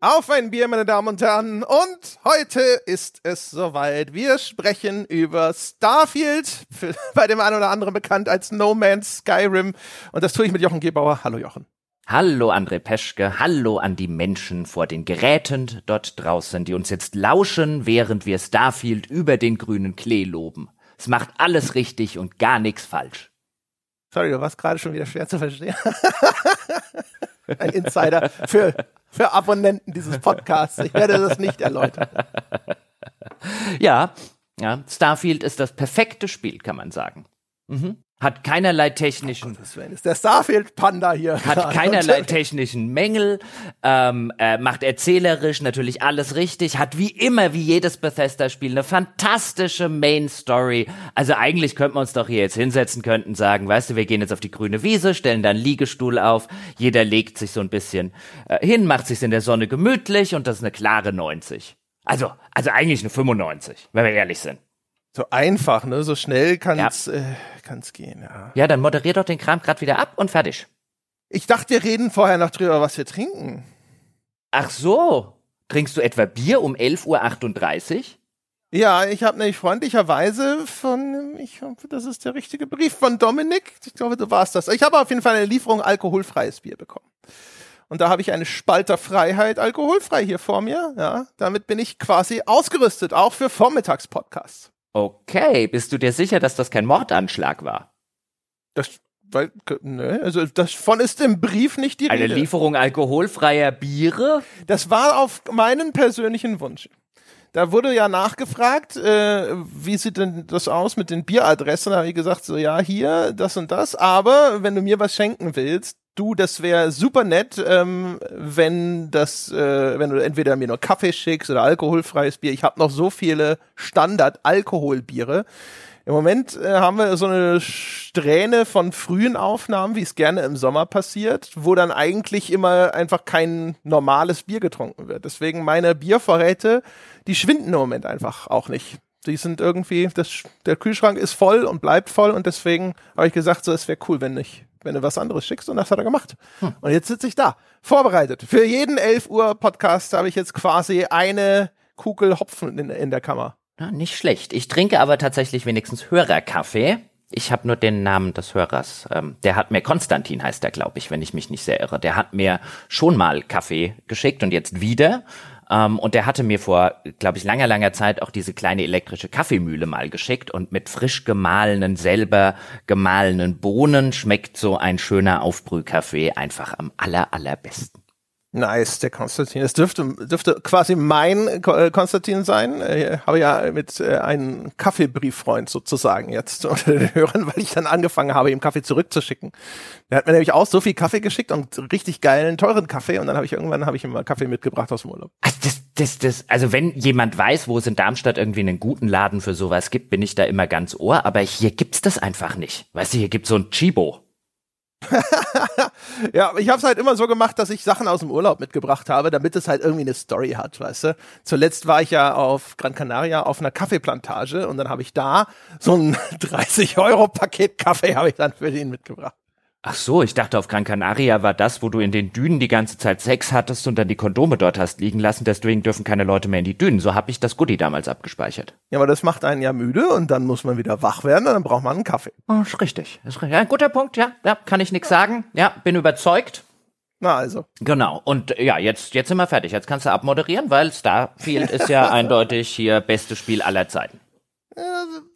Auf ein Bier, meine Damen und Herren. Und heute ist es soweit. Wir sprechen über Starfield, bei dem einen oder anderen bekannt als No Man's Skyrim. Und das tue ich mit Jochen Gebauer. Hallo Jochen. Hallo André Peschke, hallo an die Menschen vor den Geräten dort draußen, die uns jetzt lauschen, während wir Starfield über den grünen Klee loben. Es macht alles richtig und gar nichts falsch. Sorry, du warst gerade schon wieder schwer zu verstehen. Ein Insider für, für Abonnenten dieses Podcasts. Ich werde das nicht erläutern. Ja, ja, Starfield ist das perfekte Spiel, kann man sagen. Mhm. Hat keinerlei technischen. Oh ist der Starfield Panda hier. Hat keinerlei technischen Mängel, ähm, äh, macht erzählerisch natürlich alles richtig, hat wie immer, wie jedes Bethesda-Spiel, eine fantastische Main Story. Also eigentlich könnten wir uns doch hier jetzt hinsetzen, könnten sagen, weißt du, wir gehen jetzt auf die grüne Wiese, stellen da einen Liegestuhl auf, jeder legt sich so ein bisschen äh, hin, macht sich in der Sonne gemütlich und das ist eine klare 90. Also, also eigentlich eine 95, wenn wir ehrlich sind. So einfach, ne? So schnell kann's, ja. äh, kann's gehen, ja. Ja, dann moderier doch den Kram grad wieder ab und fertig. Ich dachte, wir reden vorher noch drüber, was wir trinken. Ach so. Trinkst du etwa Bier um 11.38 Uhr? Ja, ich habe nämlich freundlicherweise von, ich hoffe, das ist der richtige Brief von Dominik. Ich glaube, du warst das. Ich habe auf jeden Fall eine Lieferung alkoholfreies Bier bekommen. Und da habe ich eine Spalterfreiheit alkoholfrei hier vor mir. Ja, damit bin ich quasi ausgerüstet, auch für Vormittagspodcasts. Okay, bist du dir sicher, dass das kein Mordanschlag war? Das, weil, ne, also davon ist im Brief nicht die Eine Rede. Eine Lieferung alkoholfreier Biere? Das war auf meinen persönlichen Wunsch. Da wurde ja nachgefragt, äh, wie sieht denn das aus mit den Bieradressen? Da habe ich gesagt, so ja, hier, das und das, aber wenn du mir was schenken willst, du, das wäre super nett, ähm, wenn das, äh, wenn du entweder mir nur Kaffee schickst oder alkoholfreies Bier. Ich habe noch so viele Standard-Alkoholbiere. Im Moment äh, haben wir so eine Strähne von frühen Aufnahmen, wie es gerne im Sommer passiert, wo dann eigentlich immer einfach kein normales Bier getrunken wird. Deswegen meine Biervorräte, die schwinden im Moment einfach auch nicht. Die sind irgendwie, das, der Kühlschrank ist voll und bleibt voll und deswegen habe ich gesagt, so es wäre cool, wenn ich wenn du was anderes schickst. Und das hat er gemacht. Hm. Und jetzt sitze ich da, vorbereitet. Für jeden 11 Uhr Podcast habe ich jetzt quasi eine Kugel Hopfen in, in der Kammer. Ja, nicht schlecht. Ich trinke aber tatsächlich wenigstens Hörerkaffee. Ich habe nur den Namen des Hörers. Ähm, der hat mir, Konstantin heißt der, glaube ich, wenn ich mich nicht sehr irre. Der hat mir schon mal Kaffee geschickt und jetzt wieder. Ähm, und der hatte mir vor, glaube ich, langer, langer Zeit auch diese kleine elektrische Kaffeemühle mal geschickt und mit frisch gemahlenen, selber gemahlenen Bohnen schmeckt so ein schöner Aufbrühkaffee einfach am aller, allerbesten. Nice, der Konstantin. Es dürfte, dürfte quasi mein äh, Konstantin sein. Ich äh, habe ja mit äh, einem Kaffeebrieffreund sozusagen jetzt unter den Hörern, weil ich dann angefangen habe, ihm Kaffee zurückzuschicken. Der hat mir nämlich auch so viel Kaffee geschickt und richtig geilen, teuren Kaffee und dann habe ich irgendwann habe ich ihm mal Kaffee mitgebracht aus dem Urlaub. Also das, das, das, also wenn jemand weiß, wo es in Darmstadt irgendwie einen guten Laden für sowas gibt, bin ich da immer ganz ohr, aber hier gibt's das einfach nicht. Weißt du, hier gibt's so ein Chibo. ja, ich habe es halt immer so gemacht, dass ich Sachen aus dem Urlaub mitgebracht habe, damit es halt irgendwie eine Story hat, weißt du. Zuletzt war ich ja auf Gran Canaria auf einer Kaffeeplantage und dann habe ich da so ein 30 Euro Paket Kaffee habe ich dann für ihn mitgebracht. Ach so, ich dachte auf Gran Canaria war das, wo du in den Dünen die ganze Zeit Sex hattest und dann die Kondome dort hast liegen lassen, deswegen dürfen keine Leute mehr in die Dünen. So habe ich das Goodie damals abgespeichert. Ja, aber das macht einen ja müde und dann muss man wieder wach werden und dann braucht man einen Kaffee. Oh, ist richtig. Ist richtig. Ja, guter Punkt, ja. Ja, kann ich nichts sagen. Ja, bin überzeugt. Na also. Genau. Und ja, jetzt, jetzt sind wir fertig. Jetzt kannst du abmoderieren, weil Starfield ist ja eindeutig hier beste Spiel aller Zeiten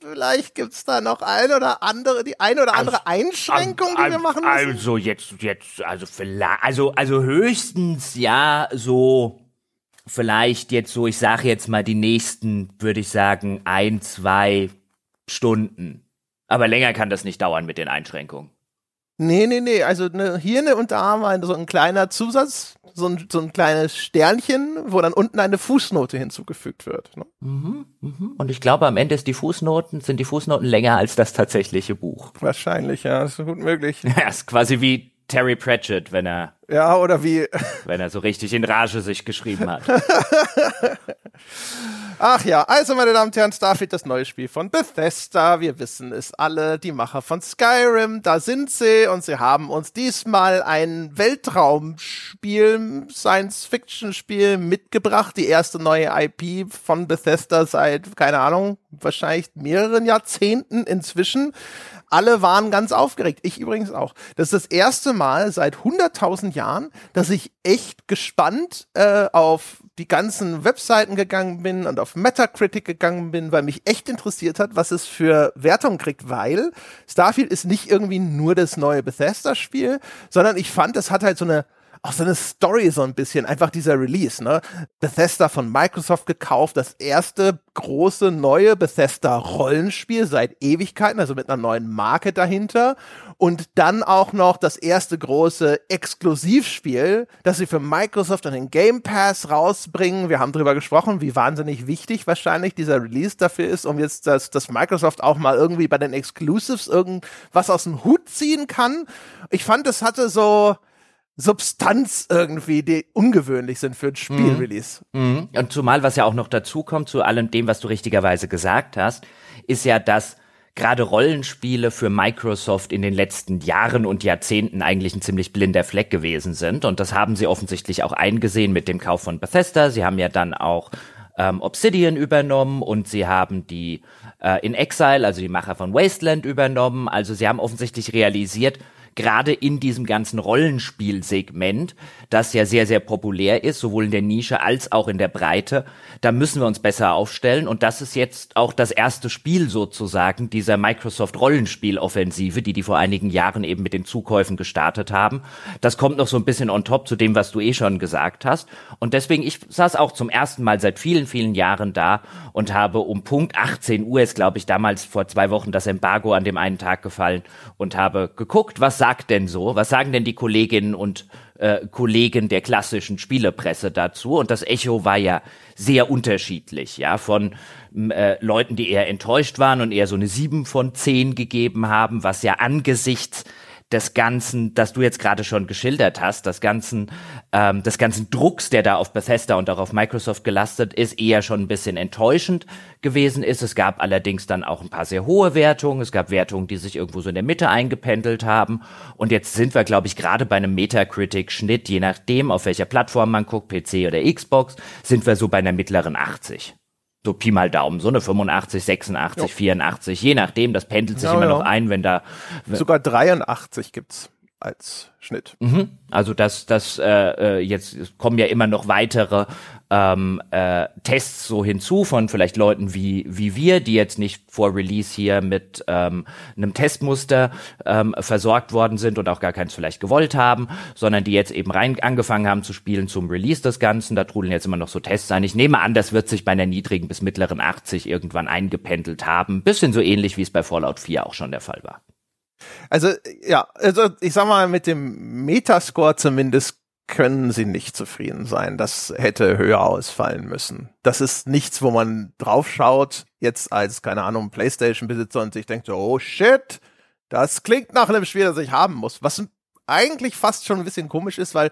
vielleicht gibt's da noch ein oder andere, die ein oder andere also, Einschränkung, die wir machen müssen. Also jetzt, jetzt, also vielleicht, also, also höchstens ja so, vielleicht jetzt so, ich sage jetzt mal die nächsten, würde ich sagen, ein, zwei Stunden. Aber länger kann das nicht dauern mit den Einschränkungen. Nee, nee, nee. Also ne, hier ne, und da war so ein kleiner Zusatz, so ein, so ein kleines Sternchen, wo dann unten eine Fußnote hinzugefügt wird. Ne? Mhm, mhm. Und ich glaube, am Ende ist die Fußnoten, sind die Fußnoten länger als das tatsächliche Buch. Wahrscheinlich, ja, ist gut möglich. Ja, ist quasi wie Terry Pratchett, wenn er. Ja, oder wie. Wenn er so richtig in Rage sich geschrieben hat. Ach ja, also meine Damen und Herren, Starfield, das neue Spiel von Bethesda. Wir wissen es alle, die Macher von Skyrim, da sind sie und sie haben uns diesmal ein Weltraumspiel, Science-Fiction-Spiel mitgebracht. Die erste neue IP von Bethesda seit, keine Ahnung, wahrscheinlich mehreren Jahrzehnten inzwischen. Alle waren ganz aufgeregt. Ich übrigens auch. Das ist das erste Mal seit 100.000 Jahren, dass ich echt gespannt äh, auf die ganzen Webseiten gegangen bin und auf Metacritic gegangen bin, weil mich echt interessiert hat, was es für Wertungen kriegt, weil Starfield ist nicht irgendwie nur das neue Bethesda-Spiel, sondern ich fand, es hat halt so eine auch so eine Story so ein bisschen, einfach dieser Release, ne? Bethesda von Microsoft gekauft, das erste große neue Bethesda Rollenspiel seit Ewigkeiten, also mit einer neuen Marke dahinter und dann auch noch das erste große Exklusivspiel, das sie für Microsoft und den Game Pass rausbringen. Wir haben drüber gesprochen, wie wahnsinnig wichtig wahrscheinlich dieser Release dafür ist, um jetzt, dass, dass Microsoft auch mal irgendwie bei den Exclusives irgendwas aus dem Hut ziehen kann. Ich fand, es hatte so, Substanz irgendwie, die ungewöhnlich sind für ein Spielrelease. Mhm. mhm. Und zumal, was ja auch noch dazu kommt, zu allem dem, was du richtigerweise gesagt hast, ist ja, dass gerade Rollenspiele für Microsoft in den letzten Jahren und Jahrzehnten eigentlich ein ziemlich blinder Fleck gewesen sind. Und das haben sie offensichtlich auch eingesehen mit dem Kauf von Bethesda. Sie haben ja dann auch ähm, Obsidian übernommen und sie haben die äh, in Exile, also die Macher von Wasteland übernommen. Also sie haben offensichtlich realisiert, gerade in diesem ganzen Rollenspielsegment, das ja sehr, sehr populär ist, sowohl in der Nische als auch in der Breite, da müssen wir uns besser aufstellen. Und das ist jetzt auch das erste Spiel sozusagen dieser Microsoft Rollenspiel-Offensive, die die vor einigen Jahren eben mit den Zukäufen gestartet haben. Das kommt noch so ein bisschen on top zu dem, was du eh schon gesagt hast. Und deswegen, ich saß auch zum ersten Mal seit vielen, vielen Jahren da und habe um Punkt 18 Uhr ist, glaube ich, damals vor zwei Wochen das Embargo an dem einen Tag gefallen und habe geguckt, was sagt denn so? Was sagen denn die Kolleginnen und äh, Kollegen der klassischen Spielepresse dazu? Und das Echo war ja sehr unterschiedlich, ja, von äh, Leuten, die eher enttäuscht waren und eher so eine sieben von zehn gegeben haben, was ja angesichts des Ganzen, das du jetzt gerade schon geschildert hast, des ganzen, ähm, des ganzen Drucks, der da auf Bethesda und auch auf Microsoft gelastet ist, eher schon ein bisschen enttäuschend gewesen ist. Es gab allerdings dann auch ein paar sehr hohe Wertungen. Es gab Wertungen, die sich irgendwo so in der Mitte eingependelt haben. Und jetzt sind wir, glaube ich, gerade bei einem Metacritic-Schnitt, je nachdem, auf welcher Plattform man guckt, PC oder Xbox, sind wir so bei einer mittleren 80 so Pi mal Daumen, so eine 85, 86, jo. 84, je nachdem, das pendelt sich ja, immer ja. noch ein, wenn da. Sogar 83 gibt's als Schnitt. Mhm. Also das, das äh, äh, jetzt kommen ja immer noch weitere ähm, äh, Tests so hinzu von vielleicht Leuten wie wie wir, die jetzt nicht vor Release hier mit ähm, einem Testmuster ähm, versorgt worden sind und auch gar keins vielleicht gewollt haben, sondern die jetzt eben rein angefangen haben zu spielen zum Release des Ganzen. Da trudeln jetzt immer noch so Tests ein. Ich nehme an, das wird sich bei einer niedrigen bis mittleren 80 irgendwann eingependelt haben. Bisschen so ähnlich wie es bei Fallout 4 auch schon der Fall war. Also, ja, also ich sag mal, mit dem Metascore zumindest können sie nicht zufrieden sein. Das hätte höher ausfallen müssen. Das ist nichts, wo man draufschaut, jetzt als, keine Ahnung, Playstation-Besitzer und sich denkt, oh shit, das klingt nach einem Spiel, das ich haben muss. Was eigentlich fast schon ein bisschen komisch ist, weil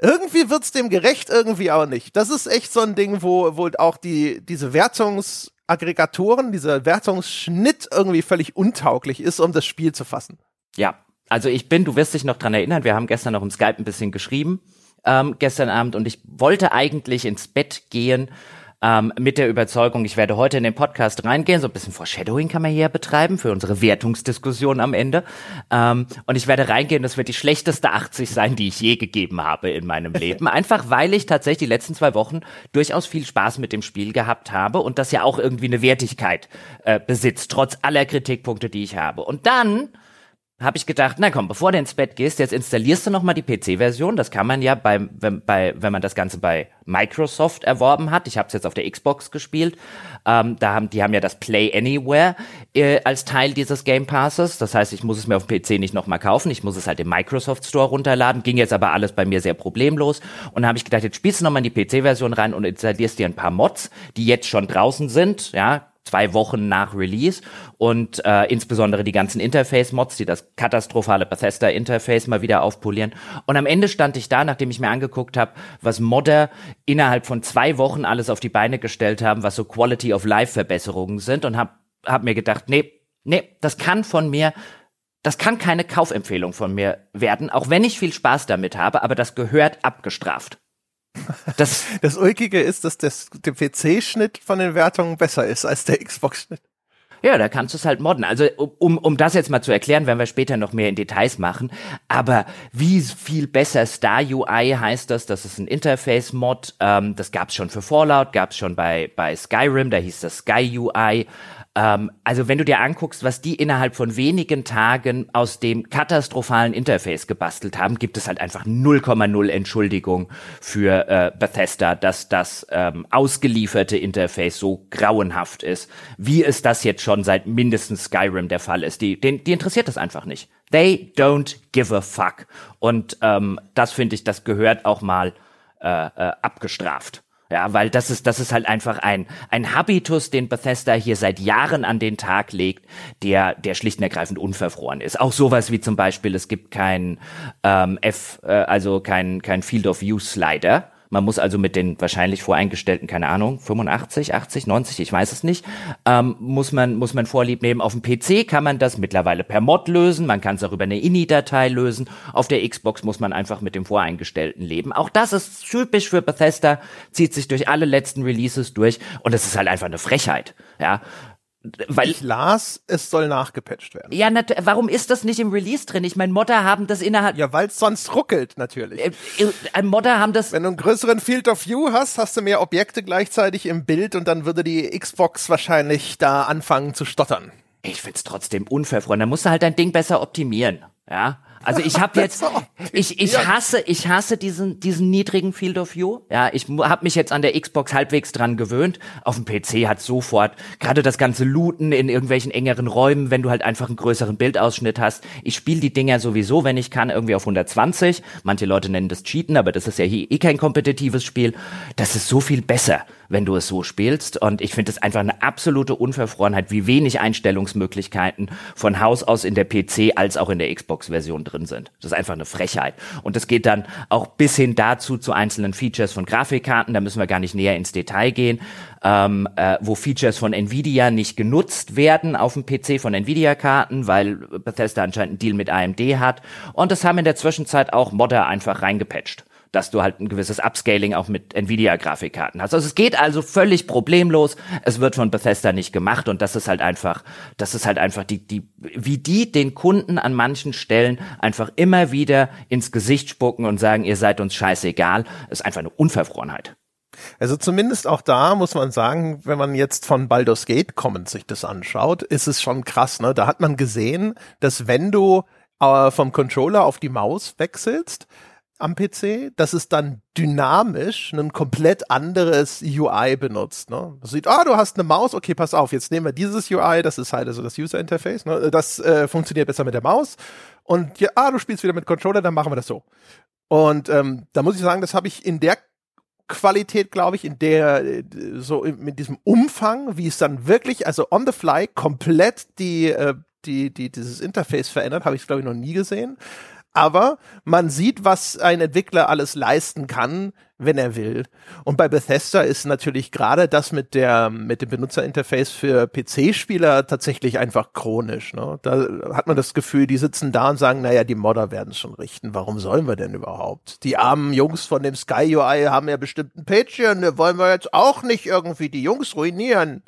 irgendwie wird's dem gerecht, irgendwie auch nicht. Das ist echt so ein Ding, wo, wo auch die, diese Wertungs- Aggregatoren, dieser Wertungsschnitt irgendwie völlig untauglich ist, um das Spiel zu fassen. Ja, also ich bin, du wirst dich noch dran erinnern, wir haben gestern noch im Skype ein bisschen geschrieben, ähm, gestern Abend, und ich wollte eigentlich ins Bett gehen ähm, mit der Überzeugung, ich werde heute in den Podcast reingehen, so ein bisschen Foreshadowing kann man hier betreiben für unsere Wertungsdiskussion am Ende. Ähm, und ich werde reingehen, das wird die schlechteste 80 sein, die ich je gegeben habe in meinem Leben. Einfach weil ich tatsächlich die letzten zwei Wochen durchaus viel Spaß mit dem Spiel gehabt habe und das ja auch irgendwie eine Wertigkeit äh, besitzt, trotz aller Kritikpunkte, die ich habe. Und dann habe ich gedacht, na komm, bevor du ins Bett gehst, jetzt installierst du noch mal die PC-Version. Das kann man ja bei, wenn, bei, wenn man das Ganze bei Microsoft erworben hat. Ich habe es jetzt auf der Xbox gespielt. Ähm, da haben, die haben ja das Play Anywhere äh, als Teil dieses Game Passes. Das heißt, ich muss es mir auf dem PC nicht noch mal kaufen. Ich muss es halt im Microsoft Store runterladen. Ging jetzt aber alles bei mir sehr problemlos. Und da habe ich gedacht, jetzt spielst du noch mal in die PC-Version rein und installierst dir ein paar Mods, die jetzt schon draußen sind. Ja, zwei Wochen nach Release und äh, insbesondere die ganzen Interface-Mods, die das katastrophale Bethesda-Interface mal wieder aufpolieren. Und am Ende stand ich da, nachdem ich mir angeguckt habe, was Modder innerhalb von zwei Wochen alles auf die Beine gestellt haben, was so Quality of Life-Verbesserungen sind und habe hab mir gedacht, nee, nee, das kann von mir das kann keine Kaufempfehlung von mir werden, auch wenn ich viel Spaß damit habe, aber das gehört abgestraft. Das, das Ulkige ist, dass das, der PC-Schnitt von den Wertungen besser ist als der Xbox-Schnitt. Ja, da kannst du es halt modden. Also um, um das jetzt mal zu erklären, werden wir später noch mehr in Details machen. Aber wie viel besser Star UI heißt das? Das ist ein Interface-Mod. Ähm, das gab's schon für Fallout, gab's schon bei, bei Skyrim, da hieß das Sky UI. Ähm, also wenn du dir anguckst, was die innerhalb von wenigen Tagen aus dem katastrophalen Interface gebastelt haben, gibt es halt einfach 0,0 Entschuldigung für äh, Bethesda, dass das ähm, ausgelieferte Interface so grauenhaft ist, wie es das jetzt schon seit mindestens Skyrim der Fall ist. Die, den, die interessiert das einfach nicht. They don't give a fuck. Und ähm, das finde ich, das gehört auch mal äh, äh, abgestraft. Ja, weil das ist, das ist halt einfach ein, ein Habitus, den Bethesda hier seit Jahren an den Tag legt, der, der schlicht und ergreifend unverfroren ist. Auch sowas wie zum Beispiel, es gibt kein ähm, F, äh, also kein, kein Field of View Slider man muss also mit den wahrscheinlich voreingestellten, keine Ahnung, 85, 80, 90, ich weiß es nicht, ähm, muss man muss man Vorlieb nehmen. Auf dem PC kann man das mittlerweile per Mod lösen. Man kann es auch über eine INI-Datei lösen. Auf der Xbox muss man einfach mit dem voreingestellten leben. Auch das ist typisch für Bethesda, zieht sich durch alle letzten Releases durch und es ist halt einfach eine Frechheit. Ja, weil ich las, es soll nachgepatcht werden. Ja, warum ist das nicht im Release drin? Ich meine, Modder haben das innerhalb. Ja, weil es sonst ruckelt natürlich. Äh, äh, Modder haben das. Wenn du einen größeren Field of View hast, hast du mehr Objekte gleichzeitig im Bild und dann würde die Xbox wahrscheinlich da anfangen zu stottern. Ich find's trotzdem unverfreund. Dann musst du halt dein Ding besser optimieren. Ja. Also ich habe jetzt, ich, ich hasse, ich hasse diesen, diesen niedrigen Field of View. Ja, ich habe mich jetzt an der Xbox halbwegs dran gewöhnt. Auf dem PC hat sofort gerade das ganze Looten in irgendwelchen engeren Räumen, wenn du halt einfach einen größeren Bildausschnitt hast. Ich spiele die Dinger sowieso, wenn ich kann, irgendwie auf 120. Manche Leute nennen das Cheaten, aber das ist ja hier eh kein kompetitives Spiel. Das ist so viel besser wenn du es so spielst. Und ich finde es einfach eine absolute Unverfrorenheit, wie wenig Einstellungsmöglichkeiten von Haus aus in der PC als auch in der Xbox-Version drin sind. Das ist einfach eine Frechheit. Und das geht dann auch bis hin dazu zu einzelnen Features von Grafikkarten. Da müssen wir gar nicht näher ins Detail gehen, ähm, äh, wo Features von Nvidia nicht genutzt werden auf dem PC von Nvidia-Karten, weil Bethesda anscheinend einen Deal mit AMD hat. Und das haben in der Zwischenzeit auch Modder einfach reingepatcht dass du halt ein gewisses Upscaling auch mit Nvidia-Grafikkarten hast. Also es geht also völlig problemlos. Es wird von Bethesda nicht gemacht und das ist halt einfach, das ist halt einfach die, die, wie die den Kunden an manchen Stellen einfach immer wieder ins Gesicht spucken und sagen, ihr seid uns scheißegal, ist einfach eine Unverfrorenheit. Also zumindest auch da muss man sagen, wenn man jetzt von Baldur's Gate kommend sich das anschaut, ist es schon krass, ne? Da hat man gesehen, dass wenn du äh, vom Controller auf die Maus wechselst, am PC, dass es dann dynamisch ein komplett anderes UI benutzt. Ne? Das sieht, ah, du hast eine Maus, okay, pass auf, jetzt nehmen wir dieses UI, das ist halt also das User Interface, ne? das äh, funktioniert besser mit der Maus. Und ja, ah, du spielst wieder mit Controller, dann machen wir das so. Und ähm, da muss ich sagen, das habe ich in der Qualität, glaube ich, in der, äh, so mit diesem Umfang, wie es dann wirklich, also on the fly, komplett die, äh, die, die, dieses Interface verändert, habe ich, glaube ich, noch nie gesehen aber man sieht, was ein Entwickler alles leisten kann, wenn er will. Und bei Bethesda ist natürlich gerade das mit der mit dem Benutzerinterface für PC-Spieler tatsächlich einfach chronisch. Ne? Da hat man das Gefühl, die sitzen da und sagen, naja, die Modder werden es schon richten. Warum sollen wir denn überhaupt? Die armen Jungs von dem Sky UI haben ja bestimmt ein Patreon. Da wollen wir jetzt auch nicht irgendwie die Jungs ruinieren.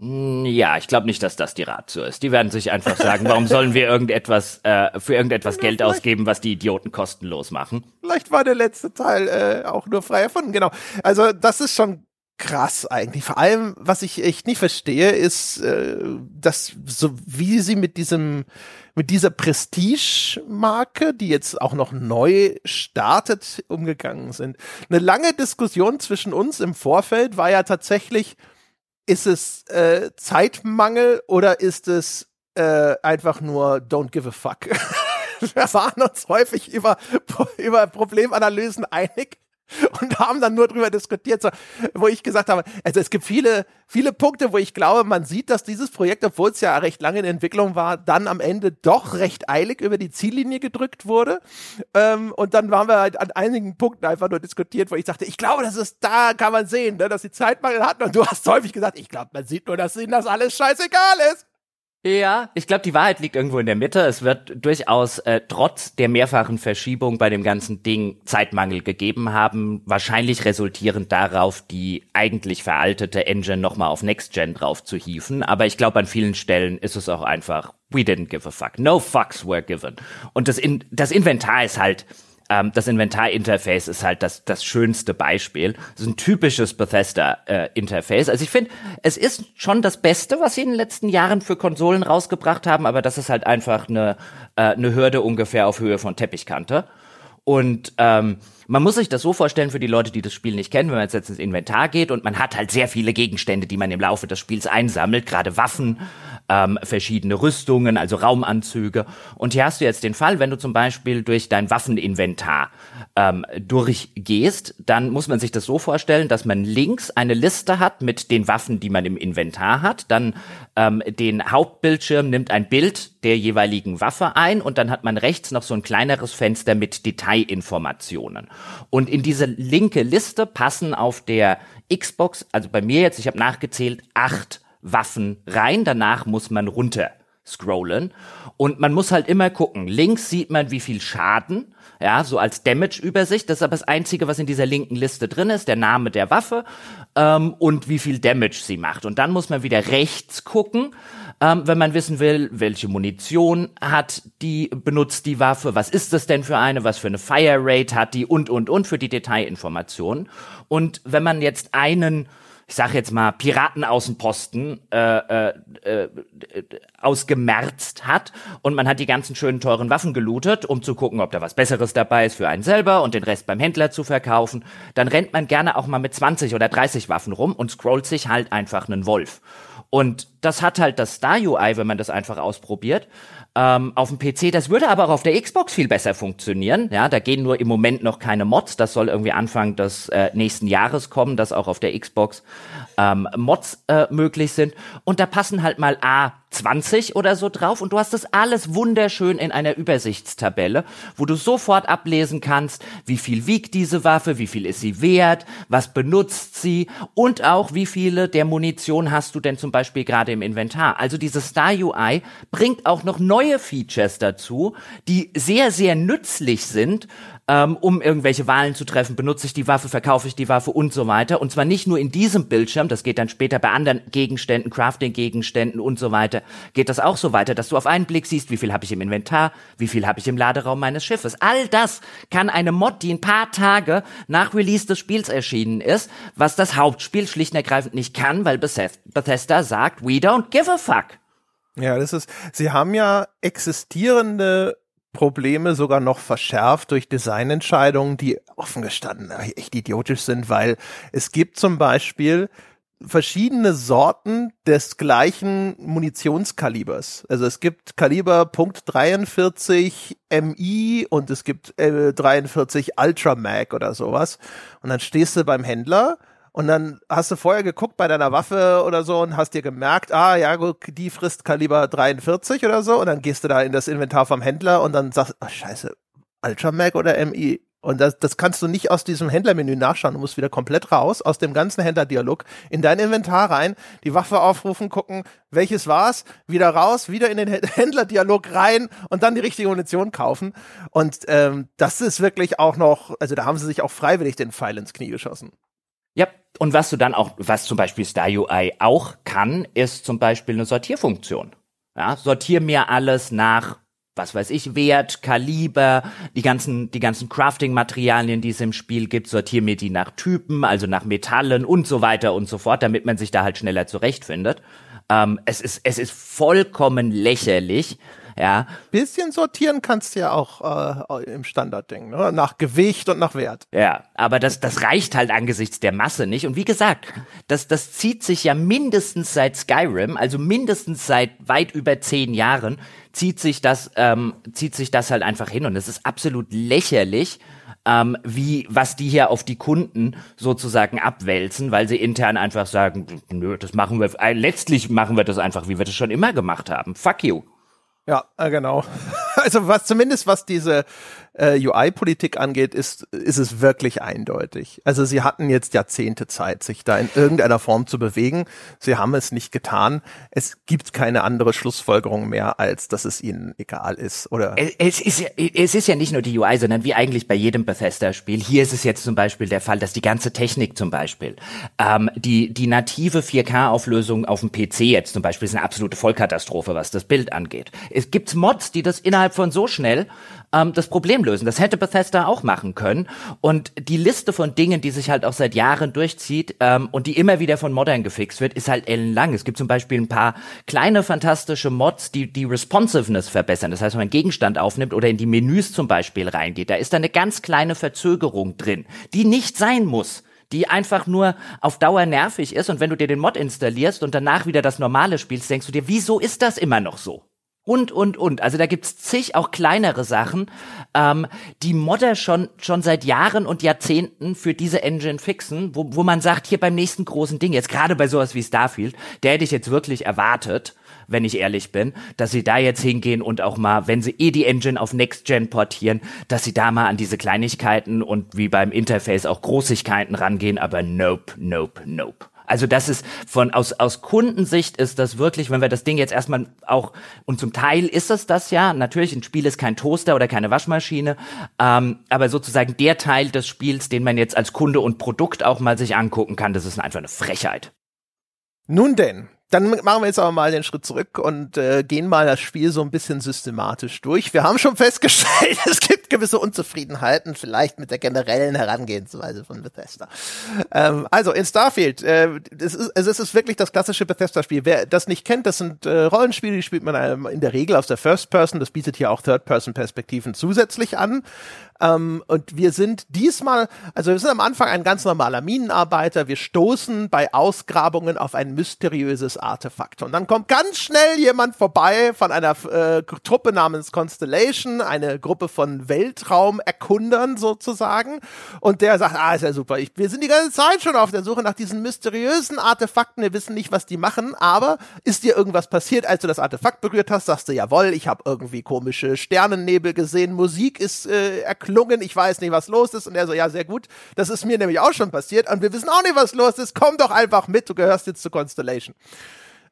Hm, ja, ich glaube nicht, dass das die Ratio ist. Die werden sich einfach sagen, warum sollen wir irgendetwas äh, für irgendetwas ja, Geld ausgeben, was die Idioten kostenlos machen? Vielleicht war der letzte Teil äh, auch nur frei erfunden, genau. Also das ist schon krass eigentlich. Vor allem, was ich echt nicht verstehe, ist, äh, dass so wie sie mit diesem mit dieser Prestige-Marke, die jetzt auch noch neu startet, umgegangen sind. Eine lange Diskussion zwischen uns im Vorfeld war ja tatsächlich, ist es äh, Zeitmangel oder ist es äh, einfach nur don't give a fuck? Wir waren uns häufig über, über Problemanalysen einig. und haben dann nur drüber diskutiert, so, wo ich gesagt habe, also es gibt viele, viele Punkte, wo ich glaube, man sieht, dass dieses Projekt, obwohl es ja recht lange in Entwicklung war, dann am Ende doch recht eilig über die Ziellinie gedrückt wurde. Ähm, und dann waren wir halt an einigen Punkten einfach nur diskutiert, wo ich sagte, ich glaube, das ist, da kann man sehen, ne, dass sie Zeitmangel hatten. Und du hast häufig gesagt, ich glaube, man sieht nur, dass ihnen das alles scheißegal ist. Ja, ich glaube, die Wahrheit liegt irgendwo in der Mitte. Es wird durchaus äh, trotz der mehrfachen Verschiebung bei dem ganzen Ding Zeitmangel gegeben haben, wahrscheinlich resultierend darauf, die eigentlich veraltete Engine nochmal auf Next Gen drauf zu hieven. Aber ich glaube, an vielen Stellen ist es auch einfach, we didn't give a fuck. No fucks were given. Und das, in das Inventar ist halt ähm, das Inventar-Interface ist halt das, das schönste Beispiel. Das ist ein typisches Bethesda-Interface. Äh, also ich finde, es ist schon das Beste, was sie in den letzten Jahren für Konsolen rausgebracht haben, aber das ist halt einfach eine, äh, eine Hürde ungefähr auf Höhe von Teppichkante. Und ähm, man muss sich das so vorstellen für die Leute, die das Spiel nicht kennen, wenn man jetzt ins Inventar geht und man hat halt sehr viele Gegenstände, die man im Laufe des Spiels einsammelt, gerade Waffen, ähm, verschiedene Rüstungen, also Raumanzüge. Und hier hast du jetzt den Fall, wenn du zum Beispiel durch dein Waffeninventar ähm, durchgehst, dann muss man sich das so vorstellen, dass man links eine Liste hat mit den Waffen, die man im Inventar hat, dann ähm, den Hauptbildschirm nimmt ein Bild der jeweiligen Waffe ein und dann hat man rechts noch so ein kleineres Fenster mit Detailinformationen. Und in diese linke Liste passen auf der Xbox, also bei mir jetzt, ich habe nachgezählt, acht Waffen rein, danach muss man runter scrollen und man muss halt immer gucken. Links sieht man, wie viel Schaden, ja, so als Damage-Übersicht. Das ist aber das Einzige, was in dieser linken Liste drin ist, der Name der Waffe ähm, und wie viel Damage sie macht. Und dann muss man wieder rechts gucken, ähm, wenn man wissen will, welche Munition hat die, benutzt die Waffe, was ist das denn für eine, was für eine Fire Rate hat die und, und, und für die Detailinformationen. Und wenn man jetzt einen ich sage jetzt mal, Piratenaußenposten äh, äh, äh, ausgemerzt hat und man hat die ganzen schönen teuren Waffen gelootet, um zu gucken, ob da was Besseres dabei ist für einen selber und den Rest beim Händler zu verkaufen, dann rennt man gerne auch mal mit 20 oder 30 Waffen rum und scrollt sich halt einfach einen Wolf. Und das hat halt das Star-UI, wenn man das einfach ausprobiert ähm, auf dem PC. Das würde aber auch auf der Xbox viel besser funktionieren. Ja, da gehen nur im Moment noch keine Mods. Das soll irgendwie Anfang des äh, nächsten Jahres kommen, dass auch auf der Xbox ähm, Mods äh, möglich sind. Und da passen halt mal A 20 oder so drauf und du hast das alles wunderschön in einer Übersichtstabelle, wo du sofort ablesen kannst, wie viel wiegt diese Waffe, wie viel ist sie wert, was benutzt sie und auch wie viele der Munition hast du denn zum Beispiel gerade im Inventar. Also dieses Star UI bringt auch noch neue Features dazu, die sehr, sehr nützlich sind, ähm, um irgendwelche Wahlen zu treffen, benutze ich die Waffe, verkaufe ich die Waffe und so weiter. Und zwar nicht nur in diesem Bildschirm, das geht dann später bei anderen Gegenständen, Crafting-Gegenständen und so weiter, geht das auch so weiter, dass du auf einen Blick siehst, wie viel habe ich im Inventar, wie viel habe ich im Laderaum meines Schiffes. All das kann eine Mod, die ein paar Tage nach Release des Spiels erschienen ist, was das Hauptspiel schlicht und ergreifend nicht kann, weil Bethesda sagt, we don't give a fuck. Ja, das ist, sie haben ja existierende Probleme sogar noch verschärft durch Designentscheidungen, die offen gestanden echt idiotisch sind, weil es gibt zum Beispiel verschiedene Sorten des gleichen Munitionskalibers. Also es gibt Kaliber Punkt .43 MI und es gibt äh, 43 Ultra Mag oder sowas. Und dann stehst du beim Händler und dann hast du vorher geguckt bei deiner Waffe oder so und hast dir gemerkt, ah ja, gut, die frisst Kaliber 43 oder so und dann gehst du da in das Inventar vom Händler und dann sagst, ach scheiße, Ultramag oder MI? Und das, das kannst du nicht aus diesem Händlermenü nachschauen. Du musst wieder komplett raus aus dem ganzen Händlerdialog in dein Inventar rein, die Waffe aufrufen, gucken, welches war's, wieder raus, wieder in den Händlerdialog rein und dann die richtige Munition kaufen. Und ähm, das ist wirklich auch noch, also da haben sie sich auch freiwillig den Pfeil ins Knie geschossen. Ja, und was du dann auch, was zum Beispiel Star UI auch kann, ist zum Beispiel eine Sortierfunktion. Ja, sortier mir alles nach, was weiß ich, Wert, Kaliber, die ganzen, die ganzen Crafting-Materialien, die es im Spiel gibt, sortier mir die nach Typen, also nach Metallen und so weiter und so fort, damit man sich da halt schneller zurechtfindet. Ähm, es ist, es ist vollkommen lächerlich, Ja. Bisschen sortieren kannst du ja auch äh, im Standardding, ne? nach Gewicht und nach Wert. Ja, aber das, das reicht halt angesichts der Masse nicht. Und wie gesagt, das, das zieht sich ja mindestens seit Skyrim, also mindestens seit weit über zehn Jahren, zieht sich das, ähm, zieht sich das halt einfach hin. Und es ist absolut lächerlich, ähm, wie was die hier auf die Kunden sozusagen abwälzen, weil sie intern einfach sagen, nö, das machen wir, äh, letztlich machen wir das einfach, wie wir das schon immer gemacht haben. Fuck you. Ja, äh, genau. Also was zumindest was diese äh, UI-Politik angeht, ist, ist es wirklich eindeutig. Also sie hatten jetzt Jahrzehnte Zeit, sich da in irgendeiner Form zu bewegen. Sie haben es nicht getan. Es gibt keine andere Schlussfolgerung mehr, als dass es ihnen egal ist. Oder es, ist, ja, es ist ja nicht nur die UI, sondern wie eigentlich bei jedem Bethesda-Spiel. Hier ist es jetzt zum Beispiel der Fall, dass die ganze Technik zum Beispiel, ähm, die, die native 4K-Auflösung auf dem PC jetzt zum Beispiel ist eine absolute Vollkatastrophe, was das Bild angeht. Es gibt Mods, die das innerhalb von so schnell ähm, das Problem lösen. Das hätte Bethesda auch machen können. Und die Liste von Dingen, die sich halt auch seit Jahren durchzieht ähm, und die immer wieder von Modern gefixt wird, ist halt ellenlang. Es gibt zum Beispiel ein paar kleine fantastische Mods, die die Responsiveness verbessern. Das heißt, wenn man einen Gegenstand aufnimmt oder in die Menüs zum Beispiel reingeht, da ist da eine ganz kleine Verzögerung drin, die nicht sein muss die einfach nur auf Dauer nervig ist. Und wenn du dir den Mod installierst und danach wieder das normale spielst, denkst du dir, wieso ist das immer noch so? Und, und, und. Also da gibt's zig auch kleinere Sachen, ähm, die Modder schon, schon seit Jahren und Jahrzehnten für diese Engine fixen, wo, wo man sagt, hier beim nächsten großen Ding, jetzt gerade bei sowas wie Starfield, der hätte ich jetzt wirklich erwartet, wenn ich ehrlich bin, dass sie da jetzt hingehen und auch mal, wenn sie eh die Engine auf Next Gen portieren, dass sie da mal an diese Kleinigkeiten und wie beim Interface auch Großigkeiten rangehen, aber nope, nope, nope. Also das ist von aus aus Kundensicht ist das wirklich, wenn wir das Ding jetzt erstmal auch und zum Teil ist es das ja. Natürlich ein Spiel ist kein Toaster oder keine Waschmaschine, ähm, aber sozusagen der Teil des Spiels, den man jetzt als Kunde und Produkt auch mal sich angucken kann, das ist einfach eine Frechheit. Nun denn, dann machen wir jetzt aber mal den Schritt zurück und äh, gehen mal das Spiel so ein bisschen systematisch durch. Wir haben schon festgestellt, es gibt gewisse Unzufriedenheiten, vielleicht mit der generellen Herangehensweise von Bethesda. Ähm, also in Starfield, äh, es, ist, es ist wirklich das klassische Bethesda-Spiel. Wer das nicht kennt, das sind äh, Rollenspiele, die spielt man ähm, in der Regel aus der First Person. Das bietet hier auch Third-Person-Perspektiven zusätzlich an. Ähm, und wir sind diesmal, also wir sind am Anfang ein ganz normaler Minenarbeiter. Wir stoßen bei Ausgrabungen auf ein mysteriöses Artefakt. Und dann kommt ganz schnell jemand vorbei von einer äh, Truppe namens Constellation, eine Gruppe von Weltraumerkundern sozusagen. Und der sagt, ah, ist ja super. Ich, wir sind die ganze Zeit schon auf der Suche nach diesen mysteriösen Artefakten. Wir wissen nicht, was die machen, aber ist dir irgendwas passiert, als du das Artefakt berührt hast? Sagst du, jawohl, ich habe irgendwie komische Sternennebel gesehen. Musik ist äh, erklungen. Ich weiß nicht, was los ist. Und er so, ja, sehr gut. Das ist mir nämlich auch schon passiert. Und wir wissen auch nicht, was los ist. Komm doch einfach mit. Du gehörst jetzt zu Constellation.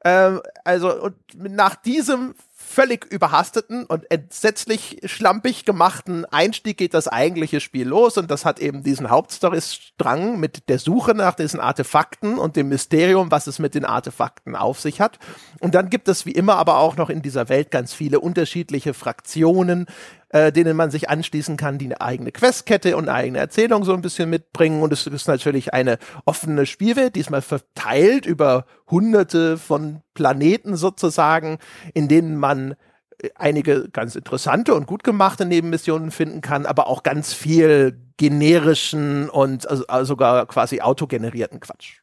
Ähm, also, und nach diesem völlig überhasteten und entsetzlich schlampig gemachten Einstieg geht das eigentliche Spiel los und das hat eben diesen Hauptstory-Strang mit der Suche nach diesen Artefakten und dem Mysterium, was es mit den Artefakten auf sich hat. Und dann gibt es wie immer aber auch noch in dieser Welt ganz viele unterschiedliche Fraktionen, äh, denen man sich anschließen kann, die eine eigene Questkette und eine eigene Erzählung so ein bisschen mitbringen. Und es ist natürlich eine offene Spielwelt, diesmal verteilt über hunderte von Planeten sozusagen, in denen man äh, einige ganz interessante und gut gemachte Nebenmissionen finden kann, aber auch ganz viel generischen und also, also sogar quasi autogenerierten Quatsch.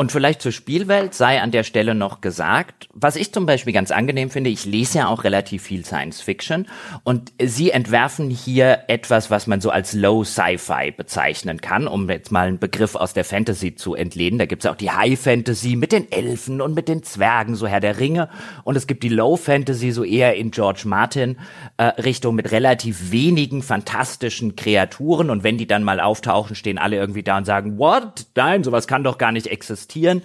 Und vielleicht zur Spielwelt sei an der Stelle noch gesagt, was ich zum Beispiel ganz angenehm finde, ich lese ja auch relativ viel Science Fiction und sie entwerfen hier etwas, was man so als Low Sci-Fi bezeichnen kann, um jetzt mal einen Begriff aus der Fantasy zu entlehnen. Da gibt's auch die High Fantasy mit den Elfen und mit den Zwergen, so Herr der Ringe. Und es gibt die Low Fantasy, so eher in George Martin äh, Richtung mit relativ wenigen fantastischen Kreaturen. Und wenn die dann mal auftauchen, stehen alle irgendwie da und sagen, what? Nein, sowas kann doch gar nicht existieren existieren,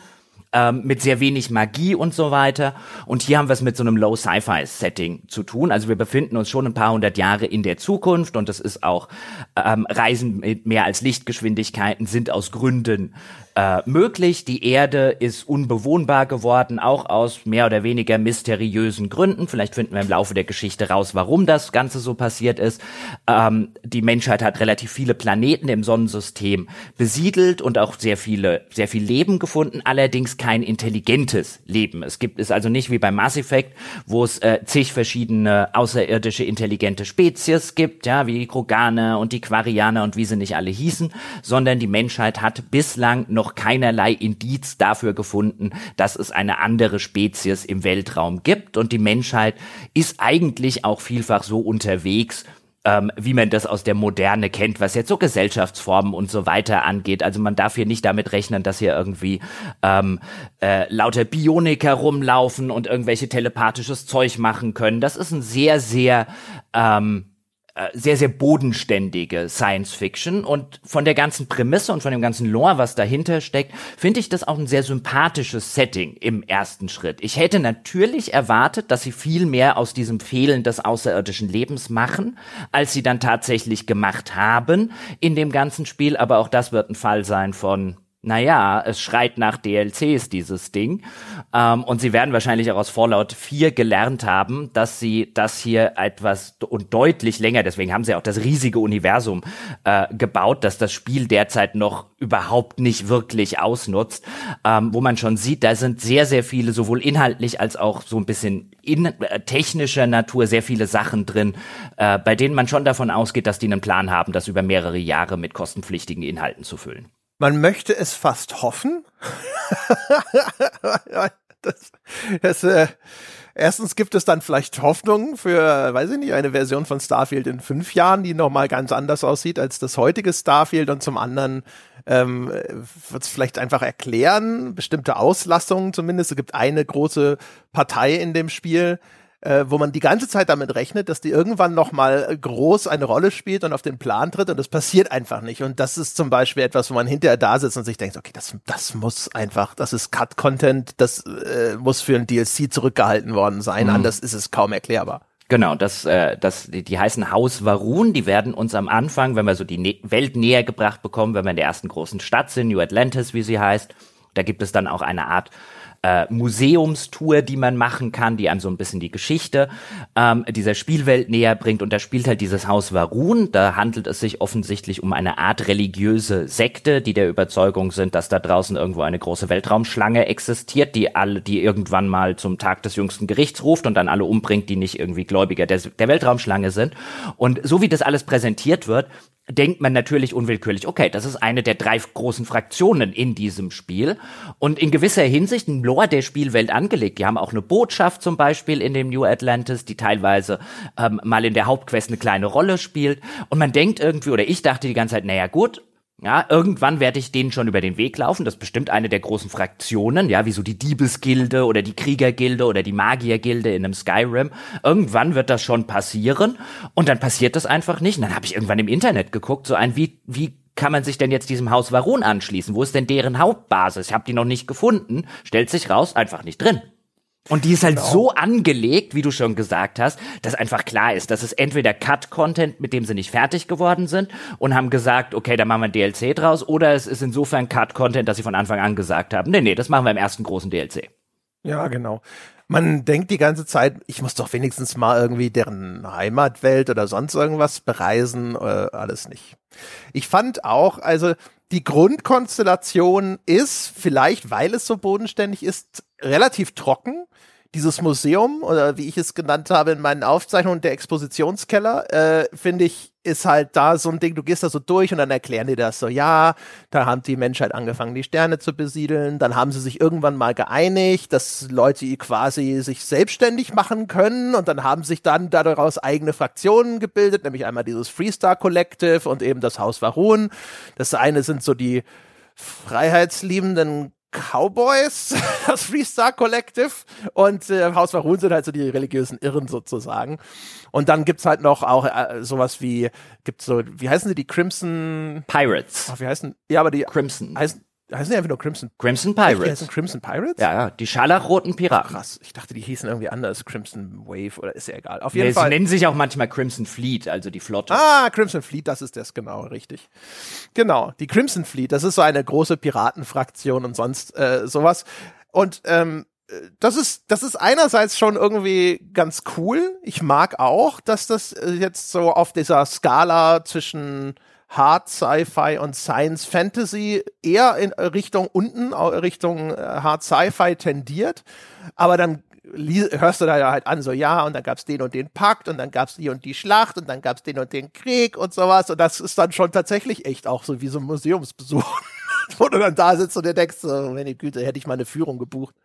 ähm, mit sehr wenig Magie und so weiter. Und hier haben wir es mit so einem Low-Sci-Fi-Setting zu tun. Also wir befinden uns schon ein paar hundert Jahre in der Zukunft und es ist auch ähm, Reisen mit mehr als Lichtgeschwindigkeiten sind aus Gründen äh, möglich. Die Erde ist unbewohnbar geworden, auch aus mehr oder weniger mysteriösen Gründen. Vielleicht finden wir im Laufe der Geschichte raus, warum das Ganze so passiert ist. Ähm, die Menschheit hat relativ viele Planeten im Sonnensystem besiedelt und auch sehr viele, sehr viel Leben gefunden, allerdings kein intelligentes Leben. Es gibt es also nicht wie beim Mass Effect, wo es äh, zig verschiedene außerirdische intelligente Spezies gibt, ja, wie die Kroganer und die Quarianer und wie sie nicht alle hießen, sondern die Menschheit hat bislang noch keinerlei Indiz dafür gefunden, dass es eine andere Spezies im Weltraum gibt und die Menschheit ist eigentlich auch vielfach so unterwegs, ähm, wie man das aus der Moderne kennt, was jetzt so Gesellschaftsformen und so weiter angeht. Also man darf hier nicht damit rechnen, dass hier irgendwie ähm, äh, lauter Bioniker rumlaufen und irgendwelche telepathisches Zeug machen können. Das ist ein sehr, sehr ähm, äh, sehr, sehr bodenständige Science Fiction und von der ganzen Prämisse und von dem ganzen Lore, was dahinter steckt, finde ich das auch ein sehr sympathisches Setting im ersten Schritt. Ich hätte natürlich erwartet, dass sie viel mehr aus diesem Fehlen des außerirdischen Lebens machen, als sie dann tatsächlich gemacht haben in dem ganzen Spiel, aber auch das wird ein Fall sein von naja, es schreit nach DLCs, dieses Ding. Ähm, und sie werden wahrscheinlich auch aus Fallout 4 gelernt haben, dass sie das hier etwas und deutlich länger, deswegen haben sie auch das riesige Universum äh, gebaut, dass das Spiel derzeit noch überhaupt nicht wirklich ausnutzt, ähm, wo man schon sieht, da sind sehr, sehr viele, sowohl inhaltlich als auch so ein bisschen in äh, technischer Natur, sehr viele Sachen drin, äh, bei denen man schon davon ausgeht, dass die einen Plan haben, das über mehrere Jahre mit kostenpflichtigen Inhalten zu füllen. Man möchte es fast hoffen. das, das, äh, erstens gibt es dann vielleicht Hoffnung für, weiß ich nicht, eine Version von Starfield in fünf Jahren, die nochmal ganz anders aussieht als das heutige Starfield. Und zum anderen ähm, wird es vielleicht einfach erklären, bestimmte Auslassungen zumindest. Es gibt eine große Partei in dem Spiel, äh, wo man die ganze Zeit damit rechnet, dass die irgendwann noch mal groß eine Rolle spielt und auf den Plan tritt und das passiert einfach nicht. Und das ist zum Beispiel etwas, wo man hinterher da sitzt und sich denkt, okay, das, das muss einfach, das ist Cut-Content, das äh, muss für ein DLC zurückgehalten worden sein, mhm. anders ist es kaum erklärbar. Genau, das, äh, das, die, die heißen Haus Varun, die werden uns am Anfang, wenn wir so die ne Welt näher gebracht bekommen, wenn wir in der ersten großen Stadt sind, New Atlantis, wie sie heißt, da gibt es dann auch eine Art äh, Museumstour, die man machen kann, die einem so ein bisschen die Geschichte ähm, dieser Spielwelt näher bringt. Und da spielt halt dieses Haus Varun. Da handelt es sich offensichtlich um eine Art religiöse Sekte, die der Überzeugung sind, dass da draußen irgendwo eine große Weltraumschlange existiert, die alle, die irgendwann mal zum Tag des jüngsten Gerichts ruft und dann alle umbringt, die nicht irgendwie Gläubiger der, der Weltraumschlange sind. Und so wie das alles präsentiert wird, denkt man natürlich unwillkürlich, okay, das ist eine der drei großen Fraktionen in diesem Spiel und in gewisser Hinsicht ein Lore der Spielwelt angelegt. Die haben auch eine Botschaft zum Beispiel in dem New Atlantis, die teilweise ähm, mal in der Hauptquest eine kleine Rolle spielt und man denkt irgendwie, oder ich dachte die ganze Zeit, naja gut, ja, irgendwann werde ich denen schon über den Weg laufen. Das ist bestimmt eine der großen Fraktionen, ja, wie so die Diebesgilde oder die Kriegergilde oder die Magiergilde in einem Skyrim. Irgendwann wird das schon passieren und dann passiert das einfach nicht. Und dann habe ich irgendwann im Internet geguckt, so ein wie wie kann man sich denn jetzt diesem Haus Varun anschließen? Wo ist denn deren Hauptbasis? Ich habe die noch nicht gefunden. Stellt sich raus, einfach nicht drin. Und die ist halt genau. so angelegt, wie du schon gesagt hast, dass einfach klar ist, dass es entweder Cut-Content, mit dem sie nicht fertig geworden sind und haben gesagt, okay, dann machen wir ein DLC draus, oder es ist insofern Cut-Content, dass sie von Anfang an gesagt haben, nee, nee, das machen wir im ersten großen DLC. Ja, genau. Man denkt die ganze Zeit, ich muss doch wenigstens mal irgendwie deren Heimatwelt oder sonst irgendwas bereisen, äh, alles nicht. Ich fand auch, also die Grundkonstellation ist, vielleicht weil es so bodenständig ist, relativ trocken dieses Museum oder wie ich es genannt habe in meinen Aufzeichnungen, der Expositionskeller, äh, finde ich, ist halt da so ein Ding, du gehst da so durch und dann erklären die das so, ja, da haben die Menschheit angefangen, die Sterne zu besiedeln, dann haben sie sich irgendwann mal geeinigt, dass Leute quasi sich selbstständig machen können und dann haben sich dann daraus eigene Fraktionen gebildet, nämlich einmal dieses Freestar Collective und eben das Haus Varun. Das eine sind so die freiheitsliebenden Cowboys, das Freestar Collective und äh, Haus Varun sind halt so die religiösen Irren sozusagen. Und dann gibt's halt noch auch äh, sowas wie, gibt's so, wie heißen sie, die Crimson Pirates. Ach, wie heißen, ja, aber die Crimson. Heißen, heißen die einfach nur Crimson Crimson Die heißen Pirates. Crimson Pirates? Ja, ja, die scharlachroten Piraten. Krass. Ich dachte, die hießen irgendwie anders. Crimson Wave oder ist ja egal. Auf jeden Nee, sie Fall. nennen sich auch manchmal Crimson Fleet, also die Flotte. Ah, Crimson Fleet, das ist das genau, richtig. Genau, die Crimson Fleet, das ist so eine große Piratenfraktion und sonst äh, sowas. Und ähm, äh, das ist, das ist einerseits schon irgendwie ganz cool. Ich mag auch, dass das äh, jetzt so auf dieser Skala zwischen Hard Sci-Fi und Science Fantasy eher in Richtung unten, Richtung äh, Hard Sci-Fi tendiert. Aber dann hörst du da halt an, so ja, und dann gab's den und den Pakt und dann gab's die und die Schlacht und dann gab's den und den Krieg und sowas. Und das ist dann schon tatsächlich echt auch so wie so ein Museumsbesuch. Wo du dann da sitzt und dir denkst, so, meine Güte, hätte ich mal eine Führung gebucht.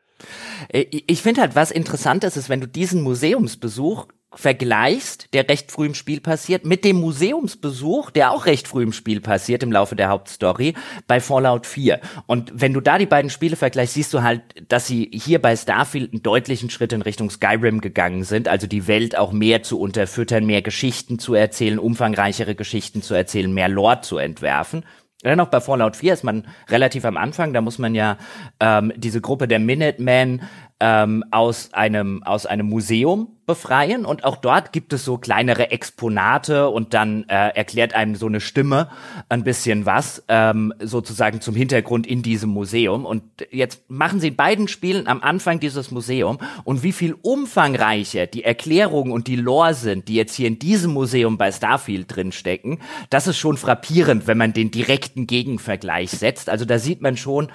Äh, Ich finde halt, was interessant ist, ist, wenn du diesen Museumsbesuch vergleichst, der recht früh im Spiel passiert, mit dem Museumsbesuch, der auch recht früh im Spiel passiert im Laufe der Hauptstory bei Fallout 4. Und wenn du da die beiden Spiele vergleichst, siehst du halt, dass sie hier bei Starfield einen deutlichen Schritt in Richtung Skyrim gegangen sind, also die Welt auch mehr zu unterfüttern, mehr Geschichten zu erzählen, umfangreichere Geschichten zu erzählen, mehr Lore zu entwerfen. Dennoch bei Fallout 4 ist man relativ am Anfang, da muss man ja ähm, diese Gruppe der Minutemen ähm, aus einem aus einem Museum befreien und auch dort gibt es so kleinere Exponate und dann äh, erklärt einem so eine Stimme ein bisschen was ähm, sozusagen zum Hintergrund in diesem Museum und jetzt machen sie in beiden Spielen am Anfang dieses Museum und wie viel umfangreicher die Erklärungen und die Lore sind, die jetzt hier in diesem Museum bei Starfield drin stecken, das ist schon frappierend, wenn man den direkten Gegenvergleich setzt. Also da sieht man schon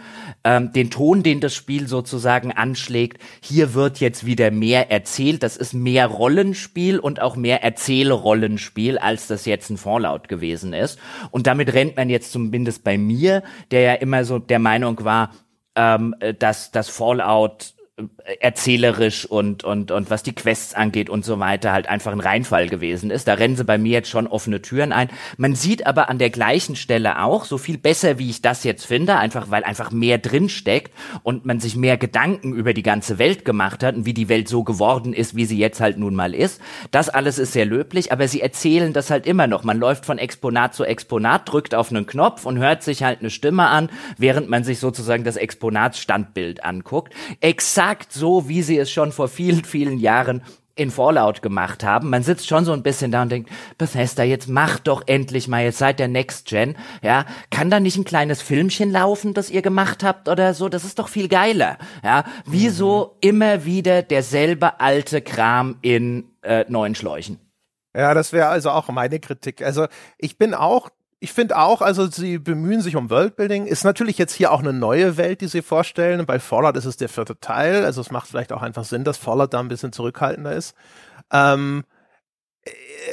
ähm, den Ton, den das Spiel sozusagen anschlägt. Hier wird jetzt wieder mehr erzählt. Das ist mehr Rollenspiel und auch mehr Erzählrollenspiel, als das jetzt ein Fallout gewesen ist. Und damit rennt man jetzt zumindest bei mir, der ja immer so der Meinung war, ähm, äh, dass das Fallout äh, erzählerisch und, und, und was die Quests angeht und so weiter halt einfach ein Reinfall gewesen ist. Da rennen sie bei mir jetzt schon offene Türen ein. Man sieht aber an der gleichen Stelle auch, so viel besser wie ich das jetzt finde, einfach weil einfach mehr drin steckt und man sich mehr Gedanken über die ganze Welt gemacht hat und wie die Welt so geworden ist, wie sie jetzt halt nun mal ist. Das alles ist sehr löblich, aber sie erzählen das halt immer noch. Man läuft von Exponat zu Exponat, drückt auf einen Knopf und hört sich halt eine Stimme an, während man sich sozusagen das Exponatsstandbild anguckt. Exakt so, wie sie es schon vor vielen, vielen Jahren in Fallout gemacht haben. Man sitzt schon so ein bisschen da und denkt, Bethesda, jetzt mach doch endlich mal, jetzt seid der Next Gen, ja, kann da nicht ein kleines Filmchen laufen, das ihr gemacht habt oder so? Das ist doch viel geiler, ja. Wieso immer wieder derselbe alte Kram in äh, neuen Schläuchen? Ja, das wäre also auch meine Kritik. Also ich bin auch, ich finde auch, also sie bemühen sich um Worldbuilding. Ist natürlich jetzt hier auch eine neue Welt, die sie vorstellen. Bei Fallout ist es der vierte Teil. Also es macht vielleicht auch einfach Sinn, dass Fallout da ein bisschen zurückhaltender ist. Ähm, äh,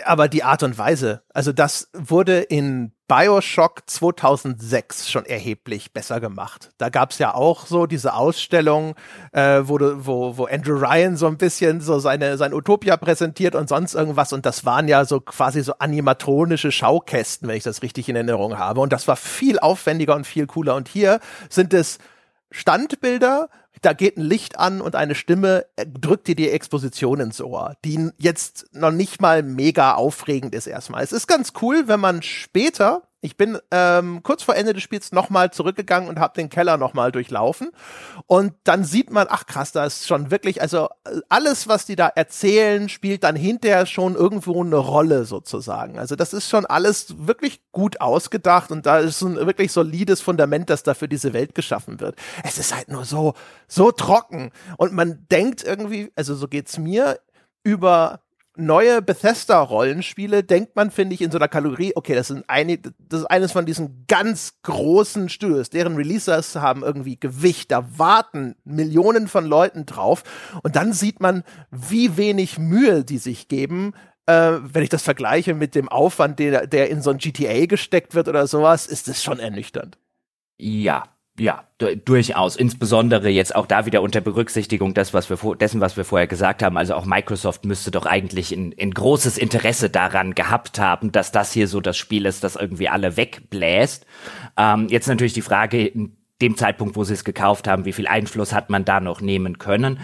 aber die Art und Weise, also das wurde in Bioshock 2006 schon erheblich besser gemacht. Da gab's ja auch so diese Ausstellung, äh, wo, wo, wo Andrew Ryan so ein bisschen so seine sein Utopia präsentiert und sonst irgendwas. Und das waren ja so quasi so animatronische Schaukästen, wenn ich das richtig in Erinnerung habe. Und das war viel aufwendiger und viel cooler. Und hier sind es Standbilder, da geht ein Licht an und eine Stimme äh, drückt dir die Exposition ins Ohr, die jetzt noch nicht mal mega aufregend ist erstmal. Es ist ganz cool, wenn man später, ich bin ähm, kurz vor Ende des Spiels nochmal zurückgegangen und habe den Keller nochmal durchlaufen und dann sieht man, ach krass, da ist schon wirklich, also äh, alles, was die da erzählen, spielt dann hinterher schon irgendwo eine Rolle sozusagen. Also das ist schon alles wirklich gut ausgedacht und da ist ein wirklich solides Fundament, das da für diese Welt geschaffen wird. Es ist halt nur so, so trocken und man denkt irgendwie, also so geht's mir, über neue Bethesda-Rollenspiele denkt man, finde ich, in so einer Kategorie, okay, das sind einige, das ist eines von diesen ganz großen Studios, deren Releasers haben irgendwie Gewicht, da warten Millionen von Leuten drauf. Und dann sieht man, wie wenig Mühe die sich geben, äh, wenn ich das vergleiche mit dem Aufwand, der, der in so ein GTA gesteckt wird oder sowas, ist es schon ernüchternd. Ja, ja, du- durchaus. Insbesondere jetzt auch da wieder unter Berücksichtigung des, was wir dessen, was wir vorher gesagt haben. Also auch Microsoft müsste doch eigentlich ein, ein großes Interesse daran gehabt haben, dass das hier so das Spiel ist, das irgendwie alle wegbläst. Ähm, jetzt natürlich die Frage, in dem Zeitpunkt, wo sie es gekauft haben, wie viel Einfluss hat man da noch nehmen können?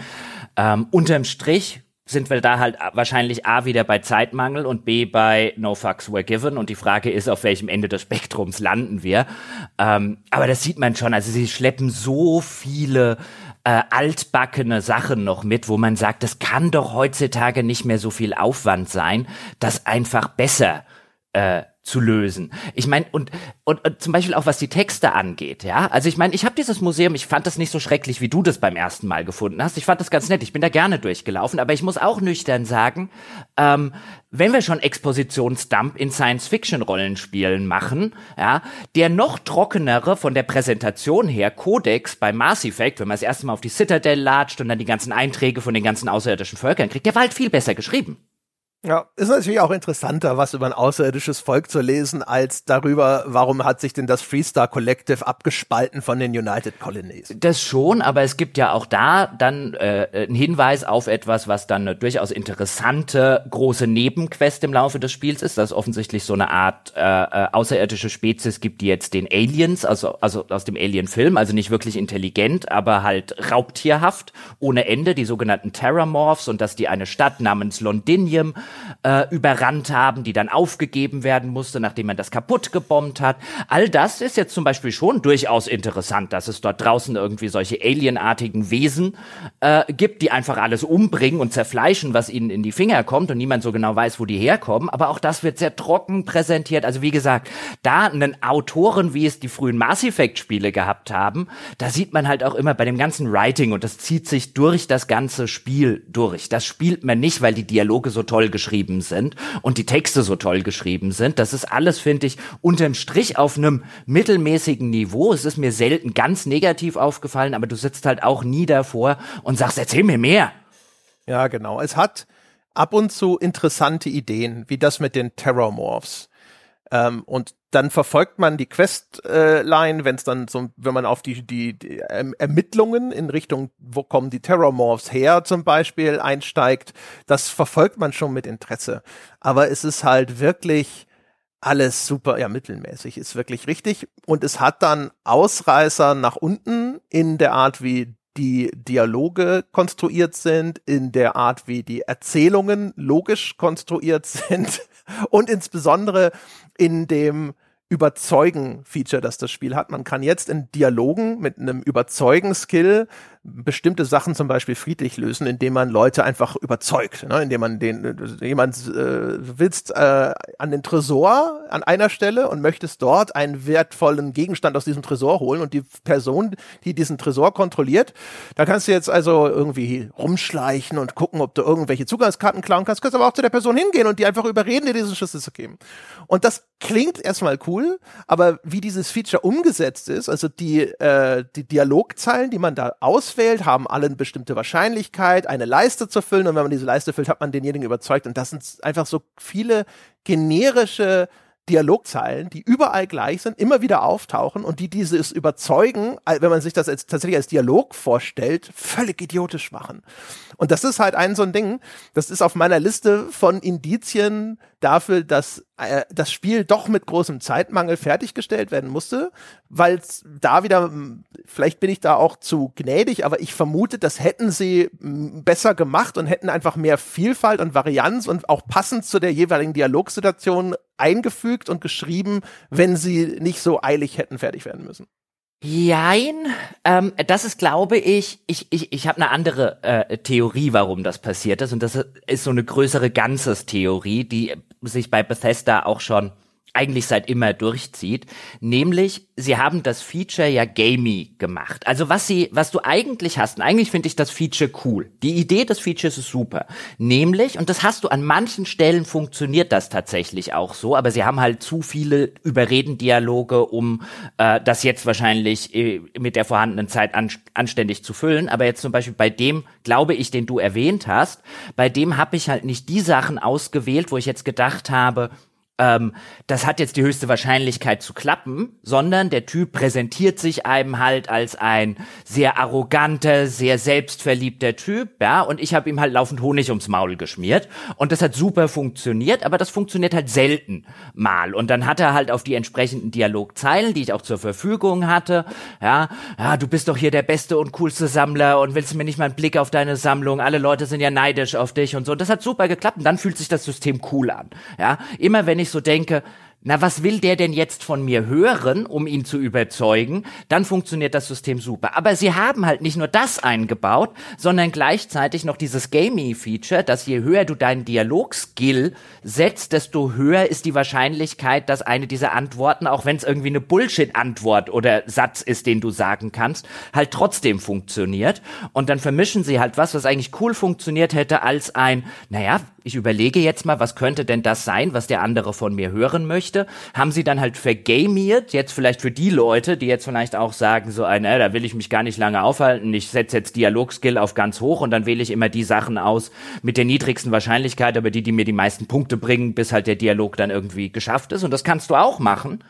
Ähm, unterm Strich sind wir da halt wahrscheinlich A wieder bei Zeitmangel und B bei No Fucks Were Given und die Frage ist, auf welchem Ende des Spektrums landen wir. Ähm, aber das sieht man schon, also sie schleppen so viele äh, altbackene Sachen noch mit, wo man sagt, das kann doch heutzutage nicht mehr so viel Aufwand sein, das einfach besser äh, zu lösen. Ich meine, und, und, und zum Beispiel auch was die Texte angeht, ja. Also ich meine, ich habe dieses Museum, ich fand das nicht so schrecklich, wie du das beim ersten Mal gefunden hast. Ich fand das ganz nett, ich bin da gerne durchgelaufen, aber ich muss auch nüchtern sagen, ähm, wenn wir schon Expositionsdump in Science-Fiction-Rollenspielen machen, ja, der noch trockenere von der Präsentation her Codex bei Mass Effect, wenn man das erste Mal auf die Citadel latscht und dann die ganzen Einträge von den ganzen außerirdischen Völkern kriegt, der war halt viel besser geschrieben. Ja, ist natürlich auch interessanter, was über ein außerirdisches Volk zu lesen, als darüber, warum hat sich denn das Freestar Collective abgespalten von den United Colonies. Das schon, aber es gibt ja auch da dann äh, einen Hinweis auf etwas, was dann eine durchaus interessante große Nebenquest im Laufe des Spiels ist, dass es offensichtlich so eine Art äh, äh, außerirdische Spezies gibt, die jetzt den Aliens, also, also aus dem Alien-Film, also nicht wirklich intelligent, aber halt raubtierhaft, ohne Ende, die sogenannten Terramorphs und dass die eine Stadt namens Londinium äh, überrannt haben, die dann aufgegeben werden musste, nachdem man das kaputt gebombt hat. All das ist jetzt zum Beispiel schon durchaus interessant, dass es dort draußen irgendwie solche alienartigen Wesen äh, gibt, die einfach alles umbringen und zerfleischen, was ihnen in die Finger kommt und niemand so genau weiß, wo die herkommen. Aber auch das wird sehr trocken präsentiert. Also wie gesagt, da einen Autoren, wie es die frühen Mass Effect Spiele gehabt haben, da sieht man halt auch immer bei dem ganzen Writing und das zieht sich durch das ganze Spiel durch. Das spielt man nicht, weil die Dialoge so toll geschrieben sind und die Texte so toll geschrieben sind. Das ist alles, finde ich, unterm Strich auf einem mittelmäßigen Niveau. Es ist mir selten ganz negativ aufgefallen, aber du sitzt halt auch nie davor und sagst, erzähl mir mehr. Ja, genau. Es hat ab und zu interessante Ideen, wie das mit den Terrormorphs. Ähm, und dann verfolgt man die Questline, äh, wenn es dann so, wenn man auf die, die, die ähm, Ermittlungen in Richtung, wo kommen die Terrormorphs her zum Beispiel, einsteigt, das verfolgt man schon mit Interesse. Aber es ist halt wirklich alles super, ja, mittelmäßig, ist wirklich richtig. Und es hat dann Ausreißer nach unten in der Art, wie die Dialoge konstruiert sind, in der Art, wie die Erzählungen logisch konstruiert sind und insbesondere in dem Überzeugen-Feature, das das Spiel hat. Man kann jetzt in Dialogen mit einem Überzeugen-Skill bestimmte Sachen zum Beispiel friedlich lösen, indem man Leute einfach überzeugt, ne? indem man den jemand äh, willst äh, an den Tresor an einer Stelle und möchtest dort einen wertvollen Gegenstand aus diesem Tresor holen und die Person, die diesen Tresor kontrolliert, da kannst du jetzt also irgendwie rumschleichen und gucken, ob du irgendwelche Zugangskarten klauen kannst, kannst aber auch zu der Person hingehen und die einfach überreden, dir diesen Schlüssel zu geben. Und das klingt erstmal cool, aber wie dieses Feature umgesetzt ist, also die äh, die Dialogzeilen, die man da auswählt haben alle eine bestimmte Wahrscheinlichkeit, eine Leiste zu füllen. Und wenn man diese Leiste füllt, hat man denjenigen überzeugt. Und das sind einfach so viele generische Dialogzeilen, die überall gleich sind, immer wieder auftauchen und die dieses Überzeugen, wenn man sich das als, tatsächlich als Dialog vorstellt, völlig idiotisch machen. Und das ist halt ein so ein Ding, das ist auf meiner Liste von Indizien dafür, dass äh, das Spiel doch mit großem Zeitmangel fertiggestellt werden musste, weil da wieder, vielleicht bin ich da auch zu gnädig, aber ich vermute, das hätten sie besser gemacht und hätten einfach mehr Vielfalt und Varianz und auch passend zu der jeweiligen Dialogsituation eingefügt und geschrieben, wenn sie nicht so eilig hätten fertig werden müssen. Jein, ähm, das ist, glaube ich, ich, ich, ich habe eine andere äh, Theorie, warum das passiert ist. Und das ist so eine größere Ganzes-Theorie, die sich bei Bethesda auch schon eigentlich seit immer durchzieht, nämlich sie haben das Feature ja gamey gemacht. Also was sie, was du eigentlich hast, und eigentlich finde ich das Feature cool. Die Idee des Features ist super. Nämlich, und das hast du an manchen Stellen funktioniert das tatsächlich auch so, aber sie haben halt zu viele Überredendialoge, um äh, das jetzt wahrscheinlich äh, mit der vorhandenen Zeit an, anständig zu füllen. Aber jetzt zum Beispiel bei dem, glaube ich, den du erwähnt hast, bei dem habe ich halt nicht die Sachen ausgewählt, wo ich jetzt gedacht habe, ähm, das hat jetzt die höchste Wahrscheinlichkeit zu klappen, sondern der Typ präsentiert sich einem halt als ein sehr arroganter, sehr selbstverliebter Typ, ja, und ich habe ihm halt laufend Honig ums Maul geschmiert. Und das hat super funktioniert, aber das funktioniert halt selten mal. Und dann hat er halt auf die entsprechenden Dialogzeilen, die ich auch zur Verfügung hatte, ja, ja, du bist doch hier der beste und coolste Sammler und willst mir nicht mal einen Blick auf deine Sammlung, alle Leute sind ja neidisch auf dich und so, und das hat super geklappt und dann fühlt sich das System cool an, ja, immer wenn ich so denke, na, was will der denn jetzt von mir hören, um ihn zu überzeugen? Dann funktioniert das System super. Aber sie haben halt nicht nur das eingebaut, sondern gleichzeitig noch dieses Gaming-Feature, dass je höher du deinen Dialog-Skill setzt, desto höher ist die Wahrscheinlichkeit, dass eine dieser Antworten, auch wenn es irgendwie eine Bullshit-Antwort oder Satz ist, den du sagen kannst, halt trotzdem funktioniert. Und dann vermischen sie halt was, was eigentlich cool funktioniert hätte, als ein, naja, ich überlege jetzt mal, was könnte denn das sein, was der andere von mir hören möchte, haben sie dann halt vergamiert, jetzt vielleicht für die Leute, die jetzt vielleicht auch sagen, so, äh, da will ich mich gar nicht lange aufhalten, ich setze jetzt Dialogskill auf ganz hoch und dann wähle ich immer die Sachen aus mit der niedrigsten Wahrscheinlichkeit, aber die, die mir die meisten Punkte bringen, bis halt der Dialog dann irgendwie geschafft ist und das kannst du auch machen.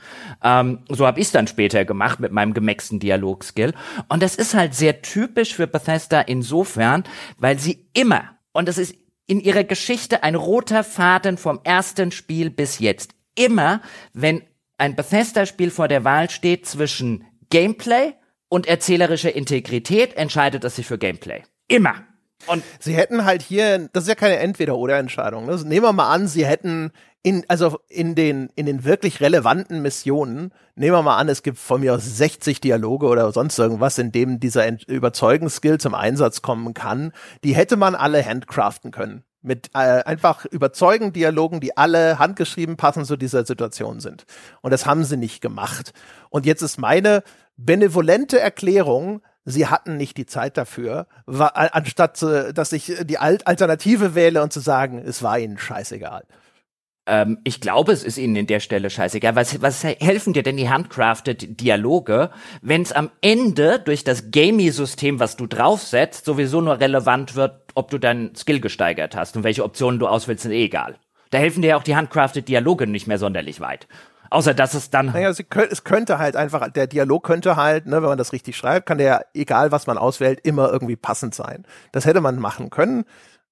Ähm, so habe ich es dann später gemacht mit meinem gemaxten Dialogskill und das ist halt sehr typisch für Bethesda insofern, weil sie immer und das ist in ihrer Geschichte ein roter Faden vom ersten Spiel bis jetzt. Immer, wenn ein Bethesda-Spiel vor der Wahl steht zwischen Gameplay und erzählerischer Integrität, entscheidet es sich für Gameplay. Immer. Und sie hätten halt hier, das ist ja keine Entweder-oder-Entscheidung. Ne? Nehmen wir mal an, sie hätten in, also in den, in den wirklich relevanten Missionen, nehmen wir mal an, es gibt von mir aus 60 Dialoge oder sonst irgendwas, in dem dieser Überzeugungsskill zum Einsatz kommen kann, die hätte man alle handcraften können. Mit äh, einfach überzeugenden Dialogen, die alle handgeschrieben passend zu dieser Situation sind. Und das haben sie nicht gemacht. Und jetzt ist meine benevolente Erklärung, sie hatten nicht die Zeit dafür, war, anstatt, dass ich die Alternative wähle und zu sagen, es war ihnen scheißegal. Ähm, ich glaube, es ist ihnen in der Stelle scheißegal. Was, was helfen dir denn die handcrafted Dialoge, wenn es am Ende durch das Gamey-System, was du draufsetzt, sowieso nur relevant wird, ob du deinen Skill gesteigert hast und welche Optionen du auswählst, sind eh egal. Da helfen dir auch die handcrafted Dialoge nicht mehr sonderlich weit. Außer dass es dann. Naja, es könnte halt einfach, der Dialog könnte halt, ne, wenn man das richtig schreibt, kann der, egal was man auswählt, immer irgendwie passend sein. Das hätte man machen können,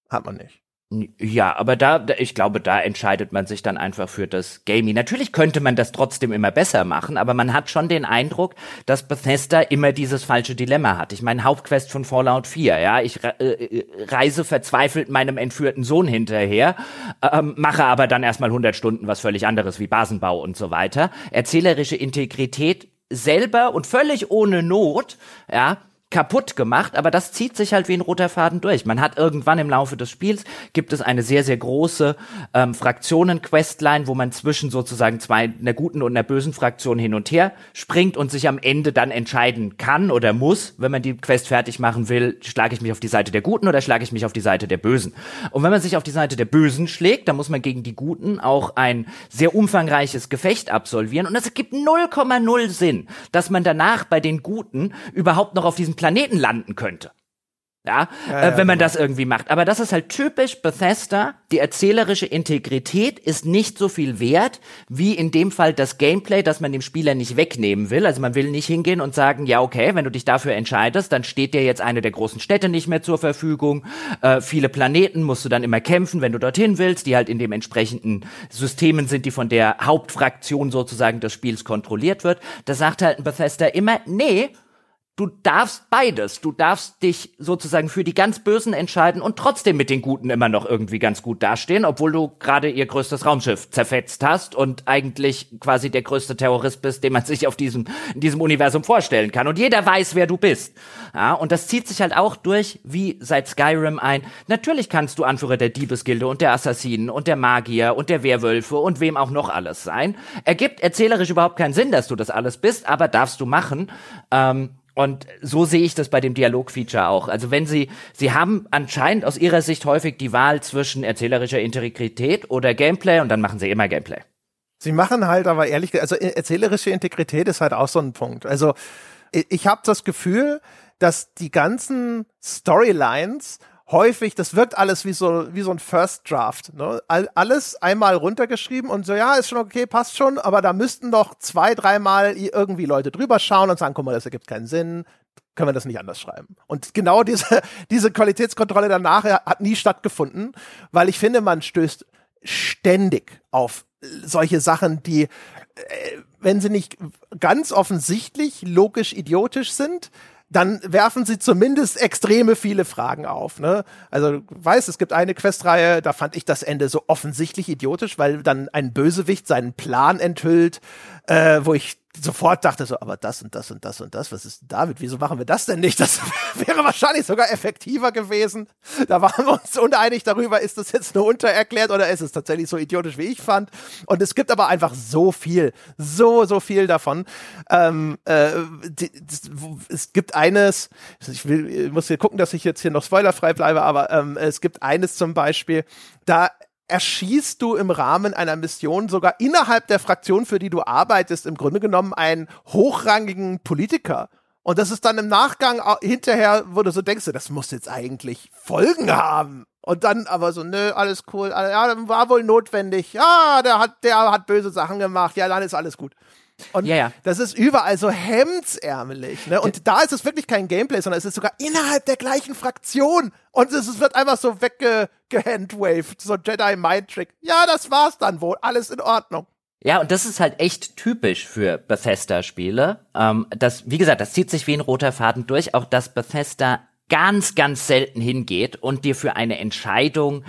hat man nicht. Ja, aber da, ich glaube, da entscheidet man sich dann einfach für das Gaming. Natürlich könnte man das trotzdem immer besser machen, aber man hat schon den Eindruck, dass Bethesda immer dieses falsche Dilemma hat. Ich meine, Hauptquest von Fallout 4, ja, ich äh, äh, reise verzweifelt meinem entführten Sohn hinterher, ähm, mache aber dann erstmal 100 Stunden was völlig anderes wie Basenbau und so weiter. Erzählerische Integrität selber und völlig ohne Not, ja, kaputt gemacht, aber das zieht sich halt wie ein roter Faden durch. Man hat irgendwann im Laufe des Spiels gibt es eine sehr, sehr große ähm, Fraktionen-Questline, wo man zwischen sozusagen zwei, einer guten und einer bösen Fraktion hin und her springt und sich am Ende dann entscheiden kann oder muss, wenn man die Quest fertig machen will, schlage ich mich auf die Seite der Guten oder schlage ich mich auf die Seite der Bösen. Und wenn man sich auf die Seite der Bösen schlägt, dann muss man gegen die Guten auch ein sehr umfangreiches Gefecht absolvieren und es gibt 0,0 Sinn, dass man danach bei den Guten überhaupt noch auf diesen Planeten landen könnte. Ja, ja, äh, wenn man genau. das irgendwie macht. Aber das ist halt typisch Bethesda. Die erzählerische Integrität ist nicht so viel wert, wie in dem Fall das Gameplay, das man dem Spieler nicht wegnehmen will. Also man will nicht hingehen und sagen, ja, okay, wenn du dich dafür entscheidest, dann steht dir jetzt eine der großen Städte nicht mehr zur Verfügung. Äh, viele Planeten musst du dann immer kämpfen, wenn du dorthin willst, die halt in dem entsprechenden Systemen sind, die von der Hauptfraktion sozusagen des Spiels kontrolliert wird. Da sagt halt Bethesda immer, nee, du darfst beides. Du darfst dich sozusagen für die ganz Bösen entscheiden und trotzdem mit den Guten immer noch irgendwie ganz gut dastehen, obwohl du gerade ihr größtes Raumschiff zerfetzt hast und eigentlich quasi der größte Terrorist bist, den man sich auf diesem, in diesem Universum vorstellen kann. Und jeder weiß, wer du bist. Ja, und das zieht sich halt auch durch, wie seit Skyrim ein. Natürlich kannst du Anführer der Diebesgilde und der Assassinen und der Magier und der Werwölfe und wem auch noch alles sein. Ergibt erzählerisch überhaupt keinen Sinn, dass du das alles bist, aber darfst du machen. Ähm, und so sehe ich das bei dem Dialogfeature auch. Also wenn Sie, Sie haben anscheinend aus Ihrer Sicht häufig die Wahl zwischen erzählerischer Integrität oder Gameplay und dann machen Sie immer Gameplay. Sie machen halt aber ehrlich, also erzählerische Integrität ist halt auch so ein Punkt. Also ich habe das Gefühl, dass die ganzen Storylines häufig, das wirkt alles wie so, wie so ein First Draft. Ne? All, alles einmal runtergeschrieben und so, ja, ist schon okay, passt schon, aber da müssten doch zwei, dreimal irgendwie Leute drüber schauen und sagen, guck mal, das ergibt keinen Sinn, können wir das nicht anders schreiben. Und genau diese, diese Qualitätskontrolle danach hat nie stattgefunden, weil ich finde, man stößt ständig auf solche Sachen, die, äh, wenn sie nicht ganz offensichtlich logisch idiotisch sind, dann werfen sie zumindest extreme viele Fragen auf. Ne? Also weiß, es gibt eine Questreihe, da fand ich das Ende so offensichtlich idiotisch, weil dann ein Bösewicht seinen Plan enthüllt, äh, wo ich sofort dachte so, aber das und das und das und das, was ist David, wieso machen wir das denn nicht? Das wäre wahrscheinlich sogar effektiver gewesen. Da waren wir uns uneinig darüber, ist das jetzt nur untererklärt oder ist es tatsächlich so idiotisch, wie ich fand. Und es gibt aber einfach so viel, so, so viel davon. Ähm, äh, die, das, es gibt eines, ich, will, ich muss hier gucken, dass ich jetzt hier noch spoilerfrei bleibe, aber ähm, es gibt eines zum Beispiel, da erschießt du im Rahmen einer Mission sogar innerhalb der Fraktion, für die du arbeitest, im Grunde genommen einen hochrangigen Politiker. Und das ist dann im Nachgang hinterher, wo du so denkst, das muss jetzt eigentlich Folgen haben. Und dann aber so, nö, alles cool, ja, war wohl notwendig. Ja, der hat, der hat böse Sachen gemacht. Ja, dann ist alles gut. Und ja, ja. das ist überall so hemdsärmelig. Ne? Und da ist es wirklich kein Gameplay, sondern es ist sogar innerhalb der gleichen Fraktion. Und es wird einfach so weggehandwaved, so Jedi Mind Trick. Ja, das war's dann wohl. Alles in Ordnung. Ja, und das ist halt echt typisch für Bethesda-Spiele. Ähm, das, wie gesagt, das zieht sich wie ein roter Faden durch. Auch dass Bethesda ganz, ganz selten hingeht und dir für eine Entscheidung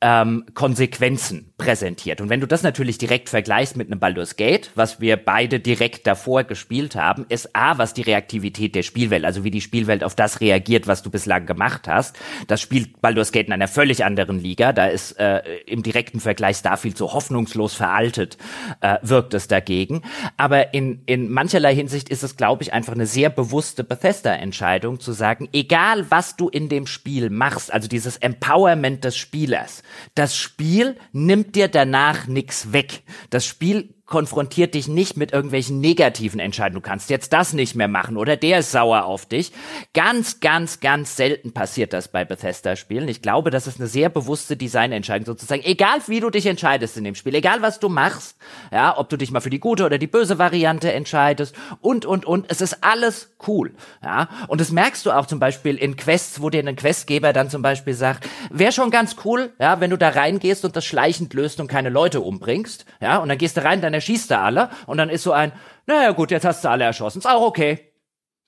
ähm, Konsequenzen präsentiert. Und wenn du das natürlich direkt vergleichst mit einem Baldur's Gate, was wir beide direkt davor gespielt haben, ist A, was die Reaktivität der Spielwelt, also wie die Spielwelt auf das reagiert, was du bislang gemacht hast. Das spielt Baldur's Gate in einer völlig anderen Liga. Da ist äh, im direkten Vergleich Starfield so hoffnungslos veraltet, äh, wirkt es dagegen. Aber in, in mancherlei Hinsicht ist es, glaube ich, einfach eine sehr bewusste Bethesda-Entscheidung zu sagen, egal was du in dem Spiel machst, also dieses Empowerment des Spielers, das Spiel nimmt dir danach nichts weg. Das Spiel konfrontiert dich nicht mit irgendwelchen negativen Entscheidungen. Du kannst jetzt das nicht mehr machen oder der ist sauer auf dich. Ganz, ganz, ganz selten passiert das bei Bethesda-Spielen. Ich glaube, das ist eine sehr bewusste Designentscheidung sozusagen. Egal wie du dich entscheidest in dem Spiel, egal was du machst, ja, ob du dich mal für die gute oder die böse Variante entscheidest und, und, und, es ist alles cool, ja. Und das merkst du auch zum Beispiel in Quests, wo dir ein Questgeber dann zum Beispiel sagt, wäre schon ganz cool, ja, wenn du da reingehst und das schleichend löst und keine Leute umbringst, ja, und dann gehst du rein, dann erschießt er alle und dann ist so ein, naja gut, jetzt hast du alle erschossen, ist auch okay.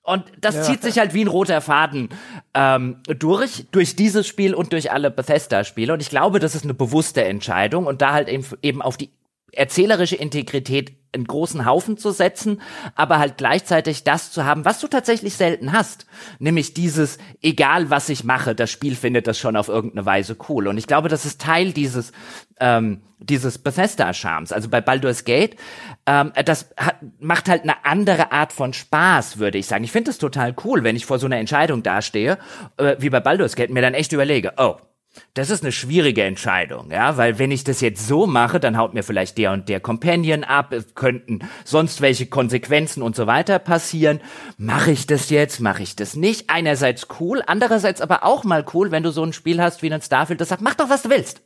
Und das ja. zieht sich halt wie ein roter Faden ähm, durch, durch dieses Spiel und durch alle Bethesda-Spiele. Und ich glaube, das ist eine bewusste Entscheidung und da halt eben, eben auf die erzählerische Integrität einen großen Haufen zu setzen, aber halt gleichzeitig das zu haben, was du tatsächlich selten hast. Nämlich dieses, egal was ich mache, das Spiel findet das schon auf irgendeine Weise cool. Und ich glaube, das ist Teil dieses, ähm, dieses Bethesda-Charmes. Also bei Baldur's Gate, ähm, das hat, macht halt eine andere Art von Spaß, würde ich sagen. Ich finde es total cool, wenn ich vor so einer Entscheidung dastehe, äh, wie bei Baldur's Gate, mir dann echt überlege, oh, das ist eine schwierige Entscheidung, ja, weil wenn ich das jetzt so mache, dann haut mir vielleicht der und der Companion ab, es könnten sonst welche Konsequenzen und so weiter passieren. Mache ich das jetzt, mache ich das nicht? Einerseits cool, andererseits aber auch mal cool, wenn du so ein Spiel hast wie ein Starfield, das sagt, mach doch was du willst.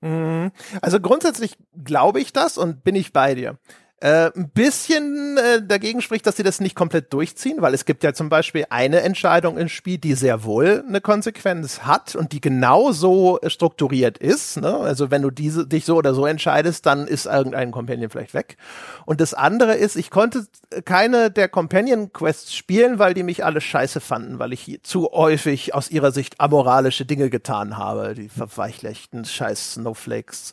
Mhm. Also grundsätzlich glaube ich das und bin ich bei dir. Äh, ein bisschen äh, dagegen spricht, dass sie das nicht komplett durchziehen, weil es gibt ja zum Beispiel eine Entscheidung im Spiel, die sehr wohl eine Konsequenz hat und die genau so strukturiert ist. Ne? Also wenn du diese dich so oder so entscheidest, dann ist irgendein Companion vielleicht weg. Und das andere ist, ich konnte keine der Companion Quests spielen, weil die mich alle scheiße fanden, weil ich zu häufig aus ihrer Sicht amoralische Dinge getan habe. Die verweichlichten scheiß Snowflakes.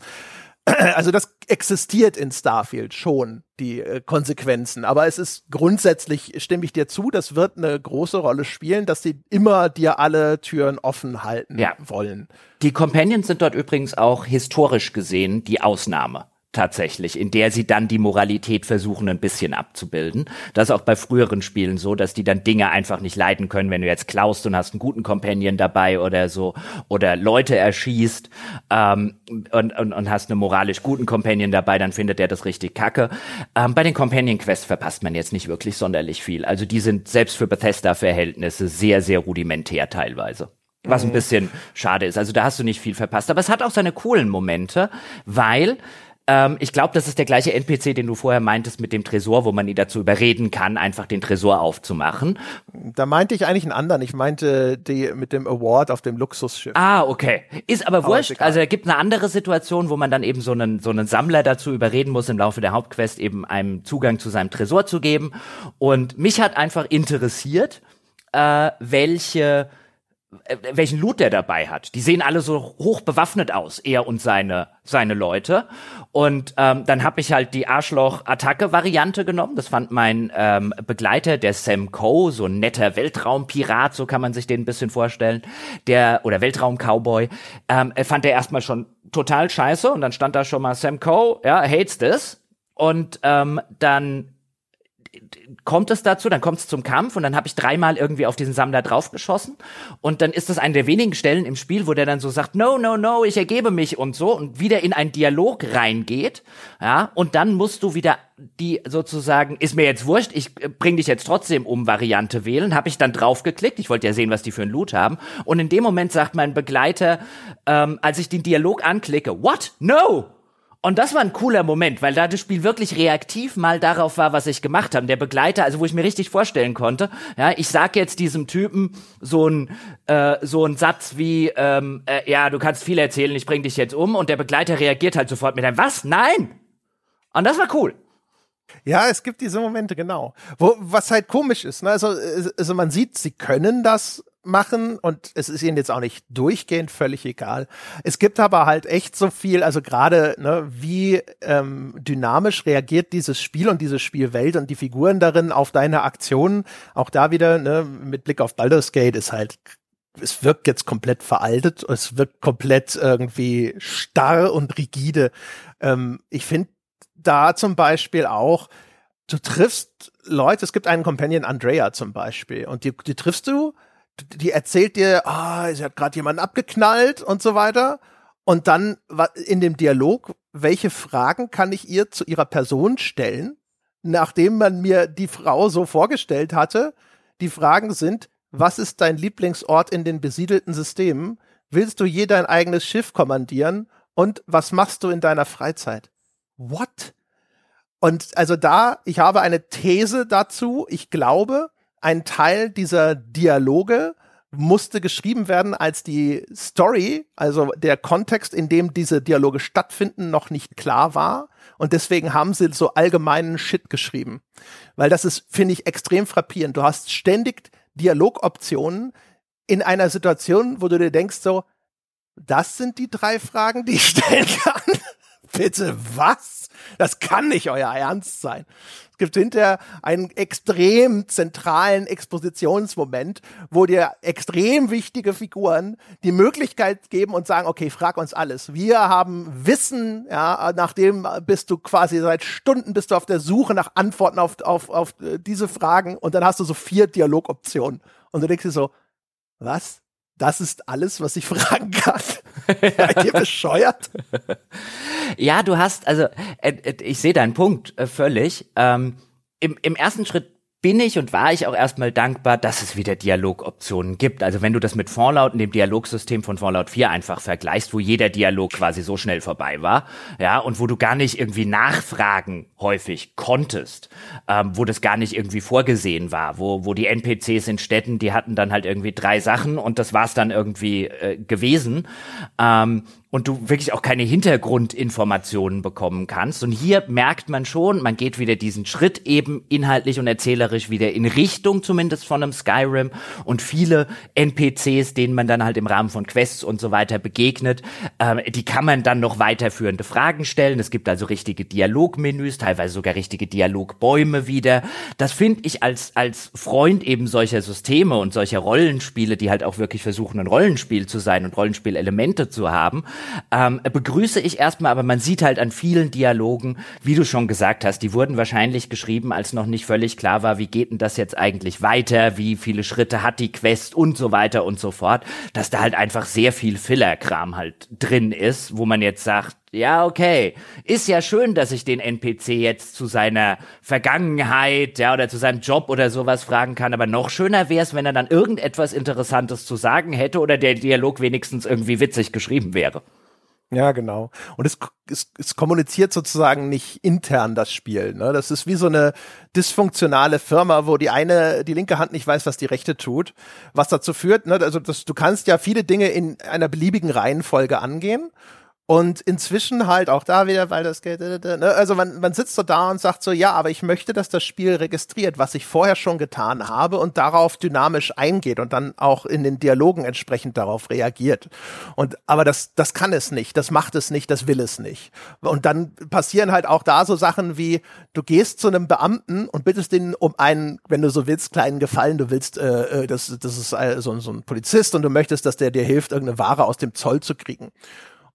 Also das existiert in Starfield schon, die äh, Konsequenzen. Aber es ist grundsätzlich, stimme ich dir zu, das wird eine große Rolle spielen, dass sie immer dir alle Türen offen halten ja. wollen. Die Companions sind dort übrigens auch historisch gesehen die Ausnahme tatsächlich, in der sie dann die Moralität versuchen, ein bisschen abzubilden. Das ist auch bei früheren Spielen so, dass die dann Dinge einfach nicht leiden können, wenn du jetzt klaust und hast einen guten Companion dabei oder so, oder Leute erschießt ähm, und, und, und hast einen moralisch guten Companion dabei, dann findet er das richtig kacke. Ähm, bei den Companion Quests verpasst man jetzt nicht wirklich sonderlich viel. Also die sind selbst für Bethesda-Verhältnisse sehr, sehr rudimentär teilweise. Was ein mhm. bisschen schade ist. Also da hast du nicht viel verpasst. Aber es hat auch seine coolen Momente, weil ähm, ich glaube, das ist der gleiche NPC, den du vorher meintest mit dem Tresor, wo man ihn dazu überreden kann, einfach den Tresor aufzumachen. Da meinte ich eigentlich einen anderen. Ich meinte die mit dem Award auf dem Luxusschiff. Ah, okay. Ist aber, aber wurscht. Also er gibt eine andere Situation, wo man dann eben so einen, so einen Sammler dazu überreden muss, im Laufe der Hauptquest eben einem Zugang zu seinem Tresor zu geben. Und mich hat einfach interessiert, äh, welche welchen Loot der dabei hat. Die sehen alle so hoch bewaffnet aus, er und seine seine Leute. Und ähm, dann habe ich halt die Arschloch-Attacke-Variante genommen. Das fand mein ähm, Begleiter, der Sam Coe, so ein netter Weltraumpirat, so kann man sich den ein bisschen vorstellen, der oder Weltraum-Cowboy, ähm, fand er erstmal schon total scheiße. Und dann stand da schon mal Sam Coe, ja, hates this. Und ähm, dann kommt es dazu, dann kommt es zum Kampf und dann habe ich dreimal irgendwie auf diesen Sammler draufgeschossen und dann ist das eine der wenigen Stellen im Spiel, wo der dann so sagt, no, no, no, ich ergebe mich und so und wieder in einen Dialog reingeht, ja, und dann musst du wieder die sozusagen, ist mir jetzt wurscht, ich äh, bring dich jetzt trotzdem um Variante wählen, habe ich dann draufgeklickt, ich wollte ja sehen, was die für ein Loot haben und in dem Moment sagt mein Begleiter, ähm, als ich den Dialog anklicke, what? No! Und das war ein cooler Moment, weil da das Spiel wirklich reaktiv mal darauf war, was ich gemacht habe. Der Begleiter, also wo ich mir richtig vorstellen konnte, ja, ich sag jetzt diesem Typen so ein äh, so ein Satz wie, ähm, äh, ja, du kannst viel erzählen, ich bring dich jetzt um, und der Begleiter reagiert halt sofort mit einem Was? Nein! Und das war cool. Ja, es gibt diese Momente, genau. Wo, was halt komisch ist, ne? Also, also man sieht, sie können das machen und es ist ihnen jetzt auch nicht durchgehend völlig egal. Es gibt aber halt echt so viel, also gerade ne, wie ähm, dynamisch reagiert dieses Spiel und diese Spielwelt und die Figuren darin auf deine Aktionen. Auch da wieder ne, mit Blick auf Baldur's Gate ist halt es wirkt jetzt komplett veraltet, es wirkt komplett irgendwie starr und rigide. Ähm, ich finde da zum Beispiel auch, du triffst Leute, es gibt einen Companion Andrea zum Beispiel und die, die triffst du die erzählt dir, ah, sie hat gerade jemanden abgeknallt und so weiter. Und dann in dem Dialog, welche Fragen kann ich ihr zu ihrer Person stellen, nachdem man mir die Frau so vorgestellt hatte? Die Fragen sind, was ist dein Lieblingsort in den besiedelten Systemen? Willst du je dein eigenes Schiff kommandieren? Und was machst du in deiner Freizeit? What? Und also da, ich habe eine These dazu. Ich glaube, ein Teil dieser Dialoge musste geschrieben werden, als die Story, also der Kontext, in dem diese Dialoge stattfinden, noch nicht klar war. Und deswegen haben sie so allgemeinen Shit geschrieben. Weil das ist, finde ich, extrem frappierend. Du hast ständig Dialogoptionen in einer Situation, wo du dir denkst so, das sind die drei Fragen, die ich stellen kann. Bitte was? Das kann nicht euer Ernst sein. Es gibt hinterher einen extrem zentralen Expositionsmoment, wo dir extrem wichtige Figuren die Möglichkeit geben und sagen, okay, frag uns alles. Wir haben Wissen, ja, nachdem bist du quasi seit Stunden bist du auf der Suche nach Antworten auf, auf, auf diese Fragen und dann hast du so vier Dialogoptionen. Und du denkst dir so, was? Das ist alles, was ich fragen kann. Seid ihr bescheuert? Ja, du hast, also äh, äh, ich sehe deinen Punkt äh, völlig. Ähm, im, Im ersten Schritt bin ich und war ich auch erstmal dankbar, dass es wieder Dialogoptionen gibt. Also wenn du das mit Fallout in dem Dialogsystem von Fallout 4 einfach vergleichst, wo jeder Dialog quasi so schnell vorbei war, ja, und wo du gar nicht irgendwie nachfragen häufig konntest, ähm, wo das gar nicht irgendwie vorgesehen war, wo, wo die NPCs in Städten, die hatten dann halt irgendwie drei Sachen und das war's dann irgendwie äh, gewesen. Ähm, und du wirklich auch keine Hintergrundinformationen bekommen kannst. Und hier merkt man schon, man geht wieder diesen Schritt eben inhaltlich und erzählerisch wieder in Richtung zumindest von einem Skyrim und viele NPCs, denen man dann halt im Rahmen von Quests und so weiter begegnet, äh, die kann man dann noch weiterführende Fragen stellen. Es gibt also richtige Dialogmenüs, teilweise sogar richtige Dialogbäume wieder. Das finde ich als, als Freund eben solcher Systeme und solcher Rollenspiele, die halt auch wirklich versuchen, ein Rollenspiel zu sein und Rollenspielelemente zu haben, ähm, begrüße ich erstmal, aber man sieht halt an vielen Dialogen, wie du schon gesagt hast, die wurden wahrscheinlich geschrieben, als noch nicht völlig klar war, wie geht denn das jetzt eigentlich weiter, wie viele Schritte hat die Quest und so weiter und so fort, dass da halt einfach sehr viel Fillerkram halt drin ist, wo man jetzt sagt, ja, okay. Ist ja schön, dass ich den NPC jetzt zu seiner Vergangenheit, ja, oder zu seinem Job oder sowas fragen kann, aber noch schöner wäre es, wenn er dann irgendetwas Interessantes zu sagen hätte oder der Dialog wenigstens irgendwie witzig geschrieben wäre. Ja, genau. Und es, es, es kommuniziert sozusagen nicht intern das Spiel. Ne? Das ist wie so eine dysfunktionale Firma, wo die eine, die linke Hand nicht weiß, was die rechte tut. Was dazu führt, ne? also das, du kannst ja viele Dinge in einer beliebigen Reihenfolge angehen. Und inzwischen halt auch da wieder, weil das Geld, ne? also man, man sitzt so da und sagt so, ja, aber ich möchte, dass das Spiel registriert, was ich vorher schon getan habe und darauf dynamisch eingeht und dann auch in den Dialogen entsprechend darauf reagiert. Und, aber das, das kann es nicht, das macht es nicht, das will es nicht. Und dann passieren halt auch da so Sachen wie, du gehst zu einem Beamten und bittest den um einen, wenn du so willst, kleinen Gefallen, du willst, äh, äh das, das ist äh, so, so ein Polizist und du möchtest, dass der dir hilft, irgendeine Ware aus dem Zoll zu kriegen.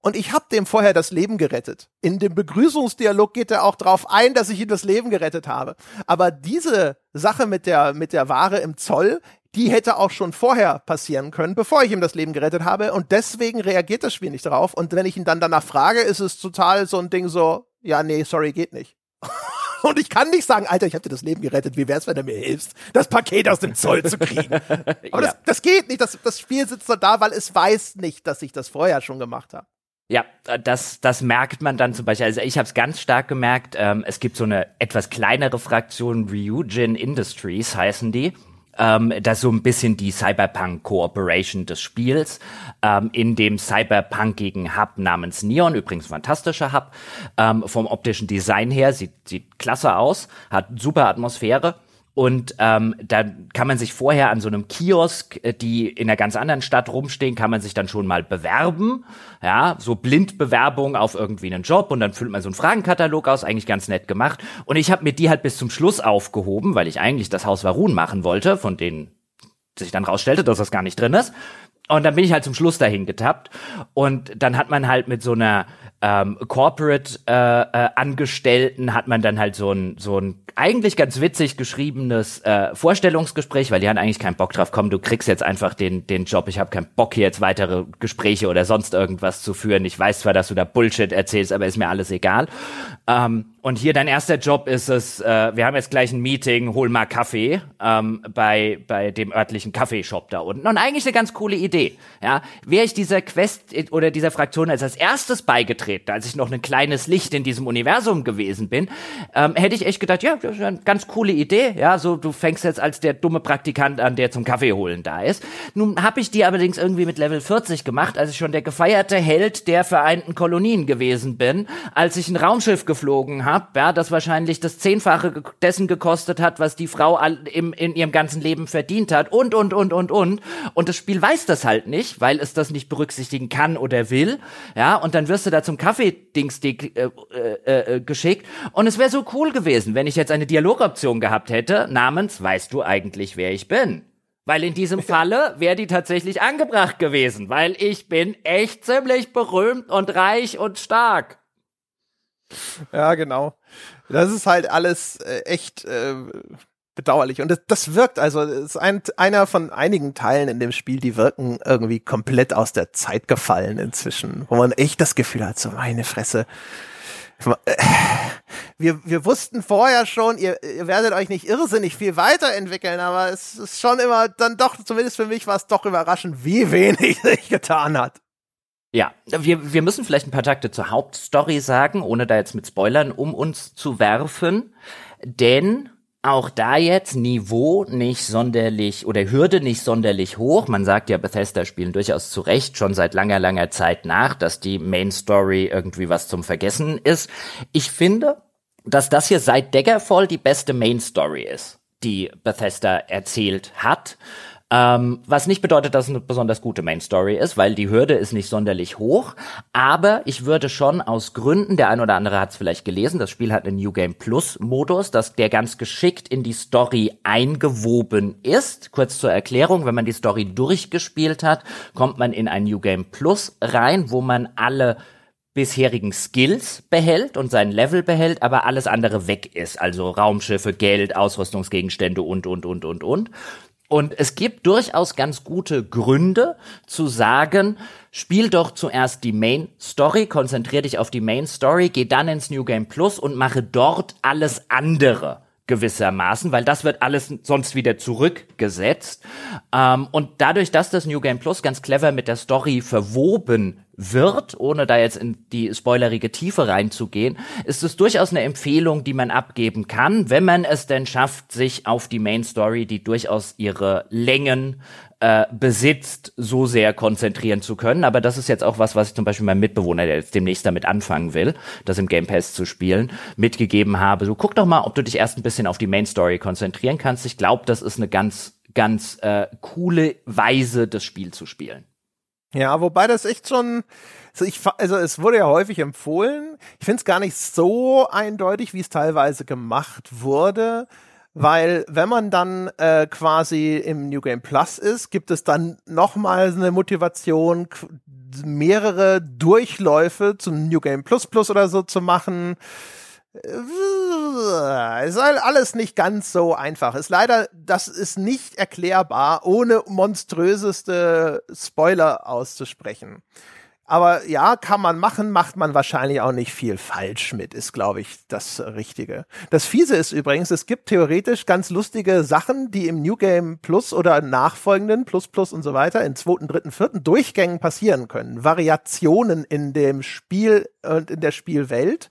Und ich habe dem vorher das Leben gerettet. In dem Begrüßungsdialog geht er auch darauf ein, dass ich ihm das Leben gerettet habe. Aber diese Sache mit der, mit der Ware im Zoll, die hätte auch schon vorher passieren können, bevor ich ihm das Leben gerettet habe. Und deswegen reagiert das Spiel nicht darauf. Und wenn ich ihn dann danach frage, ist es total so ein Ding so, ja, nee, sorry, geht nicht. Und ich kann nicht sagen, Alter, ich habe dir das Leben gerettet, wie wär's, wenn du mir hilfst, das Paket aus dem Zoll zu kriegen. Aber ja. das, das geht nicht. Das, das Spiel sitzt so da, weil es weiß nicht, dass ich das vorher schon gemacht habe. Ja, das, das merkt man dann zum Beispiel. Also ich habe es ganz stark gemerkt. Ähm, es gibt so eine etwas kleinere Fraktion, Ryujin Industries heißen die. Ähm, das ist so ein bisschen die Cyberpunk Cooperation des Spiels ähm, in dem cyberpunkigen Hub namens Neon, übrigens fantastischer Hub. Ähm, vom optischen Design her sieht, sieht klasse aus, hat super Atmosphäre und ähm, dann kann man sich vorher an so einem Kiosk, äh, die in einer ganz anderen Stadt rumstehen, kann man sich dann schon mal bewerben. Ja, so Blindbewerbung auf irgendwie einen Job und dann füllt man so einen Fragenkatalog aus, eigentlich ganz nett gemacht. Und ich habe mir die halt bis zum Schluss aufgehoben, weil ich eigentlich das Haus Varun machen wollte, von denen sich dann rausstellte, dass das gar nicht drin ist. Und dann bin ich halt zum Schluss dahin getappt. Und dann hat man halt mit so einer ähm, Corporate äh, äh, Angestellten hat man dann halt so ein so ein eigentlich ganz witzig geschriebenes äh, Vorstellungsgespräch, weil die haben eigentlich keinen Bock drauf. Komm, du kriegst jetzt einfach den den Job. Ich habe keinen Bock hier jetzt weitere Gespräche oder sonst irgendwas zu führen. Ich weiß zwar, dass du da Bullshit erzählst, aber ist mir alles egal. Ähm, und hier dein erster Job ist es, äh, wir haben jetzt gleich ein Meeting, hol mal Kaffee ähm, bei, bei dem örtlichen Kaffeeshop da unten. Und eigentlich eine ganz coole Idee. Ja, Wäre ich dieser Quest oder dieser Fraktion als, als erstes beigetreten, als ich noch ein kleines Licht in diesem Universum gewesen bin, ähm, hätte ich echt gedacht, ja, das ist eine ganz coole Idee. Ja, so du fängst jetzt als der dumme Praktikant an, der zum Kaffee holen da ist. Nun habe ich die allerdings irgendwie mit Level 40 gemacht, als ich schon der gefeierte Held der Vereinten Kolonien gewesen bin, als ich ein Raumschiff geflogen habe, ja, das wahrscheinlich das Zehnfache dessen gekostet hat, was die Frau im, in ihrem ganzen Leben verdient hat und, und, und, und, und. Und das Spiel weiß das halt nicht, weil es das nicht berücksichtigen kann oder will. Ja, und dann wirst du da zum Kaffeedings äh, äh, äh, geschickt. Und es wäre so cool gewesen, wenn ich jetzt eine Dialogoption gehabt hätte, namens, weißt du eigentlich, wer ich bin? Weil in diesem Falle wäre die tatsächlich angebracht gewesen, weil ich bin echt ziemlich berühmt und reich und stark. Ja, genau. Das ist halt alles äh, echt äh, bedauerlich. Und das, das wirkt, also ist ein, einer von einigen Teilen in dem Spiel, die wirken irgendwie komplett aus der Zeit gefallen inzwischen, wo man echt das Gefühl hat, so meine Fresse. Wir, wir wussten vorher schon, ihr, ihr werdet euch nicht irrsinnig viel weiterentwickeln, aber es ist schon immer dann doch, zumindest für mich war es doch überraschend, wie wenig sich getan hat. Ja, wir, wir müssen vielleicht ein paar Takte zur Hauptstory sagen, ohne da jetzt mit Spoilern um uns zu werfen. Denn auch da jetzt Niveau nicht sonderlich oder Hürde nicht sonderlich hoch. Man sagt ja, Bethesda spielen durchaus zu Recht schon seit langer, langer Zeit nach, dass die Main Story irgendwie was zum Vergessen ist. Ich finde, dass das hier seit Daggerfall die beste Main Story ist, die Bethesda erzählt hat. Ähm, was nicht bedeutet, dass es eine besonders gute Main Story ist, weil die Hürde ist nicht sonderlich hoch. Aber ich würde schon aus Gründen, der ein oder andere hat es vielleicht gelesen, das Spiel hat einen New Game Plus Modus, dass der ganz geschickt in die Story eingewoben ist. Kurz zur Erklärung, wenn man die Story durchgespielt hat, kommt man in ein New Game Plus rein, wo man alle bisherigen Skills behält und sein Level behält, aber alles andere weg ist. Also Raumschiffe, Geld, Ausrüstungsgegenstände und, und, und, und, und. Und es gibt durchaus ganz gute Gründe zu sagen, spiel doch zuerst die Main Story, konzentrier dich auf die Main Story, geh dann ins New Game Plus und mache dort alles andere gewissermaßen, weil das wird alles sonst wieder zurückgesetzt. Ähm, und dadurch, dass das New Game Plus ganz clever mit der Story verwoben wird, ohne da jetzt in die spoilerige Tiefe reinzugehen, ist es durchaus eine Empfehlung, die man abgeben kann, wenn man es denn schafft, sich auf die Main Story, die durchaus ihre Längen äh, besitzt, so sehr konzentrieren zu können. Aber das ist jetzt auch was, was ich zum Beispiel meinem Mitbewohner, der jetzt demnächst damit anfangen will, das im Game Pass zu spielen, mitgegeben habe. So guck doch mal, ob du dich erst ein bisschen auf die Main Story konzentrieren kannst. Ich glaube, das ist eine ganz, ganz äh, coole Weise, das Spiel zu spielen. Ja, wobei das echt schon, also, ich, also es wurde ja häufig empfohlen. Ich finde es gar nicht so eindeutig, wie es teilweise gemacht wurde, weil wenn man dann äh, quasi im New Game Plus ist, gibt es dann nochmal eine Motivation, mehrere Durchläufe zum New Game Plus Plus oder so zu machen. Äh, ist halt alles nicht ganz so einfach. Ist leider, das ist nicht erklärbar, ohne monströseste Spoiler auszusprechen. Aber ja, kann man machen, macht man wahrscheinlich auch nicht viel falsch mit, ist, glaube ich, das Richtige. Das Fiese ist übrigens, es gibt theoretisch ganz lustige Sachen, die im New Game Plus oder nachfolgenden Plus Plus und so weiter in zweiten, dritten, vierten Durchgängen passieren können. Variationen in dem Spiel und in der Spielwelt.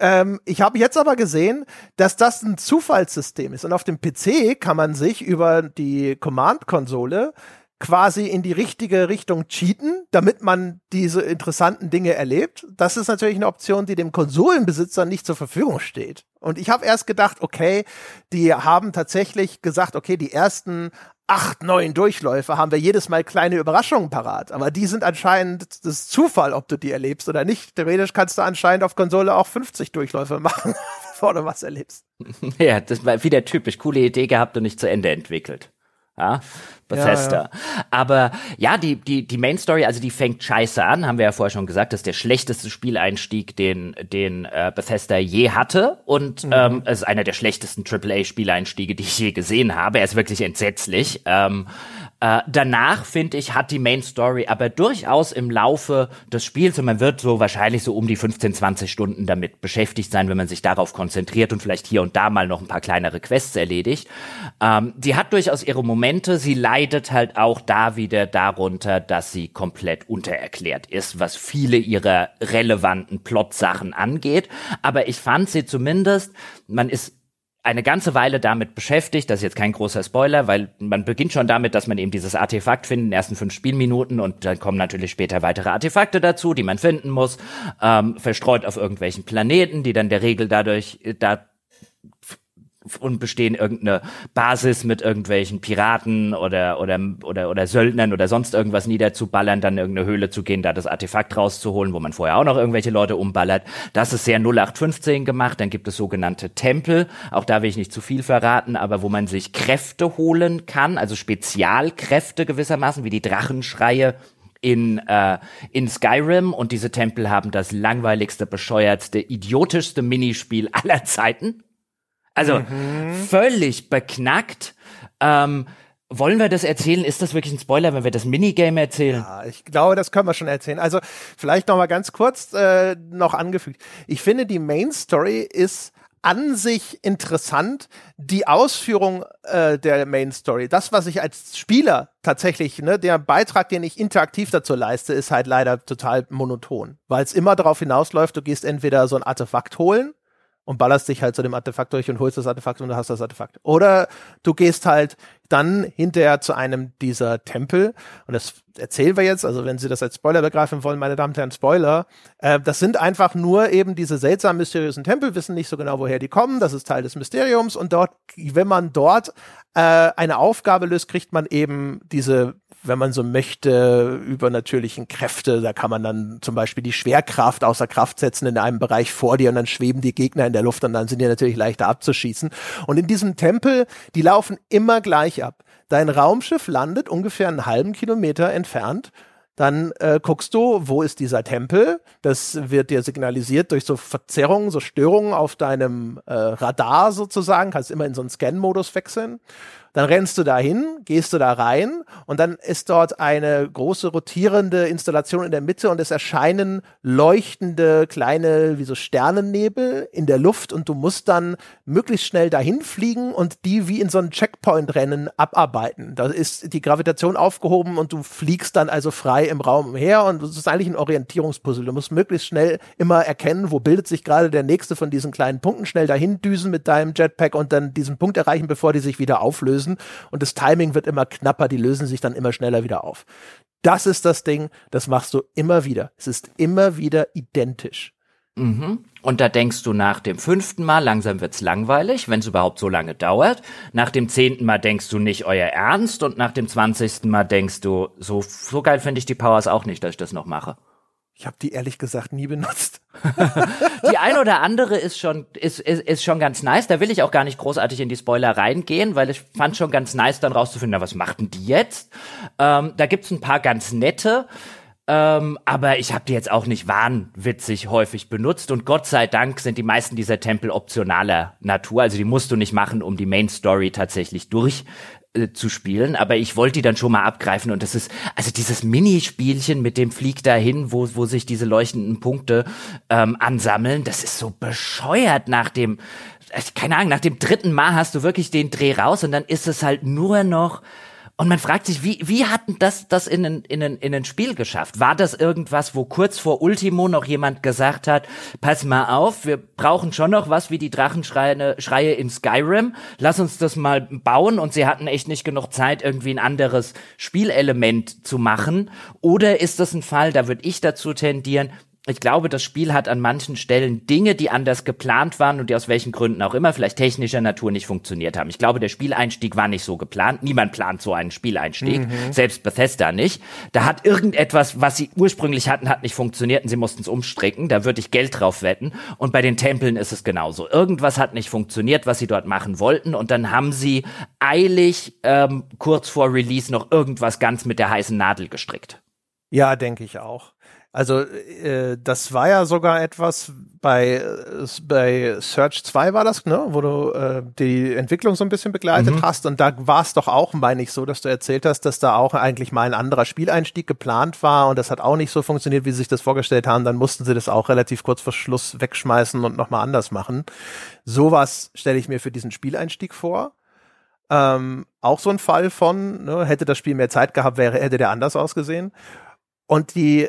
Ähm, ich habe jetzt aber gesehen, dass das ein Zufallssystem ist. Und auf dem PC kann man sich über die Command-Konsole quasi in die richtige Richtung cheaten, damit man diese interessanten Dinge erlebt. Das ist natürlich eine Option, die dem Konsolenbesitzer nicht zur Verfügung steht. Und ich habe erst gedacht, okay, die haben tatsächlich gesagt, okay, die ersten acht, neun Durchläufe haben wir jedes Mal kleine Überraschungen parat. Aber die sind anscheinend das Zufall, ob du die erlebst oder nicht. Theoretisch kannst du anscheinend auf Konsole auch 50 Durchläufe machen, bevor du was erlebst. Ja, das war wieder typisch. Coole Idee gehabt und nicht zu Ende entwickelt. Ja, Bethesda. Ja, ja. Aber ja, die, die, die Main Story, also die fängt scheiße an, haben wir ja vorher schon gesagt, das ist der schlechteste Spieleinstieg, den, den äh, Bethesda je hatte. Und mhm. ähm, es ist einer der schlechtesten AAA-Spieleinstiege, die ich je gesehen habe. Er ist wirklich entsetzlich. Ähm, äh, danach, finde ich, hat die Main Story aber durchaus im Laufe des Spiels, und man wird so wahrscheinlich so um die 15, 20 Stunden damit beschäftigt sein, wenn man sich darauf konzentriert und vielleicht hier und da mal noch ein paar kleinere Quests erledigt. Ähm, die hat durchaus ihre Momente. Sie leidet halt auch da wieder darunter, dass sie komplett untererklärt ist, was viele ihrer relevanten Plot-Sachen angeht. Aber ich fand sie zumindest, man ist eine ganze Weile damit beschäftigt. Das ist jetzt kein großer Spoiler, weil man beginnt schon damit, dass man eben dieses Artefakt findet in den ersten fünf Spielminuten und dann kommen natürlich später weitere Artefakte dazu, die man finden muss, ähm, verstreut auf irgendwelchen Planeten, die dann der Regel dadurch äh, da und bestehen irgendeine Basis mit irgendwelchen Piraten oder, oder, oder, oder Söldnern oder sonst irgendwas niederzuballern, dann in irgendeine Höhle zu gehen, da das Artefakt rauszuholen, wo man vorher auch noch irgendwelche Leute umballert. Das ist sehr 0815 gemacht. Dann gibt es sogenannte Tempel. Auch da will ich nicht zu viel verraten, aber wo man sich Kräfte holen kann, also Spezialkräfte gewissermaßen, wie die Drachenschreie in, äh, in Skyrim und diese Tempel haben das langweiligste, bescheuertste, idiotischste Minispiel aller Zeiten. Also mhm. völlig beknackt. Ähm, wollen wir das erzählen? Ist das wirklich ein Spoiler, wenn wir das Minigame erzählen? Ja, ich glaube, das können wir schon erzählen. Also vielleicht noch mal ganz kurz äh, noch angefügt. Ich finde, die Main Story ist an sich interessant. Die Ausführung äh, der Main Story, das, was ich als Spieler tatsächlich, ne, der Beitrag, den ich interaktiv dazu leiste, ist halt leider total monoton, weil es immer darauf hinausläuft, du gehst entweder so ein Artefakt holen und ballerst dich halt zu dem Artefakt durch und holst das Artefakt und du hast das Artefakt. Oder du gehst halt dann hinterher zu einem dieser Tempel und das erzählen wir jetzt, also wenn Sie das als Spoiler begreifen wollen, meine Damen und Herren, Spoiler, äh, das sind einfach nur eben diese seltsamen, mysteriösen Tempel, wissen nicht so genau, woher die kommen, das ist Teil des Mysteriums und dort, wenn man dort äh, eine Aufgabe löst, kriegt man eben diese wenn man so möchte, übernatürlichen Kräfte. Da kann man dann zum Beispiel die Schwerkraft außer Kraft setzen in einem Bereich vor dir und dann schweben die Gegner in der Luft und dann sind die natürlich leichter abzuschießen. Und in diesem Tempel, die laufen immer gleich ab. Dein Raumschiff landet ungefähr einen halben Kilometer entfernt dann äh, guckst du, wo ist dieser Tempel? Das wird dir signalisiert durch so Verzerrungen, so Störungen auf deinem äh, Radar sozusagen. Kannst immer in so einen Scan-Modus wechseln. Dann rennst du dahin, gehst du da rein und dann ist dort eine große rotierende Installation in der Mitte und es erscheinen leuchtende kleine, wie so Sternennebel in der Luft und du musst dann möglichst schnell dahin fliegen und die wie in so einem Checkpoint-Rennen abarbeiten. Da ist die Gravitation aufgehoben und du fliegst dann also frei im Raum umher und das ist eigentlich ein Orientierungspuzzle. Du musst möglichst schnell immer erkennen, wo bildet sich gerade der nächste von diesen kleinen Punkten, schnell dahin düsen mit deinem Jetpack und dann diesen Punkt erreichen, bevor die sich wieder auflösen. Und das Timing wird immer knapper, die lösen sich dann immer schneller wieder auf. Das ist das Ding, das machst du immer wieder. Es ist immer wieder identisch. Mhm. Und da denkst du nach dem fünften Mal, langsam wird's langweilig, wenn es überhaupt so lange dauert. Nach dem zehnten Mal denkst du nicht euer Ernst und nach dem zwanzigsten Mal denkst du, so, so geil finde ich die Powers auch nicht, dass ich das noch mache. Ich habe die ehrlich gesagt nie benutzt. die ein oder andere ist schon ist, ist, ist schon ganz nice. Da will ich auch gar nicht großartig in die Spoiler reingehen, weil ich fand schon ganz nice, dann rauszufinden, na, was machten die jetzt? Ähm, da gibt's ein paar ganz nette. Ähm, aber ich habe die jetzt auch nicht wahnwitzig häufig benutzt und Gott sei Dank sind die meisten dieser Tempel optionaler Natur. Also die musst du nicht machen, um die Main Story tatsächlich durch äh, zu spielen, aber ich wollte die dann schon mal abgreifen und das ist, also dieses Minispielchen mit dem Flieg dahin, wo, wo sich diese leuchtenden Punkte ähm, ansammeln, das ist so bescheuert nach dem, äh, keine Ahnung, nach dem dritten Mal hast du wirklich den Dreh raus und dann ist es halt nur noch und man fragt sich, wie, wie hatten das, das in ein, in, ein, in ein Spiel geschafft? War das irgendwas, wo kurz vor Ultimo noch jemand gesagt hat, pass mal auf, wir brauchen schon noch was wie die Drachenschreie Schreie in Skyrim, lass uns das mal bauen und sie hatten echt nicht genug Zeit, irgendwie ein anderes Spielelement zu machen? Oder ist das ein Fall, da würde ich dazu tendieren, ich glaube, das Spiel hat an manchen Stellen Dinge, die anders geplant waren und die aus welchen Gründen auch immer, vielleicht technischer Natur nicht funktioniert haben. Ich glaube, der Spieleinstieg war nicht so geplant. Niemand plant so einen Spieleinstieg, mhm. selbst Bethesda nicht. Da hat irgendetwas, was sie ursprünglich hatten, hat nicht funktioniert und sie mussten es umstricken. Da würde ich Geld drauf wetten. Und bei den Tempeln ist es genauso. Irgendwas hat nicht funktioniert, was sie dort machen wollten. Und dann haben sie eilig ähm, kurz vor Release noch irgendwas ganz mit der heißen Nadel gestrickt. Ja, denke ich auch. Also äh, das war ja sogar etwas bei äh, bei Search 2 war das, ne, wo du äh, die Entwicklung so ein bisschen begleitet mhm. hast und da war es doch auch, meine ich, so, dass du erzählt hast, dass da auch eigentlich mal ein anderer Spieleinstieg geplant war und das hat auch nicht so funktioniert, wie sie sich das vorgestellt haben. Dann mussten sie das auch relativ kurz vor Schluss wegschmeißen und nochmal anders machen. Sowas stelle ich mir für diesen Spieleinstieg vor. Ähm, auch so ein Fall von, ne, hätte das Spiel mehr Zeit gehabt, wäre, hätte der anders ausgesehen. Und die,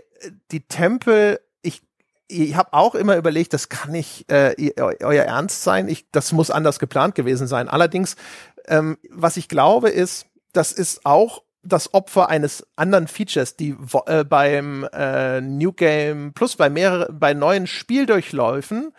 die Tempel, ich, ich habe auch immer überlegt, das kann nicht äh, euer Ernst sein. Ich, das muss anders geplant gewesen sein. Allerdings, ähm, was ich glaube, ist, das ist auch das Opfer eines anderen Features, die äh, beim äh, New Game Plus bei mehreren, bei neuen Spieldurchläufen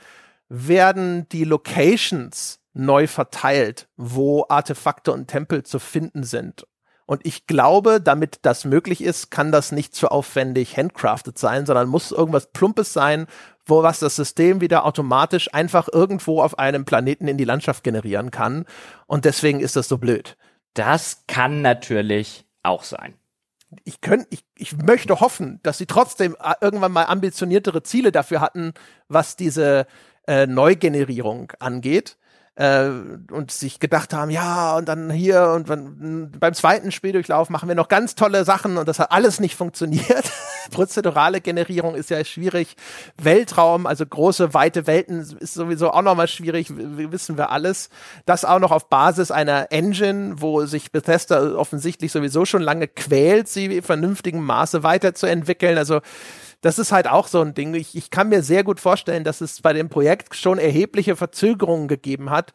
werden die Locations neu verteilt, wo Artefakte und Tempel zu finden sind. Und ich glaube, damit das möglich ist, kann das nicht zu aufwendig handcrafted sein, sondern muss irgendwas Plumpes sein, wo was das System wieder automatisch einfach irgendwo auf einem Planeten in die Landschaft generieren kann. Und deswegen ist das so blöd. Das kann natürlich auch sein. Ich könnte, ich, ich möchte hoffen, dass sie trotzdem äh, irgendwann mal ambitioniertere Ziele dafür hatten, was diese äh, Neugenerierung angeht äh, und sich gedacht haben, ja, und dann hier und wenn, beim zweiten Spieldurchlauf machen wir noch ganz tolle Sachen und das hat alles nicht funktioniert. Prozedurale Generierung ist ja schwierig. Weltraum, also große, weite Welten ist sowieso auch nochmal schwierig, wissen wir alles. Das auch noch auf Basis einer Engine, wo sich Bethesda offensichtlich sowieso schon lange quält, sie in vernünftigem Maße weiterzuentwickeln. Also das ist halt auch so ein Ding. Ich, ich kann mir sehr gut vorstellen, dass es bei dem Projekt schon erhebliche Verzögerungen gegeben hat,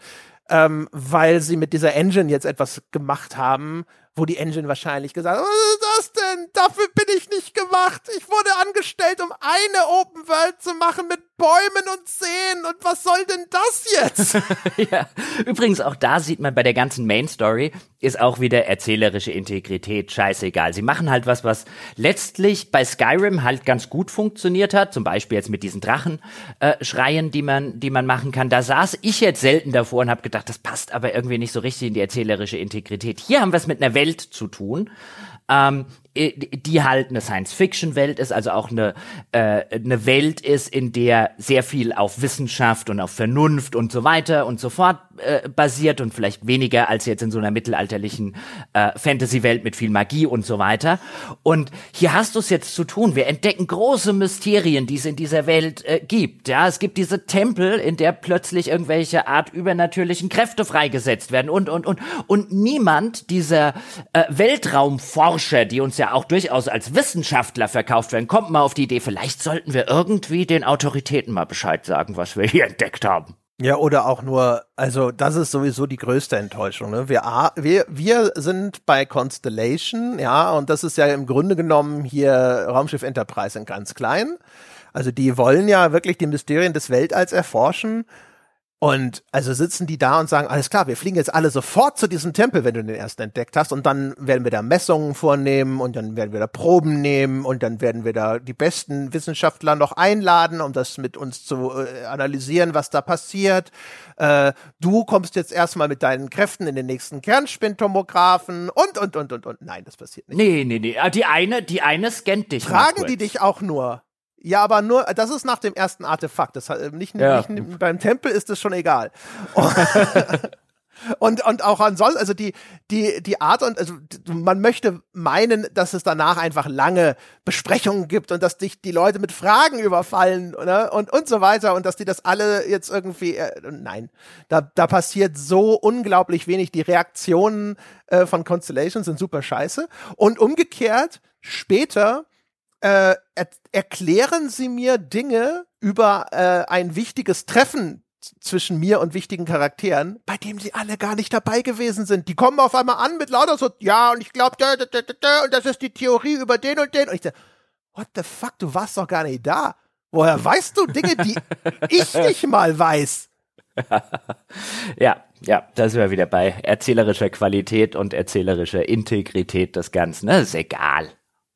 ähm, weil sie mit dieser Engine jetzt etwas gemacht haben, wo die Engine wahrscheinlich gesagt hat, was ist das denn? Dafür bin ich nicht gemacht. Ich wurde angestellt, um eine Open World zu machen mit Bäumen und Seen. Und was soll denn das jetzt? ja. Übrigens, auch da sieht man bei der ganzen Main Story, ist auch wieder erzählerische Integrität scheißegal. Sie machen halt was, was letztlich bei Skyrim halt ganz gut funktioniert hat. Zum Beispiel jetzt mit diesen Drachenschreien, äh, die man, die man machen kann. Da saß ich jetzt selten davor und habe gedacht, das passt aber irgendwie nicht so richtig in die erzählerische Integrität. Hier haben wir es mit einer Welt zu tun. Ähm, äh, die halt eine Science-Fiction-Welt ist, also auch eine, äh, eine Welt ist, in der sehr viel auf Wissenschaft und auf Vernunft und so weiter und so fort äh, basiert und vielleicht weniger als jetzt in so einer mittelalterlichen äh, Fantasy-Welt mit viel Magie und so weiter. Und hier hast du es jetzt zu tun. Wir entdecken große Mysterien, die es in dieser Welt äh, gibt. Ja, es gibt diese Tempel, in der plötzlich irgendwelche Art übernatürlichen Kräfte freigesetzt werden und und und und niemand dieser äh, Weltraumforscher, die uns ja auch durchaus als Wissenschaftler verkauft werden, kommt mal auf die Idee, vielleicht sollten wir irgendwie den Autoritäten mal Bescheid sagen, was wir hier entdeckt haben. Ja, oder auch nur, also das ist sowieso die größte Enttäuschung. Ne? Wir, wir, wir sind bei Constellation, ja, und das ist ja im Grunde genommen hier Raumschiff Enterprise in ganz klein. Also die wollen ja wirklich die Mysterien des Weltalls erforschen und also sitzen die da und sagen, alles klar, wir fliegen jetzt alle sofort zu diesem Tempel, wenn du den ersten entdeckt hast. Und dann werden wir da Messungen vornehmen und dann werden wir da Proben nehmen und dann werden wir da die besten Wissenschaftler noch einladen, um das mit uns zu äh, analysieren, was da passiert. Äh, du kommst jetzt erstmal mit deinen Kräften in den nächsten Kernspintomographen und, und, und, und, und. Nein, das passiert nicht. Nee, nee, nee. Ah, die eine, die eine scannt dich. Fragen die dich auch nur. Ja, aber nur, das ist nach dem ersten Artefakt. Das, äh, nicht, ja. nicht, beim Tempel ist es schon egal. und, und auch ansonsten, also die, die, die Art und, also man möchte meinen, dass es danach einfach lange Besprechungen gibt und dass dich die Leute mit Fragen überfallen ne? und, und so weiter und dass die das alle jetzt irgendwie, äh, nein, da, da passiert so unglaublich wenig. Die Reaktionen äh, von Constellation sind super scheiße. Und umgekehrt, später, äh, er erklären Sie mir Dinge über äh, ein wichtiges Treffen zwischen mir und wichtigen Charakteren, bei dem sie alle gar nicht dabei gewesen sind. Die kommen auf einmal an mit lauter so, ja, und ich glaube, da, da, da, da, und das ist die Theorie über den und den. Und ich dachte, what the fuck, du warst doch gar nicht da. Woher weißt du Dinge, die ich nicht mal weiß? ja, ja, da sind wir wieder bei erzählerischer Qualität und erzählerischer Integrität des Ganzen. Das ist egal.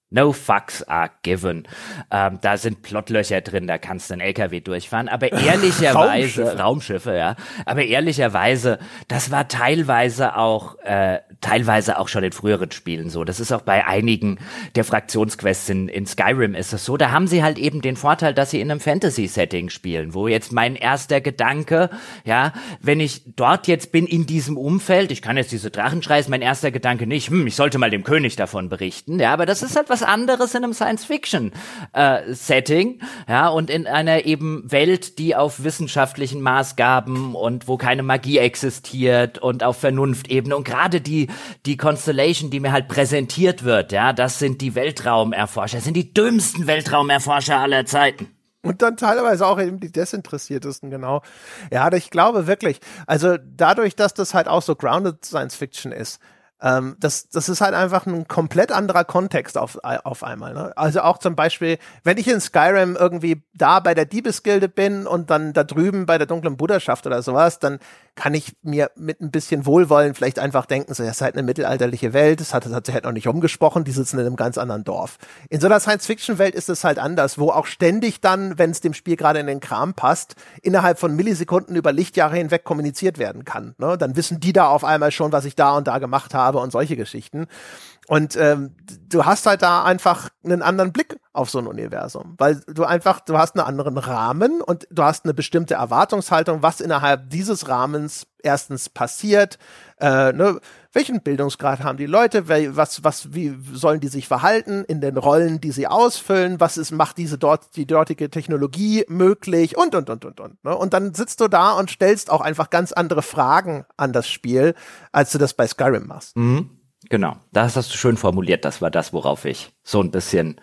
No fucks are given. Ähm, da sind Plotlöcher drin, da kannst du einen LKW durchfahren. Aber ehrlicherweise, Raumschiffe. Raumschiffe, ja. Aber ehrlicherweise, das war teilweise auch, äh, teilweise auch schon in früheren Spielen so. Das ist auch bei einigen der Fraktionsquests in, in Skyrim ist es so. Da haben sie halt eben den Vorteil, dass sie in einem Fantasy-Setting spielen, wo jetzt mein erster Gedanke, ja, wenn ich dort jetzt bin in diesem Umfeld, ich kann jetzt diese Drachen schreien, mein erster Gedanke nicht, hm, ich sollte mal dem König davon berichten. Ja, aber das ist halt was was anderes in einem Science-Fiction-Setting, äh, ja, und in einer eben Welt, die auf wissenschaftlichen Maßgaben und wo keine Magie existiert und auf Vernunftebene und gerade die, die Constellation, die mir halt präsentiert wird, ja, das sind die Weltraumerforscher, das sind die dümmsten Weltraumerforscher aller Zeiten. Und dann teilweise auch eben die Desinteressiertesten, genau. Ja, ich glaube wirklich, also dadurch, dass das halt auch so grounded Science Fiction ist, ähm, das, das ist halt einfach ein komplett anderer Kontext auf, auf einmal. Ne? Also auch zum Beispiel, wenn ich in Skyrim irgendwie da bei der Diebesgilde bin und dann da drüben bei der dunklen Bruderschaft oder sowas, dann kann ich mir mit ein bisschen Wohlwollen vielleicht einfach denken, so, ja, ist halt eine mittelalterliche Welt, es hat, es hat sich halt noch nicht umgesprochen, die sitzen in einem ganz anderen Dorf. In so einer Science-Fiction-Welt ist es halt anders, wo auch ständig dann, wenn es dem Spiel gerade in den Kram passt, innerhalb von Millisekunden über Lichtjahre hinweg kommuniziert werden kann. Ne? Dann wissen die da auf einmal schon, was ich da und da gemacht habe und solche Geschichten. Und ähm, du hast halt da einfach einen anderen Blick auf so ein Universum, weil du einfach, du hast einen anderen Rahmen und du hast eine bestimmte Erwartungshaltung, was innerhalb dieses Rahmens erstens passiert, äh, ne, welchen Bildungsgrad haben die Leute, was, was, wie sollen die sich verhalten in den Rollen, die sie ausfüllen, was ist, macht diese dort, die dortige Technologie möglich und, und, und, und, und. Ne? Und dann sitzt du da und stellst auch einfach ganz andere Fragen an das Spiel, als du das bei Skyrim machst. Mhm. Genau, das hast du schön formuliert. Das war das, worauf ich so ein bisschen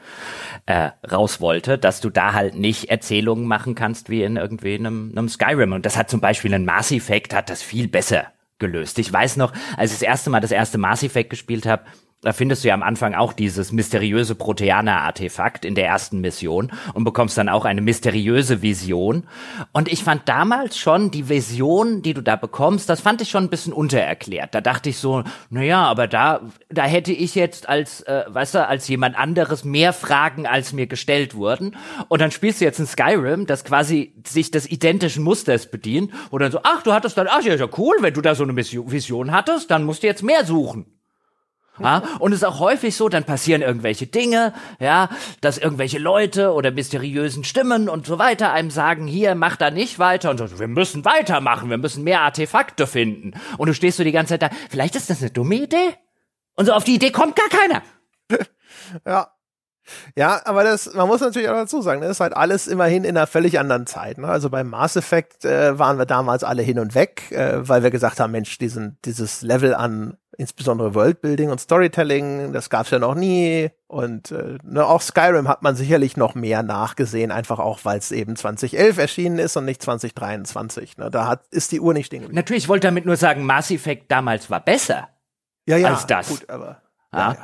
äh, raus wollte, dass du da halt nicht Erzählungen machen kannst wie in irgendwie einem, einem Skyrim. Und das hat zum Beispiel ein Mass Effect, hat das viel besser gelöst. Ich weiß noch, als ich das erste Mal das erste Mass Effect gespielt habe, da findest du ja am Anfang auch dieses mysteriöse Proteaner-Artefakt in der ersten Mission und bekommst dann auch eine mysteriöse Vision. Und ich fand damals schon die Vision, die du da bekommst, das fand ich schon ein bisschen untererklärt. Da dachte ich so, naja, aber da, da hätte ich jetzt als, äh, weißt du, als jemand anderes mehr Fragen, als mir gestellt wurden. Und dann spielst du jetzt ein Skyrim, das quasi sich des identischen Musters bedient, wo dann so, ach, du hattest dann, ach, ja, ja cool, wenn du da so eine Vision hattest, dann musst du jetzt mehr suchen. Ja? Und es ist auch häufig so, dann passieren irgendwelche Dinge, ja, dass irgendwelche Leute oder mysteriösen Stimmen und so weiter einem sagen, hier, mach da nicht weiter und so, wir müssen weitermachen, wir müssen mehr Artefakte finden. Und du stehst so die ganze Zeit da, vielleicht ist das eine dumme Idee? Und so auf die Idee kommt gar keiner. ja. Ja, aber das, man muss natürlich auch dazu sagen, das ist halt alles immerhin in einer völlig anderen Zeit. Ne? Also beim Mass Effect äh, waren wir damals alle hin und weg, äh, weil wir gesagt haben, Mensch, diesen, dieses Level an insbesondere Worldbuilding und Storytelling, das gab's ja noch nie. Und äh, ne, auch Skyrim hat man sicherlich noch mehr nachgesehen, einfach auch, weil es eben 2011 erschienen ist und nicht 2023. Ne? Da hat, ist die Uhr nicht stehen Natürlich, ich wollte damit nur sagen, Mass Effect damals war besser ja, ja, als das. Gut, aber ja. ja.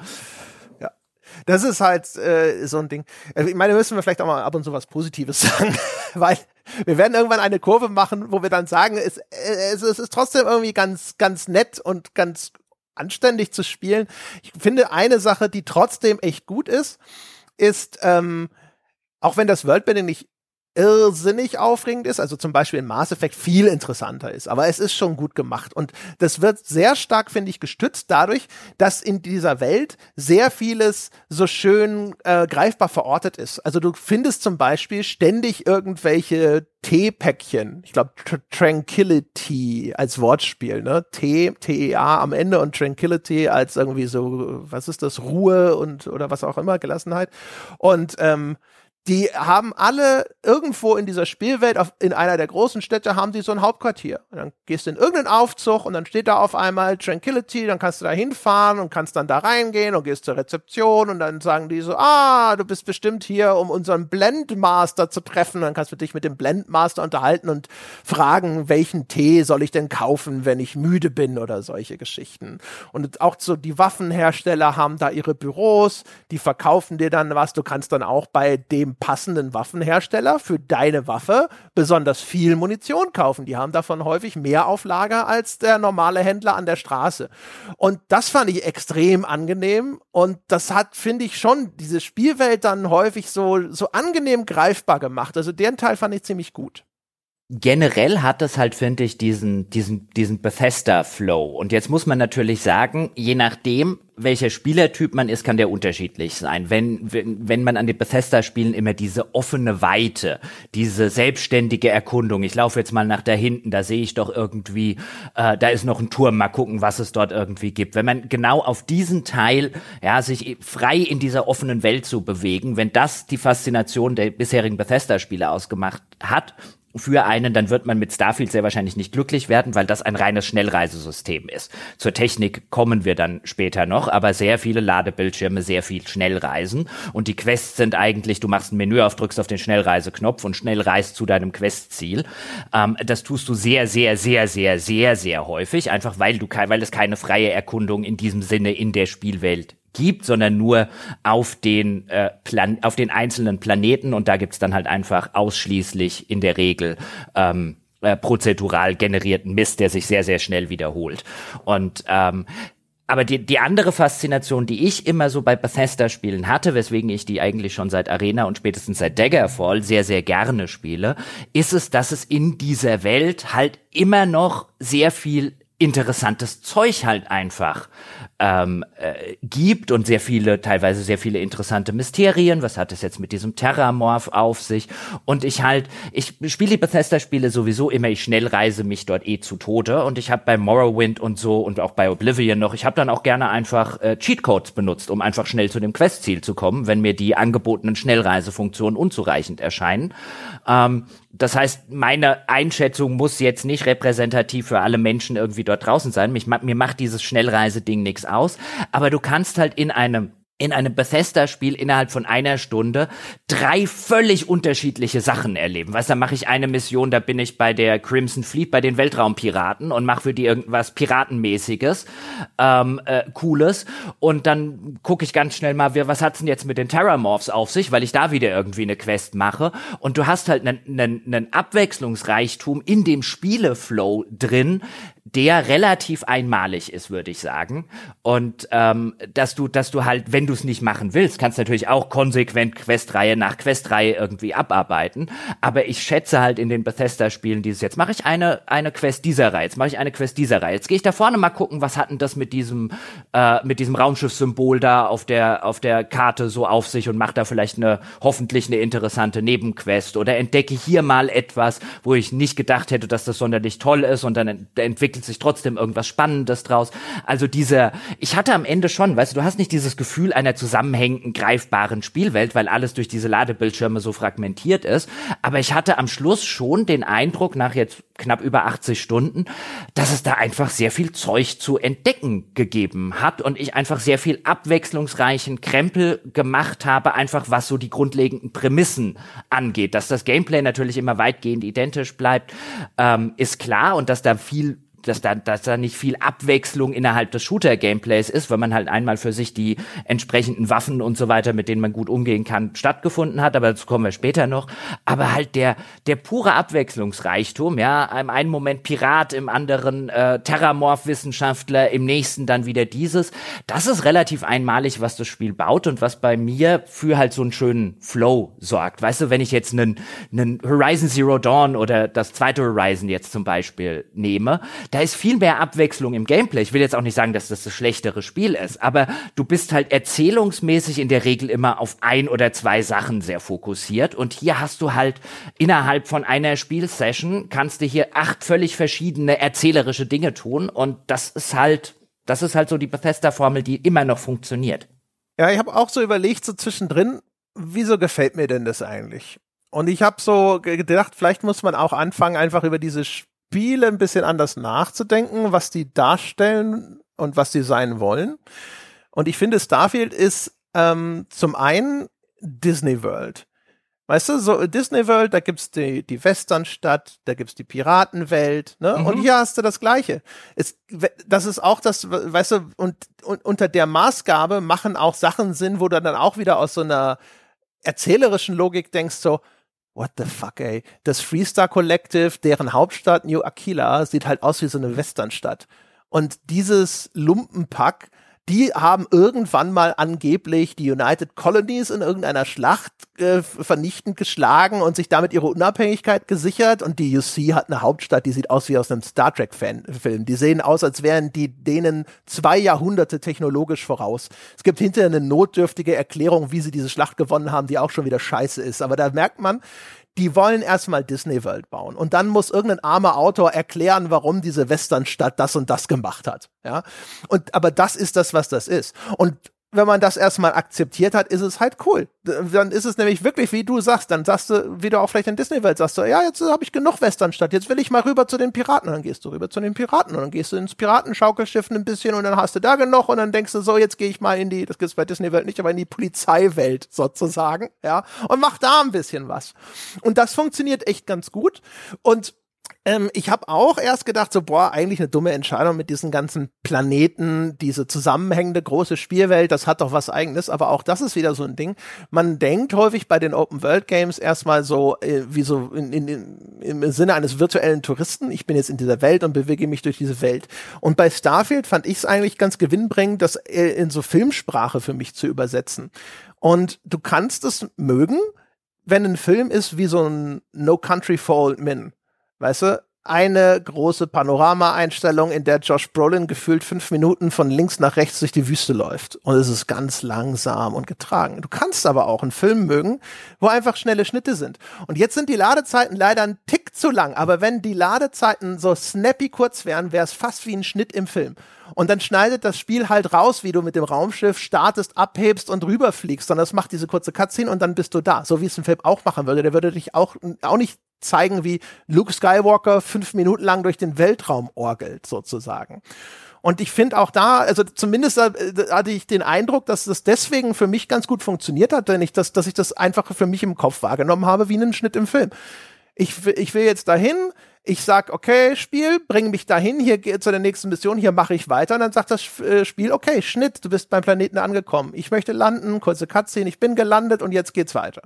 Das ist halt äh, so ein Ding. Äh, ich meine, müssen wir vielleicht auch mal ab und zu was Positives sagen, weil wir werden irgendwann eine Kurve machen, wo wir dann sagen, es, äh, es, es ist trotzdem irgendwie ganz, ganz nett und ganz anständig zu spielen. Ich finde eine Sache, die trotzdem echt gut ist, ist, ähm, auch wenn das Worldbuilding nicht irrsinnig aufregend ist, also zum Beispiel in Mass Effect viel interessanter ist, aber es ist schon gut gemacht. Und das wird sehr stark, finde ich, gestützt dadurch, dass in dieser Welt sehr vieles so schön äh, greifbar verortet ist. Also du findest zum Beispiel ständig irgendwelche T-Päckchen, ich glaube Tr Tranquility als Wortspiel, ne? T, T-E-A am Ende und Tranquility als irgendwie so, was ist das, Ruhe und oder was auch immer, Gelassenheit. Und ähm, die haben alle irgendwo in dieser Spielwelt, auf, in einer der großen Städte, haben die so ein Hauptquartier. Und dann gehst du in irgendeinen Aufzug und dann steht da auf einmal Tranquility, dann kannst du da hinfahren und kannst dann da reingehen und gehst zur Rezeption und dann sagen die so, ah, du bist bestimmt hier, um unseren Blendmaster zu treffen. Dann kannst du dich mit dem Blendmaster unterhalten und fragen, welchen Tee soll ich denn kaufen, wenn ich müde bin oder solche Geschichten. Und auch so die Waffenhersteller haben da ihre Büros, die verkaufen dir dann was, du kannst dann auch bei dem passenden Waffenhersteller für deine Waffe besonders viel Munition kaufen. Die haben davon häufig mehr auf Lager als der normale Händler an der Straße. Und das fand ich extrem angenehm. Und das hat, finde ich, schon diese Spielwelt dann häufig so, so angenehm greifbar gemacht. Also den Teil fand ich ziemlich gut generell hat es halt, finde ich, diesen, diesen, diesen Bethesda-Flow. Und jetzt muss man natürlich sagen, je nachdem, welcher Spielertyp man ist, kann der unterschiedlich sein. Wenn, wenn, wenn man an den Bethesda-Spielen immer diese offene Weite, diese selbstständige Erkundung, ich laufe jetzt mal nach da hinten, da sehe ich doch irgendwie, äh, da ist noch ein Turm, mal gucken, was es dort irgendwie gibt. Wenn man genau auf diesen Teil, ja, sich frei in dieser offenen Welt zu bewegen, wenn das die Faszination der bisherigen Bethesda-Spiele ausgemacht hat, für einen, dann wird man mit Starfield sehr wahrscheinlich nicht glücklich werden, weil das ein reines Schnellreisesystem ist. Zur Technik kommen wir dann später noch, aber sehr viele Ladebildschirme, sehr viel Schnellreisen und die Quests sind eigentlich, du machst ein Menü auf, drückst auf den Schnellreiseknopf und schnell reist zu deinem Questziel. Ähm, das tust du sehr, sehr, sehr, sehr, sehr, sehr häufig, einfach weil du, weil es keine freie Erkundung in diesem Sinne in der Spielwelt gibt, sondern nur auf den, äh, Plan auf den einzelnen Planeten und da gibt's dann halt einfach ausschließlich in der Regel ähm, äh, prozedural generierten Mist, der sich sehr, sehr schnell wiederholt. Und ähm, aber die, die andere Faszination, die ich immer so bei Bethesda-Spielen hatte, weswegen ich die eigentlich schon seit Arena und spätestens seit Daggerfall sehr, sehr gerne spiele, ist es, dass es in dieser Welt halt immer noch sehr viel interessantes Zeug halt einfach ähm, äh, gibt und sehr viele, teilweise sehr viele interessante Mysterien. Was hat es jetzt mit diesem Terramorph auf sich? Und ich halt, ich spiele die Bethesda-Spiele sowieso immer, ich schnell reise mich dort eh zu Tode und ich habe bei Morrowind und so und auch bei Oblivion noch, ich habe dann auch gerne einfach äh, Cheatcodes benutzt, um einfach schnell zu dem Questziel zu kommen, wenn mir die angebotenen Schnellreisefunktionen unzureichend erscheinen. Ähm, das heißt, meine Einschätzung muss jetzt nicht repräsentativ für alle Menschen irgendwie dort draußen sein. Mich, mir macht dieses Schnellreiseding nichts aus. Aber du kannst halt in einem in einem Bethesda-Spiel innerhalb von einer Stunde drei völlig unterschiedliche Sachen erleben. Weißt, da mache ich eine Mission, da bin ich bei der Crimson Fleet, bei den Weltraumpiraten und mache für die irgendwas Piratenmäßiges, ähm, äh, Cooles. Und dann gucke ich ganz schnell mal, was hat's denn jetzt mit den Terramorphs auf sich, weil ich da wieder irgendwie eine Quest mache. Und du hast halt einen Abwechslungsreichtum in dem Spieleflow drin, der relativ einmalig ist, würde ich sagen. Und ähm, dass du, dass du halt, wenn du es nicht machen willst, kannst natürlich auch konsequent Questreihe nach Questreihe irgendwie abarbeiten. Aber ich schätze halt in den Bethesda-Spielen dieses jetzt mache ich eine eine Quest dieser Reihe, jetzt mache ich eine Quest dieser Reihe. Jetzt gehe ich da vorne mal gucken, was hat denn das mit diesem äh, mit diesem Raumschiffssymbol da auf der auf der Karte so auf sich und mache da vielleicht eine hoffentlich eine interessante Nebenquest oder entdecke hier mal etwas, wo ich nicht gedacht hätte, dass das sonderlich toll ist und dann ent entwickelt entwickelt sich trotzdem irgendwas Spannendes draus. Also diese, ich hatte am Ende schon, weißt du, du hast nicht dieses Gefühl einer zusammenhängenden, greifbaren Spielwelt, weil alles durch diese Ladebildschirme so fragmentiert ist. Aber ich hatte am Schluss schon den Eindruck, nach jetzt knapp über 80 Stunden, dass es da einfach sehr viel Zeug zu entdecken gegeben hat und ich einfach sehr viel abwechslungsreichen Krempel gemacht habe, einfach was so die grundlegenden Prämissen angeht. Dass das Gameplay natürlich immer weitgehend identisch bleibt, ähm, ist klar und dass da viel dass da, dass da nicht viel Abwechslung innerhalb des Shooter-Gameplays ist, weil man halt einmal für sich die entsprechenden Waffen und so weiter, mit denen man gut umgehen kann, stattgefunden hat, aber dazu kommen wir später noch. Aber halt der, der pure Abwechslungsreichtum, ja, im einen Moment Pirat, im anderen äh, Terramorph-Wissenschaftler, im nächsten dann wieder dieses, das ist relativ einmalig, was das Spiel baut und was bei mir für halt so einen schönen Flow sorgt. Weißt du, wenn ich jetzt einen, einen Horizon Zero Dawn oder das zweite Horizon jetzt zum Beispiel nehme, da ist viel mehr Abwechslung im Gameplay. Ich will jetzt auch nicht sagen, dass das das schlechtere Spiel ist, aber du bist halt erzählungsmäßig in der Regel immer auf ein oder zwei Sachen sehr fokussiert und hier hast du halt innerhalb von einer Spielsession kannst du hier acht völlig verschiedene erzählerische Dinge tun und das ist halt, das ist halt so die Bethesda-Formel, die immer noch funktioniert. Ja, ich habe auch so überlegt, so zwischendrin, wieso gefällt mir denn das eigentlich? Und ich habe so gedacht, vielleicht muss man auch anfangen, einfach über diese Spiele ein bisschen anders nachzudenken, was die darstellen und was sie sein wollen. Und ich finde, Starfield ist ähm, zum einen Disney World. Weißt du, so Disney World, da gibt's die, die Westernstadt, da gibt's die Piratenwelt, ne? Mhm. Und hier hast du das Gleiche. Es, das ist auch das, weißt du, und, und unter der Maßgabe machen auch Sachen Sinn, wo du dann auch wieder aus so einer erzählerischen Logik denkst, so, what the fuck, ey. Das Freestar Collective, deren Hauptstadt New Aquila, sieht halt aus wie so eine Westernstadt. Und dieses Lumpenpack die haben irgendwann mal angeblich die United Colonies in irgendeiner Schlacht äh, vernichtend geschlagen und sich damit ihre Unabhängigkeit gesichert. Und die UC hat eine Hauptstadt, die sieht aus wie aus einem Star Trek-Film. Die sehen aus, als wären die denen zwei Jahrhunderte technologisch voraus. Es gibt hinterher eine notdürftige Erklärung, wie sie diese Schlacht gewonnen haben, die auch schon wieder scheiße ist. Aber da merkt man, die wollen erstmal Disney World bauen und dann muss irgendein armer Autor erklären, warum diese Westernstadt das und das gemacht hat. Ja, und aber das ist das, was das ist. Und wenn man das erstmal akzeptiert hat, ist es halt cool. Dann ist es nämlich wirklich, wie du sagst, dann sagst du, wie du auch vielleicht in Disney-Welt sagst, du, ja, jetzt habe ich genug Westernstadt, jetzt will ich mal rüber zu den Piraten. Und dann gehst du rüber zu den Piraten und dann gehst du ins Piratenschaukelschiff ein bisschen und dann hast du da genug und dann denkst du so, jetzt gehe ich mal in die, das gibt's bei Disney-Welt nicht, aber in die Polizeiwelt sozusagen, ja, und mach da ein bisschen was. Und das funktioniert echt ganz gut und ähm, ich habe auch erst gedacht, so, boah, eigentlich eine dumme Entscheidung mit diesen ganzen Planeten, diese zusammenhängende große Spielwelt, das hat doch was eigenes, aber auch das ist wieder so ein Ding. Man denkt häufig bei den Open World Games erstmal so, äh, wie so in, in, in, im Sinne eines virtuellen Touristen, ich bin jetzt in dieser Welt und bewege mich durch diese Welt. Und bei Starfield fand ich es eigentlich ganz gewinnbringend, das äh, in so Filmsprache für mich zu übersetzen. Und du kannst es mögen, wenn ein Film ist wie so ein No Country for Old Men Weißt du, eine große Panorama-Einstellung, in der Josh Brolin gefühlt fünf Minuten von links nach rechts durch die Wüste läuft. Und es ist ganz langsam und getragen. Du kannst aber auch einen Film mögen, wo einfach schnelle Schnitte sind. Und jetzt sind die Ladezeiten leider ein Tick zu lang. Aber wenn die Ladezeiten so snappy kurz wären, wäre es fast wie ein Schnitt im Film. Und dann schneidet das Spiel halt raus, wie du mit dem Raumschiff startest, abhebst und rüberfliegst. Sondern das macht diese kurze Cutscene und dann bist du da. So wie es ein Film auch machen würde. Der würde dich auch, auch nicht zeigen, wie Luke Skywalker fünf Minuten lang durch den Weltraum orgelt, sozusagen. Und ich finde auch da, also zumindest äh, hatte ich den Eindruck, dass das deswegen für mich ganz gut funktioniert hat, denn ich das, dass ich das einfach für mich im Kopf wahrgenommen habe, wie einen Schnitt im Film. Ich, ich will jetzt dahin, ich sag, okay, Spiel, bring mich dahin, hier geht zu der nächsten Mission, hier mache ich weiter. Und dann sagt das äh, Spiel, okay, Schnitt, du bist beim Planeten angekommen. Ich möchte landen, kurze Cutscene, ich bin gelandet und jetzt geht's weiter.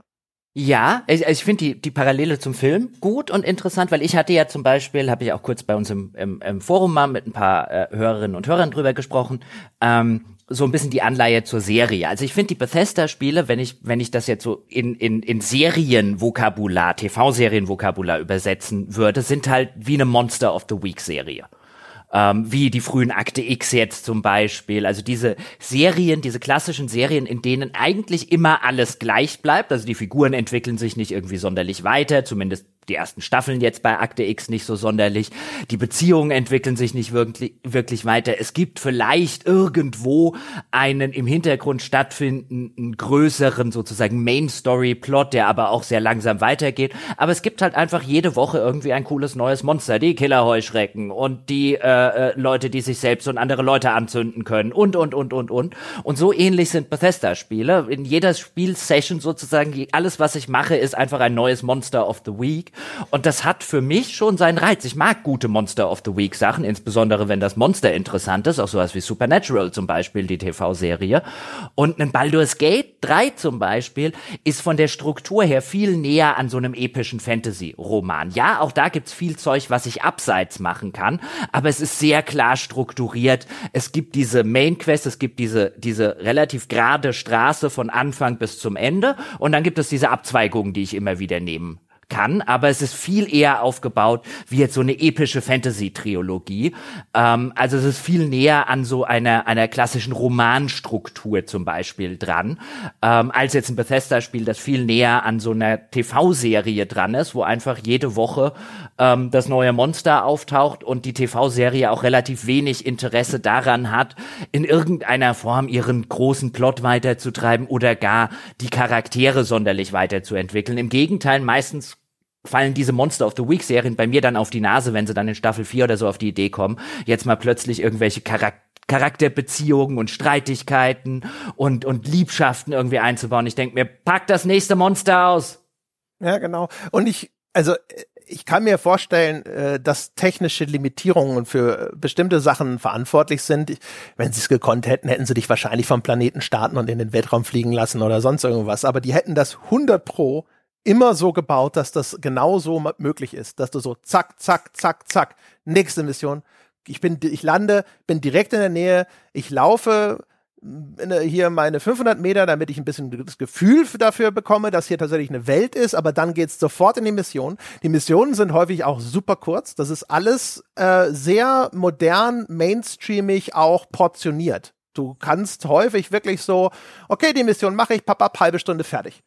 Ja, ich, ich finde die, die Parallele zum Film gut und interessant, weil ich hatte ja zum Beispiel, habe ich auch kurz bei uns im, im, im Forum mal mit ein paar äh, Hörerinnen und Hörern drüber gesprochen, ähm, so ein bisschen die Anleihe zur Serie. Also ich finde die Bethesda-Spiele, wenn ich, wenn ich das jetzt so in, in, in Serienvokabular, TV-Serienvokabular übersetzen würde, sind halt wie eine Monster of the Week-Serie ähm, wie die frühen Akte X jetzt zum Beispiel. Also diese Serien, diese klassischen Serien, in denen eigentlich immer alles gleich bleibt. Also die Figuren entwickeln sich nicht irgendwie sonderlich weiter, zumindest die ersten Staffeln jetzt bei Akte X nicht so sonderlich. Die Beziehungen entwickeln sich nicht wirklich, wirklich weiter. Es gibt vielleicht irgendwo einen im Hintergrund stattfindenden größeren sozusagen Main Story Plot, der aber auch sehr langsam weitergeht. Aber es gibt halt einfach jede Woche irgendwie ein cooles neues Monster. Die Killerheuschrecken und die äh, äh, Leute, die sich selbst und andere Leute anzünden können und, und, und, und, und. Und so ähnlich sind Bethesda-Spiele. In jeder Spielsession sozusagen, alles, was ich mache, ist einfach ein neues Monster of the Week. Und das hat für mich schon seinen Reiz. Ich mag gute Monster of the Week Sachen, insbesondere wenn das Monster interessant ist, auch sowas wie Supernatural zum Beispiel, die TV-Serie. Und ein Baldur's Gate 3 zum Beispiel ist von der Struktur her viel näher an so einem epischen Fantasy-Roman. Ja, auch da gibt's viel Zeug, was ich abseits machen kann, aber es ist sehr klar strukturiert. Es gibt diese Main Quest, es gibt diese, diese relativ gerade Straße von Anfang bis zum Ende und dann gibt es diese Abzweigungen, die ich immer wieder nehmen kann, aber es ist viel eher aufgebaut wie jetzt so eine epische Fantasy-Triologie. Ähm, also es ist viel näher an so einer, einer klassischen Romanstruktur zum Beispiel dran, ähm, als jetzt ein Bethesda-Spiel, das viel näher an so einer TV-Serie dran ist, wo einfach jede Woche ähm, das neue Monster auftaucht und die TV-Serie auch relativ wenig Interesse daran hat, in irgendeiner Form ihren großen Plot weiterzutreiben oder gar die Charaktere sonderlich weiterzuentwickeln. Im Gegenteil, meistens fallen diese Monster of the Week Serien bei mir dann auf die Nase, wenn sie dann in Staffel 4 oder so auf die Idee kommen, jetzt mal plötzlich irgendwelche Charak Charakterbeziehungen und Streitigkeiten und, und Liebschaften irgendwie einzubauen. Ich denke mir, pack das nächste Monster aus. Ja, genau. Und ich, also ich kann mir vorstellen, äh, dass technische Limitierungen für bestimmte Sachen verantwortlich sind. Wenn sie es gekonnt hätten, hätten sie dich wahrscheinlich vom Planeten starten und in den Weltraum fliegen lassen oder sonst irgendwas. Aber die hätten das 100 pro immer so gebaut, dass das genau so möglich ist, dass du so zack, zack, zack, zack, nächste Mission. Ich bin, ich lande, bin direkt in der Nähe, ich laufe hier meine 500 Meter, damit ich ein bisschen das Gefühl dafür bekomme, dass hier tatsächlich eine Welt ist, aber dann geht's sofort in die Mission. Die Missionen sind häufig auch super kurz. Das ist alles äh, sehr modern, mainstreamig auch portioniert. Du kannst häufig wirklich so, okay, die Mission mache ich, papp, halbe Stunde fertig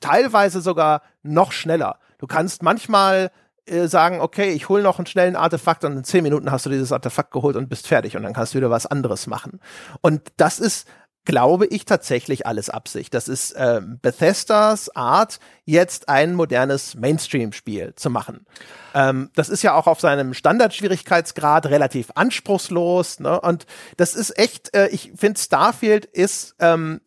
teilweise sogar noch schneller. Du kannst manchmal äh, sagen, okay, ich hole noch einen schnellen Artefakt und in zehn Minuten hast du dieses Artefakt geholt und bist fertig und dann kannst du wieder was anderes machen. Und das ist glaube ich tatsächlich alles Absicht. Das ist äh, Bethesdas Art, jetzt ein modernes Mainstream-Spiel zu machen. Ähm, das ist ja auch auf seinem Standardschwierigkeitsgrad relativ anspruchslos. Ne? Und das ist echt, äh, ich finde, Starfield ist ähm,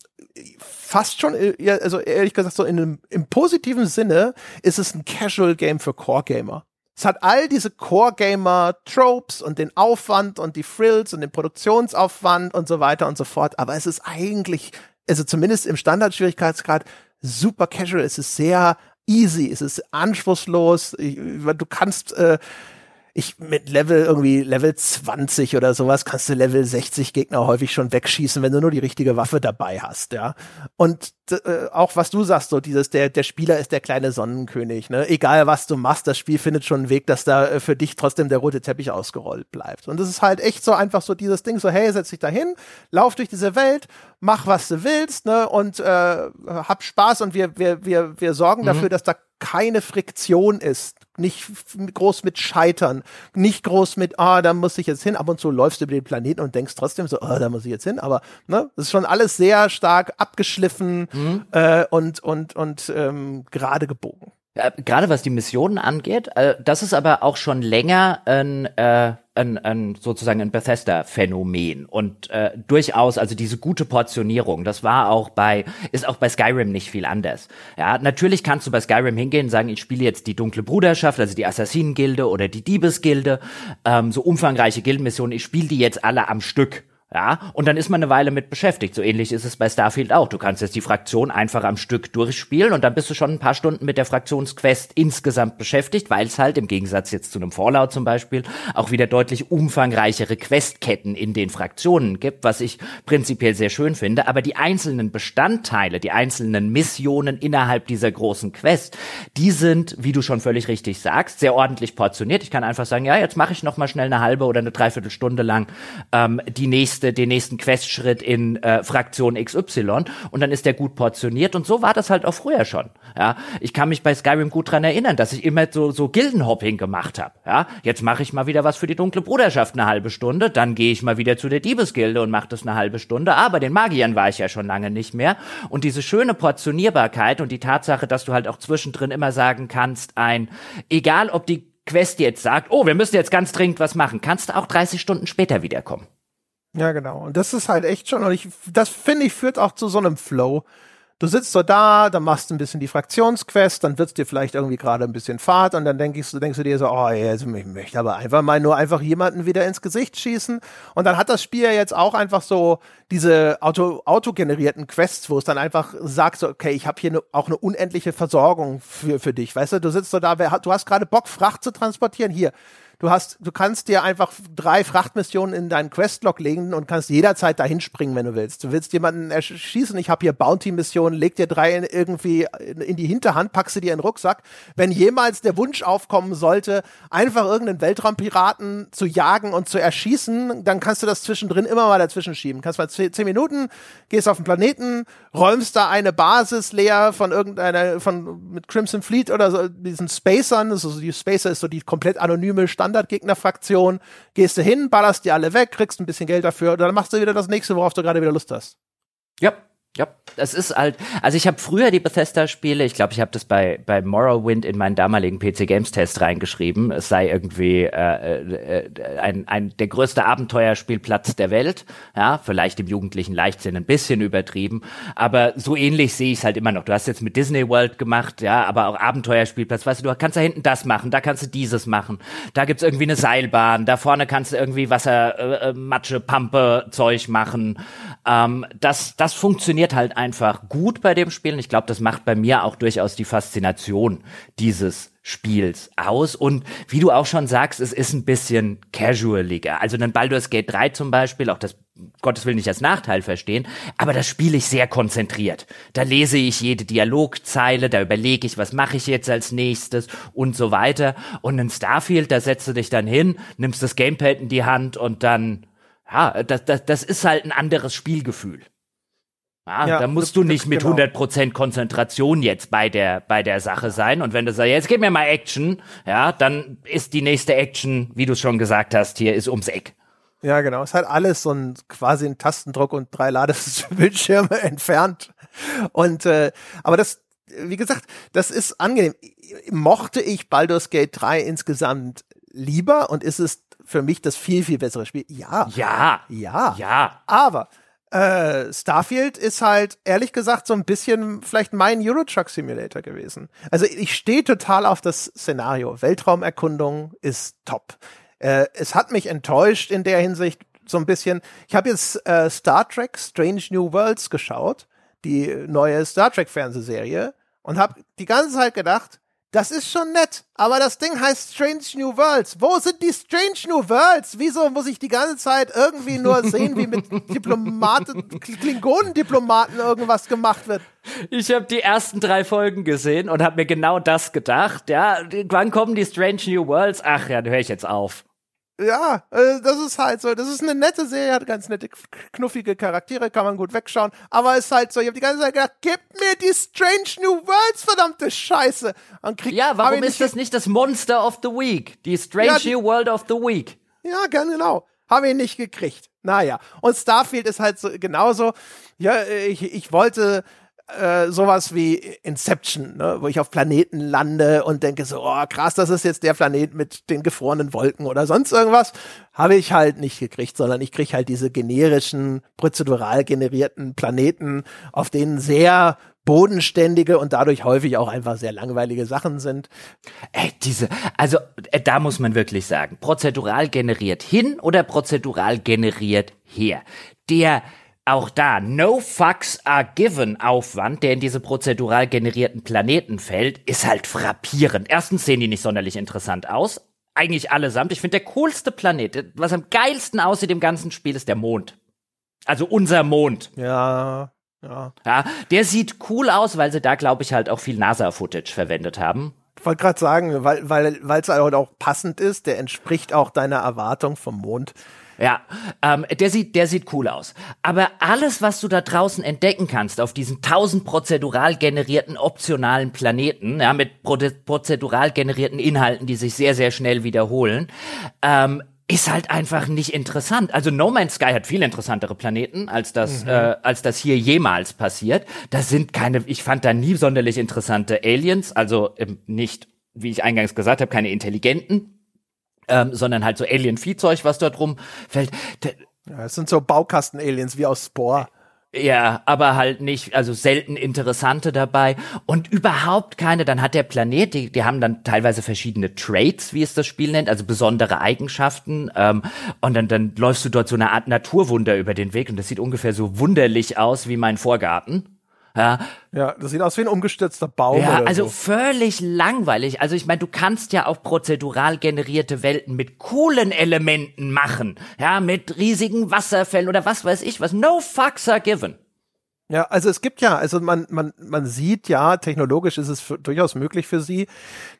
fast schon, also ehrlich gesagt, so in einem, im positiven Sinne ist es ein Casual Game für Core Gamer. Es hat all diese Core Gamer Tropes und den Aufwand und die Frills und den Produktionsaufwand und so weiter und so fort. Aber es ist eigentlich, also zumindest im Standardschwierigkeitsgrad, super casual. Es ist sehr easy. Es ist anspruchslos. Du kannst, äh, ich mit Level irgendwie Level 20 oder sowas kannst du Level 60 Gegner häufig schon wegschießen, wenn du nur die richtige Waffe dabei hast, ja. Und äh, auch was du sagst, so dieses der der Spieler ist der kleine Sonnenkönig, ne? Egal was du machst, das Spiel findet schon einen Weg, dass da äh, für dich trotzdem der rote Teppich ausgerollt bleibt. Und das ist halt echt so einfach so dieses Ding, so hey, setz dich da hin, lauf durch diese Welt, mach was du willst, ne? Und äh, hab Spaß und wir wir wir wir sorgen mhm. dafür, dass da keine Friktion ist, nicht groß mit Scheitern, nicht groß mit, ah, da muss ich jetzt hin. Ab und zu läufst du über den Planeten und denkst trotzdem so, ah, da muss ich jetzt hin. Aber ne, das ist schon alles sehr stark abgeschliffen mhm. äh, und und und ähm, gerade gebogen. Ja, gerade was die Missionen angeht, äh, das ist aber auch schon länger ein, äh, ein, ein sozusagen ein Bethesda-Phänomen und äh, durchaus also diese gute Portionierung. Das war auch bei ist auch bei Skyrim nicht viel anders. Ja, natürlich kannst du bei Skyrim hingehen und sagen, ich spiele jetzt die dunkle Bruderschaft, also die Assassinengilde oder die Diebesgilde, ähm, so umfangreiche Gildenmissionen. Ich spiele die jetzt alle am Stück Ja, und dann ist man eine Weile mit beschäftigt. So ähnlich ist es bei Starfield auch. Du kannst jetzt die Fraktion einfach am Stück durchspielen und dann bist du schon ein paar Stunden mit der Fraktionsquest insgesamt beschäftigt, weil es halt im Gegensatz jetzt zu einem Fallout zum Beispiel auch wieder deutlich umfangreichere Questketten in den Fraktionen gibt, was ich prinzipiell sehr schön finde. Aber die einzelnen Bestandteile, die einzelnen Missionen innerhalb dieser großen Quest, die sind, wie du schon völlig richtig sagst, sehr ordentlich portioniert. Ich kann einfach sagen, ja, jetzt mache ich noch mal schnell eine halbe oder eine Dreiviertelstunde lang ähm, die nächste nächste, den nächsten Questschritt in äh, Fraktion XY und dann ist der gut portioniert und so war das halt auch früher schon. Ja, ich kann mich bei Skyrim gut dran erinnern, dass ich immer so so Gildenhopping gemacht habe. Ja, jetzt mache ich mal wieder was für die dunkle Bruderschaft eine halbe Stunde, dann gehe ich mal wieder zu der Diebesgilde und mache das eine halbe Stunde. Aber den Magiern war ich ja schon lange nicht mehr und diese schöne Portionierbarkeit und die Tatsache, dass du halt auch zwischendrin immer sagen kannst, ein egal ob die Quest jetzt sagt, oh, wir müssen jetzt ganz dringend was machen, kannst du auch 30 Stunden später wiederkommen. Ja, genau. Und das ist halt echt schon, und ich, das finde ich, führt auch zu so einem Flow. Du sitzt so da, dann machst du ein bisschen die Fraktionsquest, dann wird's dir vielleicht irgendwie gerade ein bisschen Fahrt und dann denkst du, denkst du dir so, oh, jetzt, ich möchte aber einfach mal nur einfach jemanden wieder ins Gesicht schießen. Und dann hat das Spiel ja jetzt auch einfach so diese auto, autogenerierten Quests, wo es dann einfach sagt, so, okay, ich habe hier ne, auch eine unendliche Versorgung für, für dich. Weißt du, du sitzt so da, du hast gerade Bock, Fracht zu transportieren. Hier, du hast, du kannst dir einfach drei Frachtmissionen in deinen Questlog legen und kannst jederzeit dahin springen, wenn du willst. Du willst jemanden erschießen, ich habe hier Bounty-Missionen, leg dir drei in, irgendwie in die Hinterhand, packst sie dir in den Rucksack. Wenn jemals der Wunsch aufkommen sollte, einfach irgendeinen Weltraumpiraten zu jagen und zu erschießen, dann kannst du das zwischendrin immer mal dazwischen schieben. Kannst mal zehn, zehn Minuten, gehst auf den Planeten, räumst da eine Basis leer von irgendeiner, von mit Crimson Fleet oder so, diesen Spacern, also die Spacer ist so die komplett anonyme Stand Standardgegnerfraktion, gehst du hin, ballerst die alle weg, kriegst ein bisschen Geld dafür, und dann machst du wieder das nächste, worauf du gerade wieder Lust hast. Ja, ja, das ist halt, also ich habe früher die Bethesda-Spiele, ich glaube, ich habe das bei, bei Morrowind in meinen damaligen PC Games Test reingeschrieben. Es sei irgendwie äh, äh, ein, ein der größte Abenteuerspielplatz der Welt. Ja, vielleicht im jugendlichen Leichtsinn ein bisschen übertrieben, aber so ähnlich sehe ich es halt immer noch. Du hast jetzt mit Disney World gemacht, ja, aber auch Abenteuerspielplatz. Weißt du, du kannst da hinten das machen, da kannst du dieses machen, da gibt's irgendwie eine Seilbahn, da vorne kannst du irgendwie Wasser, äh, äh Matsche, Pampe, Zeug machen. Ähm, das, das funktioniert funktioniert halt einfach gut bei dem Spiel. Und ich glaube, das macht bei mir auch durchaus die Faszination dieses Spiels aus. Und wie du auch schon sagst, es ist ein bisschen casualiger. Also ein Baldur's Gate 3 zum Beispiel, auch das Gottes Willen nicht als Nachteil verstehen, aber das spiele ich sehr konzentriert. Da lese ich jede Dialogzeile, da überlege ich, was mache ich jetzt als nächstes und so weiter. Und in Starfield, da setzt du dich dann hin, nimmst das Gamepad in die Hand und dann, ja, das, das, das ist halt ein anderes Spielgefühl. Ah, ja, da musst du nicht mit genau. 100% Konzentration jetzt bei der, bei der Sache sein. Und wenn du sagst, jetzt gib mir mal Action, ja, dann ist die nächste Action, wie du schon gesagt hast, hier ist ums Eck. Ja, genau. Es hat alles so ein quasi ein Tastendruck und drei Ladebildschirme entfernt. Und äh, aber das, wie gesagt, das ist angenehm. Mochte ich Baldur's Gate 3 insgesamt lieber und ist es für mich das viel, viel bessere Spiel? Ja. Ja. Ja. Ja. Aber äh, Starfield ist halt ehrlich gesagt so ein bisschen vielleicht mein Eurotruck Simulator gewesen. Also ich stehe total auf das Szenario. Weltraumerkundung ist top. Äh, es hat mich enttäuscht in der Hinsicht so ein bisschen. Ich habe jetzt äh, Star Trek Strange New Worlds geschaut, die neue Star Trek Fernsehserie und habe die ganze Zeit gedacht, das ist schon nett, aber das Ding heißt Strange New Worlds. Wo sind die Strange New Worlds? Wieso muss ich die ganze Zeit irgendwie nur sehen, wie mit Diplomaten, Klingonendiplomaten irgendwas gemacht wird? Ich habe die ersten drei Folgen gesehen und habe mir genau das gedacht. Ja, wann kommen die Strange New Worlds? Ach ja, da höre ich jetzt auf ja, äh, das ist halt so. Das ist eine nette Serie, hat ganz nette, knuffige Charaktere, kann man gut wegschauen. Aber ist halt so, ich habe die ganze Zeit gedacht, gib mir die Strange New Worlds, verdammte Scheiße. Krieg, ja, warum ist das nicht das Monster of the Week? Die Strange ja, die, New World of the Week. Ja, ganz genau. Habe ich nicht gekriegt. Naja. Und Starfield ist halt so genauso. Ja, ich, ich wollte äh, sowas wie Inception, ne? wo ich auf Planeten lande und denke so, oh krass, das ist jetzt der Planet mit den gefrorenen Wolken oder sonst irgendwas, habe ich halt nicht gekriegt, sondern ich kriege halt diese generischen, prozedural generierten Planeten, auf denen sehr bodenständige und dadurch häufig auch einfach sehr langweilige Sachen sind. Ey, diese, also äh, da muss man wirklich sagen, prozedural generiert hin oder prozedural generiert her. Der auch da no fucks are given Aufwand, der in diese prozedural generierten Planeten fällt, ist halt frappierend. Erstens sehen die nicht sonderlich interessant aus. Eigentlich allesamt. Ich finde, der coolste Planet, was am geilsten aussieht im ganzen Spiel, ist der Mond. Also unser Mond. Ja, ja. Ja, der sieht cool aus, weil sie da, glaube ich, halt auch viel NASA-Footage verwendet haben. Ich wollte gerade sagen, weil weil weil es halt auch passend ist, der entspricht auch deiner Erwartung vom Mond. Ja, ähm, der sieht, der sieht cool aus. Aber alles, was du da draußen entdecken kannst auf diesen tausend prozedural generierten optionalen Planeten, ja, mit prozedural generierten Inhalten, die sich sehr, sehr schnell wiederholen, ähm, ist halt einfach nicht interessant. Also No Man's Sky hat viel interessantere Planeten, als das, mhm. äh, als das hier jemals passiert. Das sind keine, ich fand da nie sonderlich interessante Aliens, also ähm, nicht, wie ich eingangs gesagt habe, keine intelligenten, ähm, sondern halt so Alien-Viehzeug, was dort rumfällt. Ja, es sind so Baukasten-Aliens wie aus Spore. Ja, aber halt nicht, also selten interessante dabei und überhaupt keine. Dann hat der Planet, die, die haben dann teilweise verschiedene Traits, wie es das Spiel nennt, also besondere Eigenschaften. Ähm, und dann, dann läufst du dort so eine Art Naturwunder über den Weg und das sieht ungefähr so wunderlich aus wie mein Vorgarten. Ja. ja, das sieht aus wie ein umgestürzter Baum. Ja, also so. völlig langweilig. Also ich meine, du kannst ja auch prozedural generierte Welten mit coolen Elementen machen. Ja, mit riesigen Wasserfällen oder was weiß ich was. No fucks are given. Ja, also es gibt ja, also man, man, man sieht ja, technologisch ist es durchaus möglich für sie,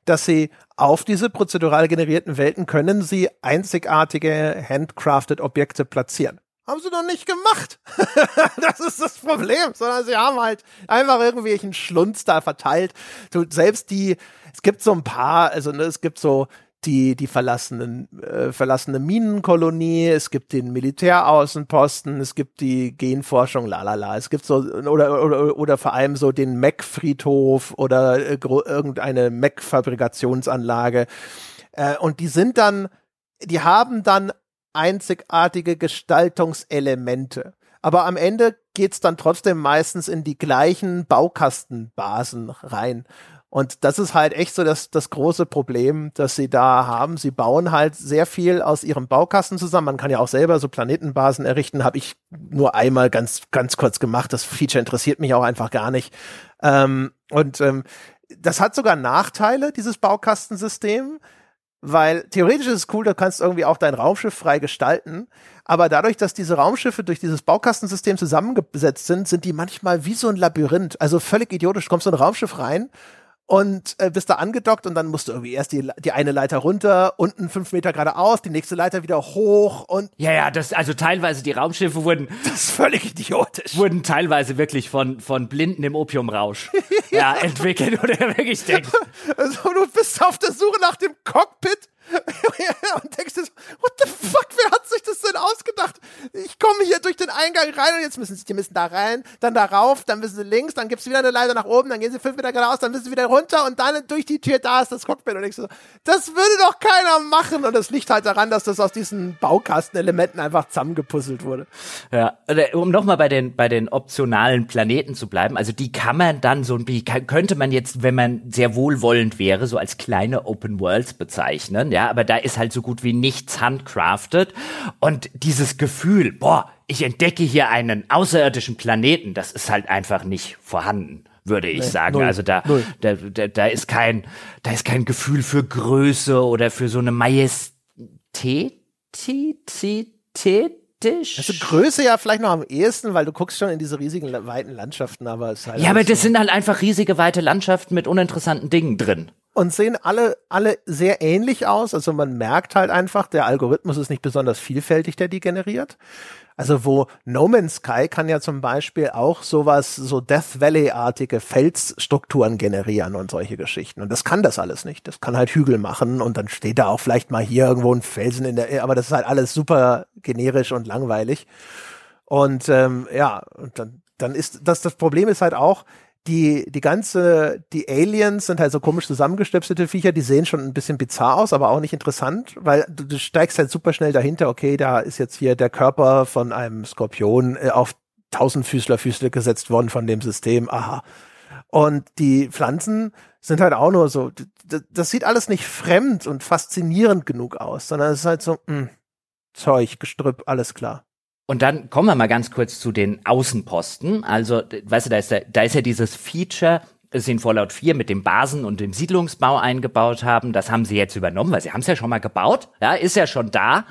dass sie auf diese prozedural generierten Welten können sie einzigartige handcrafted Objekte platzieren haben sie noch nicht gemacht. das ist das Problem, sondern sie haben halt einfach irgendwelchen Schlunz da verteilt. Du, selbst die, es gibt so ein paar, also ne, es gibt so die, die verlassenen, äh, verlassene Minenkolonie, es gibt den Militäraußenposten, es gibt die Genforschung, lalala, es gibt so, oder, oder, oder vor allem so den Mac-Friedhof oder äh, irgendeine Mac-Fabrikationsanlage. Äh, und die sind dann, die haben dann einzigartige Gestaltungselemente. Aber am Ende geht's dann trotzdem meistens in die gleichen Baukastenbasen rein. Und das ist halt echt so das, das große Problem, das sie da haben. Sie bauen halt sehr viel aus ihrem Baukasten zusammen. Man kann ja auch selber so Planetenbasen errichten. Habe ich nur einmal ganz, ganz kurz gemacht. Das Feature interessiert mich auch einfach gar nicht. Ähm, und ähm, das hat sogar Nachteile, dieses Baukastensystem weil theoretisch ist es cool, du kannst irgendwie auch dein Raumschiff frei gestalten, aber dadurch, dass diese Raumschiffe durch dieses Baukastensystem zusammengesetzt sind, sind die manchmal wie so ein Labyrinth, also völlig idiotisch. Du kommst so ein Raumschiff rein und äh, bist da angedockt und dann musst du irgendwie erst die, die eine Leiter runter, unten fünf Meter geradeaus, die nächste Leiter wieder hoch und. Ja, ja, das, also teilweise die Raumschiffe wurden. Das ist völlig idiotisch. Wurden teilweise wirklich von, von Blinden im Opiumrausch ja. ja, entwickelt oder wirklich denkst. Also du bist auf der Suche nach dem Cockpit und denkst du so, what the fuck, wer hat sich das denn ausgedacht? Ich komme hier durch den Eingang rein und jetzt müssen sie, die müssen da rein, dann da rauf, dann müssen sie links, dann gibt's wieder eine Leiter nach oben, dann gehen sie fünf Meter geradeaus, dann müssen sie wieder runter und dann durch die Tür, da ist das Cockpit und du so, das würde doch keiner machen und das liegt halt daran, dass das aus diesen Baukastenelementen einfach zusammengepuzzelt wurde. Ja, um nochmal bei den, bei den optionalen Planeten zu bleiben, also die kann man dann so bisschen, könnte man jetzt, wenn man sehr wohlwollend wäre, so als kleine Open Worlds bezeichnen, ja, ja, aber da ist halt so gut wie nichts handcrafted und dieses Gefühl, boah, ich entdecke hier einen außerirdischen Planeten, das ist halt einfach nicht vorhanden würde ich nee, sagen. Null, also da, da, da, da ist kein, da ist kein Gefühl für Größe oder für so eine Majestät. Also Größe ja vielleicht noch am ehesten, weil du guckst schon in diese riesigen weiten Landschaften, aber es ist halt Ja, aber das so. sind halt einfach riesige weite Landschaften mit uninteressanten Dingen drin und sehen alle, alle sehr ähnlich aus. Also man merkt halt einfach, der Algorithmus ist nicht besonders vielfältig, der die generiert. Also wo No Man's Sky kann ja zum Beispiel auch sowas, so Death Valley-artige Felsstrukturen generieren und solche Geschichten. Und das kann das alles nicht. Das kann halt Hügel machen und dann steht da auch vielleicht mal hier irgendwo ein Felsen in der, aber das ist halt alles super generisch und langweilig. Und ähm, ja, und dann, dann ist das, das Problem ist halt auch, die, die ganze, die Aliens sind halt so komisch zusammengestöpselte Viecher, die sehen schon ein bisschen bizarr aus, aber auch nicht interessant, weil du, du steigst halt super schnell dahinter, okay, da ist jetzt hier der Körper von einem Skorpion äh, auf Tausendfüßler Füße gesetzt worden von dem System, aha. Und die Pflanzen sind halt auch nur so, das, sieht alles nicht fremd und faszinierend genug aus, sondern es ist halt so, mh, Zeug, Gestrüpp, alles klar. Und dann kommen wir mal ganz kurz zu den Außenposten. Also, weißt du, da ist, ja, da ist ja dieses Feature, das sie in Fallout 4 mit dem Basen- und dem Siedlungsbau eingebaut haben. Das haben sie jetzt übernommen, weil sie haben es ja schon mal gebaut. Ja, ist ja schon da.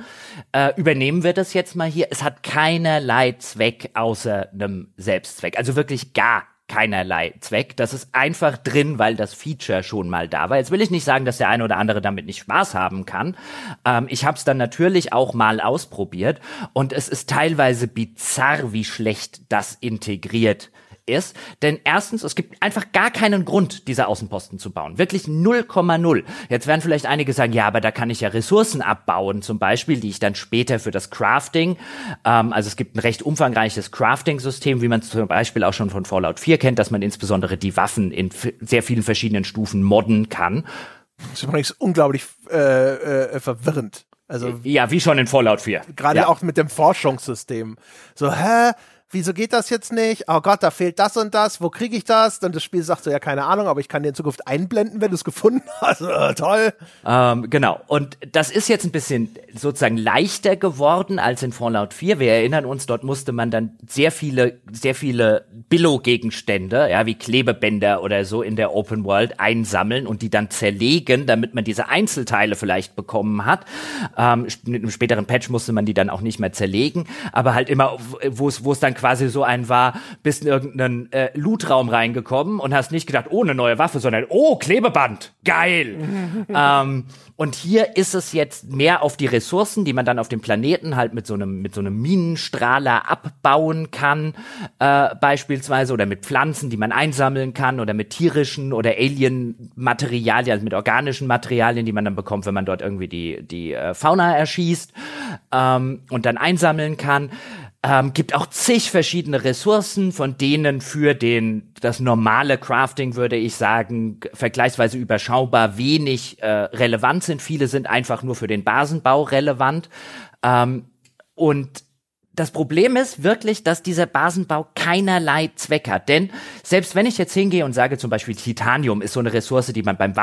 Äh, übernehmen wir das jetzt mal hier. Es hat keinerlei Zweck außer einem Selbstzweck. Also wirklich gar keinerlei Zweck. Das ist einfach drin, weil das Feature schon mal da war. Jetzt will ich nicht sagen, dass der eine oder andere damit nicht Spaß haben kann. Ähm, ich habe es dann natürlich auch mal ausprobiert und es ist teilweise bizarr, wie schlecht das integriert ist. Denn erstens, es gibt einfach gar keinen Grund, diese Außenposten zu bauen. Wirklich 0,0. Jetzt werden vielleicht einige sagen, ja, aber da kann ich ja Ressourcen abbauen, zum Beispiel, die ich dann später für das Crafting, ähm, also es gibt ein recht umfangreiches Crafting-System, wie man zum Beispiel auch schon von Fallout 4 kennt, dass man insbesondere die Waffen in sehr vielen verschiedenen Stufen modden kann. Das ist übrigens unglaublich äh, äh, verwirrend. Also ja, wie schon in Fallout 4. Gerade ja. auch mit dem Forschungssystem. So, hä? Wieso geht das jetzt nicht? Oh Gott, da fehlt das und das, wo kriege ich das? Dann das Spiel sagt so, ja, keine Ahnung, aber ich kann dir in Zukunft einblenden, wenn du es gefunden hast. Äh, toll. Ähm, genau. Und das ist jetzt ein bisschen sozusagen leichter geworden als in Fallout 4. Wir erinnern uns, dort musste man dann sehr viele, sehr viele Billo-Gegenstände, ja, wie Klebebänder oder so in der Open World einsammeln und die dann zerlegen, damit man diese Einzelteile vielleicht bekommen hat. Ähm, mit einem späteren Patch musste man die dann auch nicht mehr zerlegen, aber halt immer, wo es, wo es dann quasi so ein war, bist in irgendeinen äh, Lootraum reingekommen und hast nicht gedacht, oh, eine neue Waffe, sondern oh, Klebeband, geil. ähm, und hier ist es jetzt mehr auf die Ressourcen, die man dann auf dem Planeten halt mit so einem, mit so einem Minenstrahler abbauen kann, äh, beispielsweise, oder mit Pflanzen, die man einsammeln kann, oder mit tierischen oder Alien-Materialien, also mit organischen Materialien, die man dann bekommt, wenn man dort irgendwie die, die äh, Fauna erschießt ähm, und dann einsammeln kann. Ähm, gibt auch zig verschiedene Ressourcen, von denen für den das normale Crafting würde ich sagen vergleichsweise überschaubar wenig äh, relevant sind. Viele sind einfach nur für den Basenbau relevant. Ähm, und das Problem ist wirklich, dass dieser Basenbau keinerlei Zweck hat. Denn selbst wenn ich jetzt hingehe und sage, zum Beispiel Titanium ist so eine Ressource, die man beim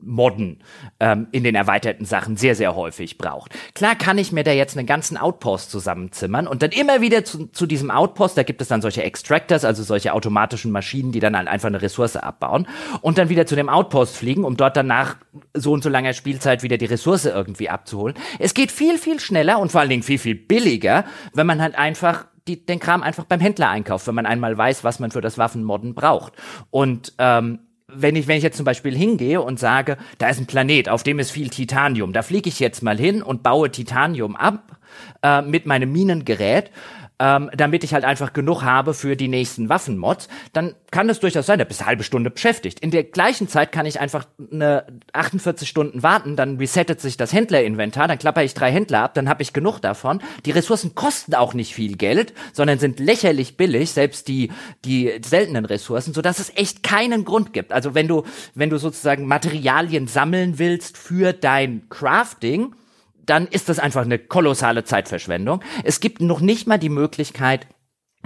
Waffenmodden ähm, in den erweiterten Sachen sehr, sehr häufig braucht. Klar kann ich mir da jetzt einen ganzen Outpost zusammenzimmern und dann immer wieder zu, zu diesem Outpost, da gibt es dann solche Extractors, also solche automatischen Maschinen, die dann halt einfach eine Ressource abbauen und dann wieder zu dem Outpost fliegen, um dort danach so und so langer Spielzeit wieder die Ressource irgendwie abzuholen. Es geht viel, viel schneller und vor allen Dingen viel, viel billiger, wenn man halt einfach die, den Kram einfach beim Händler einkauft, wenn man einmal weiß, was man für das Waffenmodden braucht. Und ähm, wenn ich, wenn ich jetzt zum Beispiel hingehe und sage, da ist ein Planet, auf dem ist viel Titanium, da fliege ich jetzt mal hin und baue Titanium ab äh, mit meinem Minengerät ähm, damit ich halt einfach genug habe für die nächsten Waffenmods, dann kann es durchaus sein, da bist du eine halbe Stunde beschäftigt. In der gleichen Zeit kann ich einfach eine 48 Stunden warten, dann resettet sich das Händlerinventar, dann klapper ich drei Händler ab, dann habe ich genug davon. Die Ressourcen kosten auch nicht viel Geld, sondern sind lächerlich billig, selbst die die seltenen Ressourcen, so dass es echt keinen Grund gibt. Also wenn du wenn du sozusagen Materialien sammeln willst für dein Crafting, dann ist das einfach eine kolossale Zeitverschwendung. Es gibt noch nicht mal die Möglichkeit,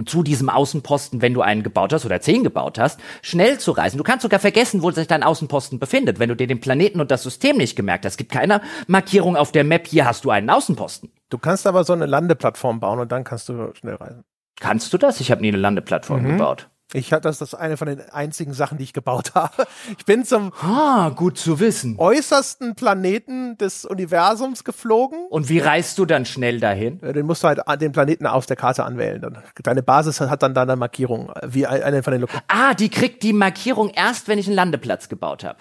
zu diesem Außenposten, wenn du einen gebaut hast oder zehn gebaut hast, schnell zu reisen. Du kannst sogar vergessen, wo sich dein Außenposten befindet, wenn du dir den Planeten und das System nicht gemerkt hast. Es gibt keine Markierung auf der Map, hier hast du einen Außenposten. Du kannst aber so eine Landeplattform bauen und dann kannst du schnell reisen. Kannst du das? Ich habe nie eine Landeplattform mhm. gebaut. Ich hatte das, das ist eine von den einzigen Sachen, die ich gebaut habe. Ich bin zum ah, gut zu wissen. äußersten Planeten des Universums geflogen. Und wie reist du dann schnell dahin? Den musst du halt den Planeten aus der Karte anwählen. Deine Basis hat dann da eine Markierung, wie eine von den Lokationen. Ah, die kriegt die Markierung erst, wenn ich einen Landeplatz gebaut habe.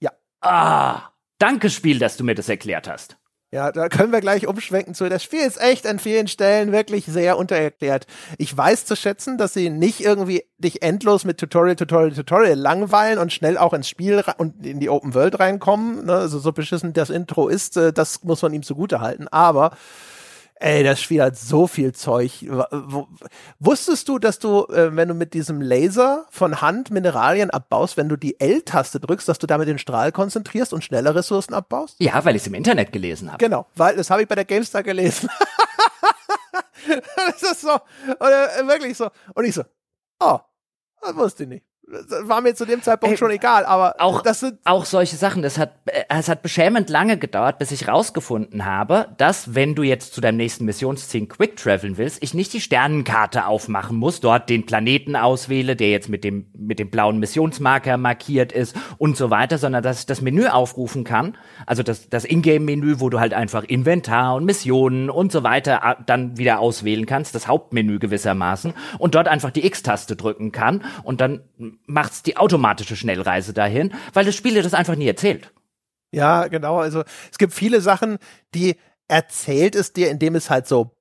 Ja. Ah, danke Spiel, dass du mir das erklärt hast. Ja, da können wir gleich umschwenken zu. Das Spiel ist echt an vielen Stellen wirklich sehr untererklärt. Ich weiß zu schätzen, dass sie nicht irgendwie dich endlos mit Tutorial, Tutorial, Tutorial langweilen und schnell auch ins Spiel und in die Open World reinkommen. Ne? Also so beschissen das Intro ist, äh, das muss man ihm zugute halten. Aber ey, das Spiel hat so viel Zeug. Wusstest du, dass du, äh, wenn du mit diesem Laser von Hand Mineralien abbaust, wenn du die L-Taste drückst, dass du damit den Strahl konzentrierst und schneller Ressourcen abbaust? Ja, weil ich es im Internet gelesen habe. Genau, weil das habe ich bei der GameStar gelesen. das ist so, oder äh, wirklich so. Und ich so, oh, das wusste ich nicht. War mir zu dem Zeitpunkt Ey, schon egal, aber auch, das sind auch solche Sachen. Das hat, äh, es hat beschämend lange gedauert, bis ich rausgefunden habe, dass wenn du jetzt zu deinem nächsten Missionsziel quick traveln willst, ich nicht die Sternenkarte aufmachen muss, dort den Planeten auswähle, der jetzt mit dem, mit dem blauen Missionsmarker markiert ist und so weiter, sondern dass ich das Menü aufrufen kann. Also das, das Ingame-Menü, wo du halt einfach Inventar und Missionen und so weiter äh, dann wieder auswählen kannst, das Hauptmenü gewissermaßen und dort einfach die X-Taste drücken kann und dann macht's die automatische Schnellreise dahin, weil das Spiel dir das einfach nie erzählt. Ja, genau. Also es gibt viele Sachen, die erzählt es dir, indem es halt so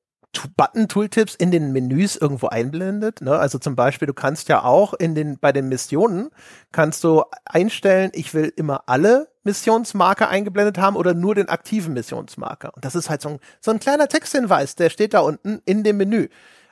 Button-Tooltips in den Menüs irgendwo einblendet. Ne? Also zum Beispiel, du kannst ja auch in den, bei den Missionen kannst du einstellen, ich will immer alle Missionsmarker eingeblendet haben oder nur den aktiven Missionsmarker. Und das ist halt so ein, so ein kleiner Texthinweis, der steht da unten in dem Menü.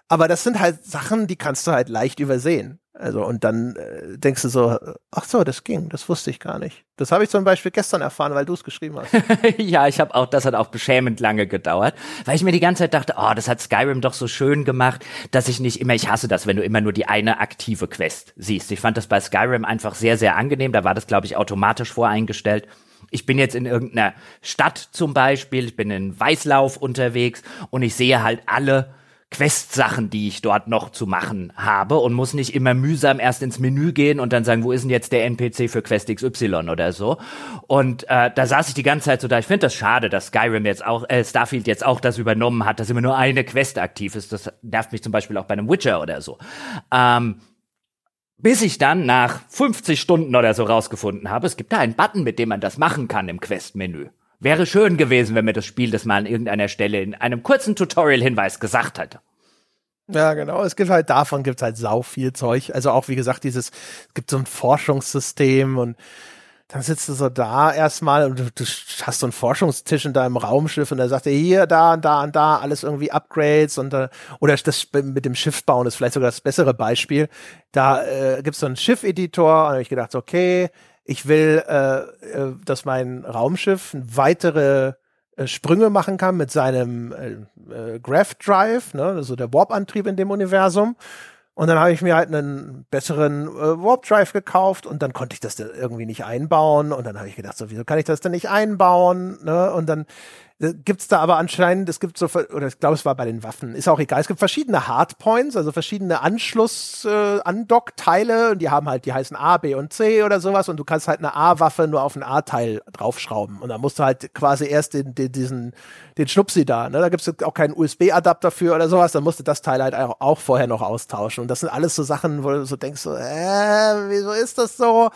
Aber das sind halt Sachen, die kannst du halt leicht übersehen. Also und dann äh, denkst du so, ach so, das ging, das wusste ich gar nicht. Das habe ich zum Beispiel gestern erfahren, weil du es geschrieben hast. ja, ich habe auch, das hat auch beschämend lange gedauert, weil ich mir die ganze Zeit dachte, oh, das hat Skyrim doch so schön gemacht, dass ich nicht immer, ich hasse das, wenn du immer nur die eine aktive Quest siehst. Ich fand das bei Skyrim einfach sehr, sehr angenehm. Da war das, glaube ich, automatisch voreingestellt. Ich bin jetzt in irgendeiner Stadt zum Beispiel, ich bin in Weißlauf unterwegs und ich sehe halt alle Quest-Sachen, die ich dort noch zu machen habe und muss nicht immer mühsam erst ins Menü gehen und dann sagen, wo ist denn jetzt der NPC für Quest XY oder so. Und äh, da saß ich die ganze Zeit so da. Ich finde das schade, dass Skyrim jetzt auch, äh, Starfield jetzt auch das übernommen hat, dass immer nur eine Quest aktiv ist. Das nervt mich zum Beispiel auch bei einem Witcher oder so. Ähm, bis ich dann nach 50 Stunden oder so rausgefunden habe, es gibt da einen Button, mit dem man das machen kann im Quest-Menü. Wäre schön gewesen, wenn mir das Spiel das mal an irgendeiner Stelle in einem kurzen Tutorial-Hinweis gesagt hätte. Ja, genau. Es gibt halt davon gibt's halt sau viel Zeug. Also auch wie gesagt, dieses es gibt so ein Forschungssystem und dann sitzt du so da erstmal und du, du hast so einen Forschungstisch in deinem Raumschiff und da sagt er hier, da und da und da alles irgendwie Upgrades und äh, oder das mit dem Schiff bauen ist vielleicht sogar das bessere Beispiel. Da äh, gibt's so einen Schiffeditor und habe ich gedacht, okay, ich will, äh, äh, dass mein Raumschiff weitere äh, Sprünge machen kann mit seinem äh, äh, Graph Drive, ne, also der Warp-Antrieb in dem Universum. Und dann habe ich mir halt einen besseren äh, Warp Drive gekauft und dann konnte ich das irgendwie nicht einbauen. Und dann habe ich gedacht, so, wieso kann ich das denn nicht einbauen? Ne? Und dann gibt's da aber anscheinend, es gibt so, oder ich glaube, es war bei den Waffen, ist auch egal, es gibt verschiedene Hardpoints, also verschiedene Anschluss, äh, Andock-Teile, und die haben halt, die heißen A, B und C oder sowas, und du kannst halt eine A-Waffe nur auf ein A-Teil draufschrauben. Und dann musst du halt quasi erst den, den, diesen, den Schnupsi da, ne? Da gibt's auch keinen USB-Adapter für oder sowas, dann musst du das Teil halt auch vorher noch austauschen. Und das sind alles so Sachen, wo du so denkst, so, äh, wieso ist das so?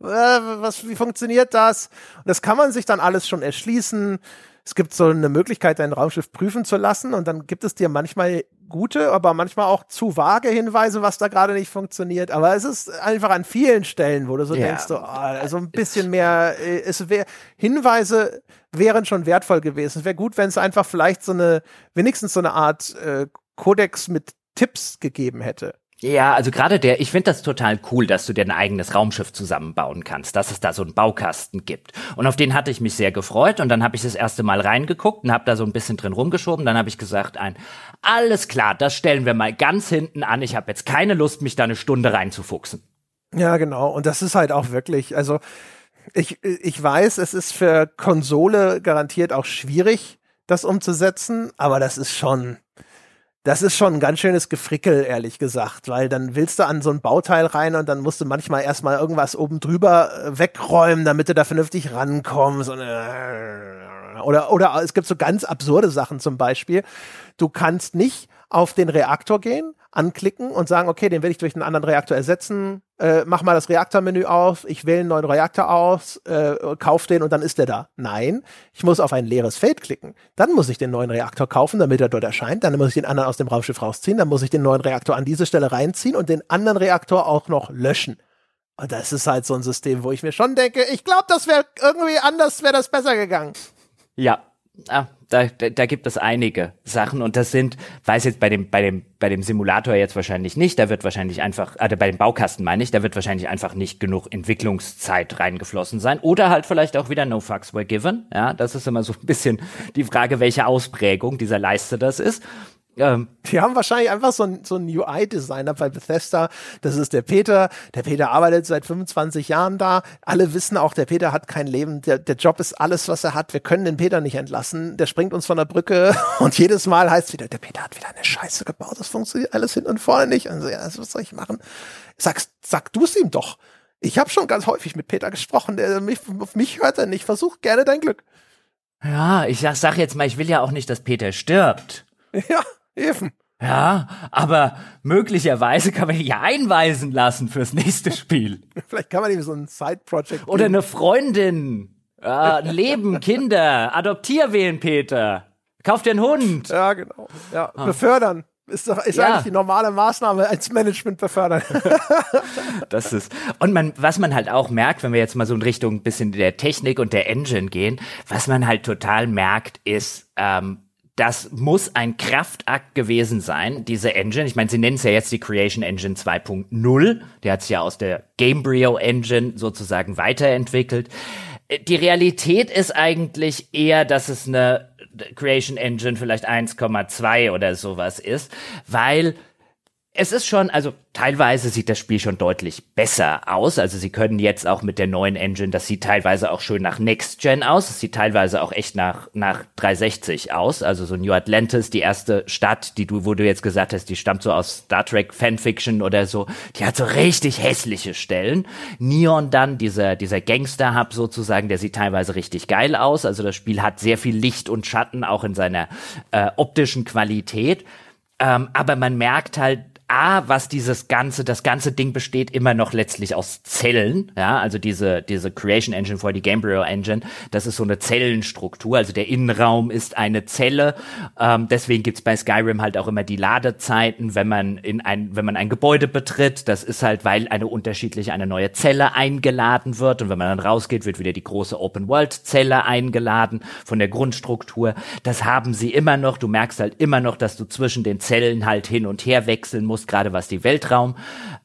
Äh, was, wie funktioniert das? Und das kann man sich dann alles schon erschließen es gibt so eine Möglichkeit, dein Raumschiff prüfen zu lassen und dann gibt es dir manchmal gute, aber manchmal auch zu vage Hinweise, was da gerade nicht funktioniert. Aber es ist einfach an vielen Stellen, wo du so ja. denkst, so, oh, also ein bisschen mehr, äh, es wäre Hinweise wären schon wertvoll gewesen. Es wäre gut, wenn es einfach vielleicht so eine, wenigstens so eine Art äh, Kodex mit Tipps gegeben hätte. Ja, also gerade der, ich finde das total cool, dass du dir ein eigenes Raumschiff zusammenbauen kannst, dass es da so einen Baukasten gibt. Und auf den hatte ich mich sehr gefreut und dann habe ich das erste Mal reingeguckt und habe da so ein bisschen drin rumgeschoben. Dann habe ich gesagt, ein, alles klar, das stellen wir mal ganz hinten an. Ich habe jetzt keine Lust, mich da eine Stunde reinzufuchsen. Ja, genau. Und das ist halt auch wirklich, also ich, ich weiß, es ist für Konsole garantiert auch schwierig, das umzusetzen, aber das ist schon, das ist schon ein ganz schönes Gefrickel, ehrlich gesagt, weil dann willst du an so ein Bauteil rein und dann musst du manchmal erstmal irgendwas oben drüber äh, wegräumen, damit du da vernünftig rankommst. Äh, oder, oder es gibt so ganz absurde Sachen zum Beispiel. Du kannst nicht auf den Reaktor gehen, anklicken und sagen, okay, den will ich durch einen anderen Reaktor ersetzen. Äh, mach mal das Reaktormenü auf, ich wähle einen neuen Reaktor aus, äh, kauf den und dann ist der da. Nein, ich muss auf ein leeres Feld klicken. Dann muss ich den neuen Reaktor kaufen, damit er dort erscheint. Dann muss ich den anderen aus dem Raumschiff rausziehen. Dann muss ich den neuen Reaktor an diese Stelle reinziehen und den anderen Reaktor auch noch löschen. Und das ist halt so ein System, wo ich mir schon denke, ich glaube, das wäre irgendwie anders, wäre das besser gegangen. Ja, ah, da, da, da gibt es einige Sachen und das sind, weiß jetzt bei dem, bei dem, bei dem Simulator jetzt wahrscheinlich nicht, da wird wahrscheinlich einfach, also bei dem Baukasten meine ich, da wird wahrscheinlich einfach nicht genug Entwicklungszeit reingeflossen sein oder halt vielleicht auch wieder No Fucks Were Given, ja, das ist immer so ein bisschen die Frage, welche Ausprägung dieser Leiste das ist. Ähm, die haben wahrscheinlich einfach so einen so UI-Designer bei Bethesda. Das ist der Peter. Der Peter arbeitet seit 25 Jahren da. Alle wissen auch, der Peter hat kein Leben. Der, der Job ist alles, was er hat. Wir können den Peter nicht entlassen. Der springt uns von der Brücke und jedes Mal heißt es wieder, der Peter hat wieder eine Scheiße gebaut. Das funktioniert alles hin und vorne nicht. Also, ja, was soll ich machen? Sag, sag du es ihm doch. Ich habe schon ganz häufig mit Peter gesprochen. Der, mich, auf mich hört er nicht. Versuch gerne dein Glück. Ja, ich sag, sag jetzt mal, ich will ja auch nicht, dass Peter stirbt. Ja, eben. Ja, aber möglicherweise kann man ihn ja einweisen lassen fürs nächste Spiel. Vielleicht kann man ihm so ein Side-Project Oder eine Freundin. Ja, Leben, Kinder, adoptier wen, Peter. Kauf dir einen Hund. Ja, genau. Ja, ah. befördern. Ist doch ist ja. eigentlich die normale Maßnahme als Management befördern. das ist und man was man halt auch merkt, wenn wir jetzt mal so in Richtung ein bisschen der Technik und der Engine gehen, was man halt total merkt, ist ähm, das muss ein Kraftakt gewesen sein, diese Engine. Ich meine, sie nennen es ja jetzt die Creation Engine 2.0. Der hat es ja aus der Gamebryo Engine sozusagen weiterentwickelt. Äh, die Realität ist eigentlich eher, dass es eine Creation Engine vielleicht 1,2 oder sowas ist, weil es ist schon, also teilweise sieht das Spiel schon deutlich besser aus. Also sie können jetzt auch mit der neuen Engine, das sieht teilweise auch schön nach Next Gen aus. Es sieht teilweise auch echt nach, nach 360 aus. Also so New Atlantis, die erste Stadt, die du, wo du jetzt gesagt hast, die stammt so aus Star Trek Fanfiction oder so. Die hat so richtig hässliche Stellen. Neon dann, dieser, dieser Gangster-Hub sozusagen, der sieht teilweise richtig geil aus. Also das Spiel hat sehr viel Licht und Schatten auch in seiner äh, optischen Qualität. Ähm, aber man merkt halt, A, was dieses ganze, das ganze Ding besteht immer noch letztlich aus Zellen, ja, also diese, diese Creation Engine vor die Gamebryo Engine, das ist so eine Zellenstruktur, also der Innenraum ist eine Zelle, ähm, deswegen gibt's bei Skyrim halt auch immer die Ladezeiten, wenn man in ein, wenn man ein Gebäude betritt, das ist halt, weil eine unterschiedliche, eine neue Zelle eingeladen wird. Und wenn man dann rausgeht, wird wieder die große Open World Zelle eingeladen von der Grundstruktur, das haben sie immer noch, du merkst halt immer noch, dass du zwischen den Zellen halt hin und her wechseln musst, gerade was die Weltraum,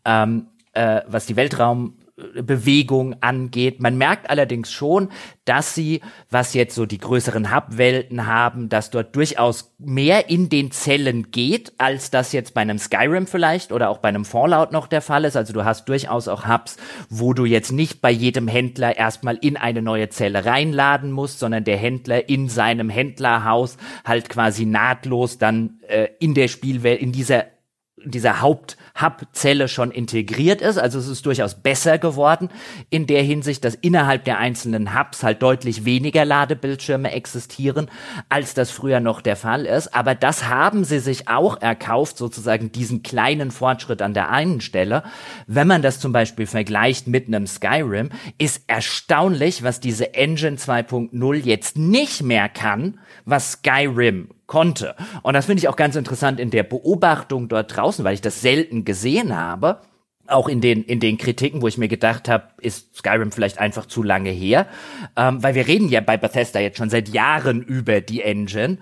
ähm, äh, was die Weltraum Bewegung angeht. Man merkt allerdings schon, dass sie, was jetzt so die größeren Hub-Welten haben, dass dort durchaus mehr in den Zellen geht, als das jetzt bei einem Skyrim vielleicht oder auch bei einem Fallout noch der Fall ist. Also du hast durchaus auch Hubs, wo du jetzt nicht bei jedem Händler erstmal in eine neue Zelle reinladen musst, sondern der Händler in seinem Händlerhaus halt quasi nahtlos dann äh, in der Spielwelt, in dieser dieser Haupt-Hub-Zelle schon integriert ist. Also es ist durchaus besser geworden in der Hinsicht, dass innerhalb der einzelnen Hubs halt deutlich weniger Ladebildschirme existieren, als das früher noch der Fall ist. Aber das haben sie sich auch erkauft, sozusagen diesen kleinen Fortschritt an der einen Stelle. Wenn man das zum Beispiel vergleicht mit einem Skyrim, ist erstaunlich, was diese Engine 2.0 jetzt nicht mehr kann, was Skyrim konnte. Und das finde ich auch ganz interessant in der Beobachtung dort draußen, weil ich das selten gesehen habe auch in den in den Kritiken, wo ich mir gedacht habe, ist Skyrim vielleicht einfach zu lange her, ähm, weil wir reden ja bei Bethesda jetzt schon seit Jahren über die Engine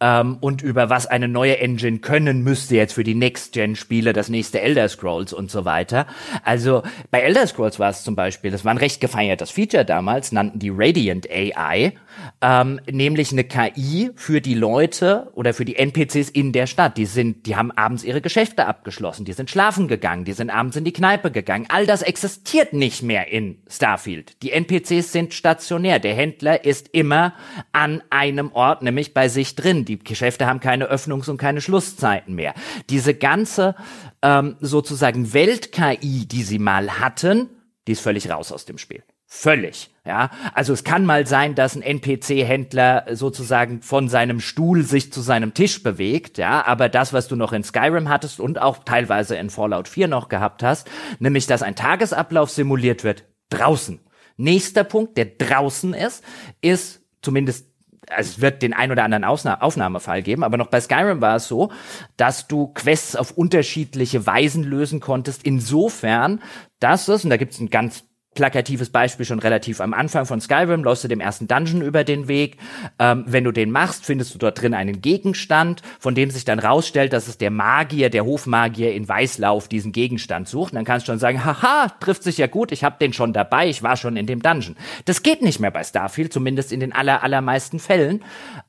ähm, und über was eine neue Engine können müsste jetzt für die Next-Gen-Spiele, das nächste Elder Scrolls und so weiter. Also bei Elder Scrolls war es zum Beispiel, das war ein recht gefeiertes Feature damals, nannten die Radiant AI, ähm, nämlich eine KI für die Leute oder für die NPCs in der Stadt. Die sind, die haben abends ihre Geschäfte abgeschlossen, die sind schlafen gegangen, die sind abends in die Kneipe gegangen. All das existiert nicht mehr in Starfield. Die NPCs sind stationär. Der Händler ist immer an einem Ort, nämlich bei sich drin. Die Geschäfte haben keine Öffnungs- und keine Schlusszeiten mehr. Diese ganze ähm, sozusagen Welt-KI, die sie mal hatten, die ist völlig raus aus dem Spiel. Völlig. Ja, also es kann mal sein, dass ein NPC-Händler sozusagen von seinem Stuhl sich zu seinem Tisch bewegt, ja, aber das, was du noch in Skyrim hattest und auch teilweise in Fallout 4 noch gehabt hast, nämlich, dass ein Tagesablauf simuliert wird, draußen. Nächster Punkt, der draußen ist, ist zumindest also es wird den ein oder anderen Ausna Aufnahmefall geben, aber noch bei Skyrim war es so, dass du Quests auf unterschiedliche Weisen lösen konntest, insofern, dass es, und da gibt es ein ganz plakatives Beispiel schon relativ am Anfang von Skyrim, läufst du dem ersten Dungeon über den Weg. Ähm, wenn du den machst, findest du dort drin einen Gegenstand, von dem sich dann rausstellt, dass es der Magier, der Hofmagier in Weißlauf diesen Gegenstand sucht. Und dann kannst du schon sagen, haha, trifft sich ja gut, ich habe den schon dabei, ich war schon in dem Dungeon. Das geht nicht mehr bei Starfield, zumindest in den aller, allermeisten Fällen,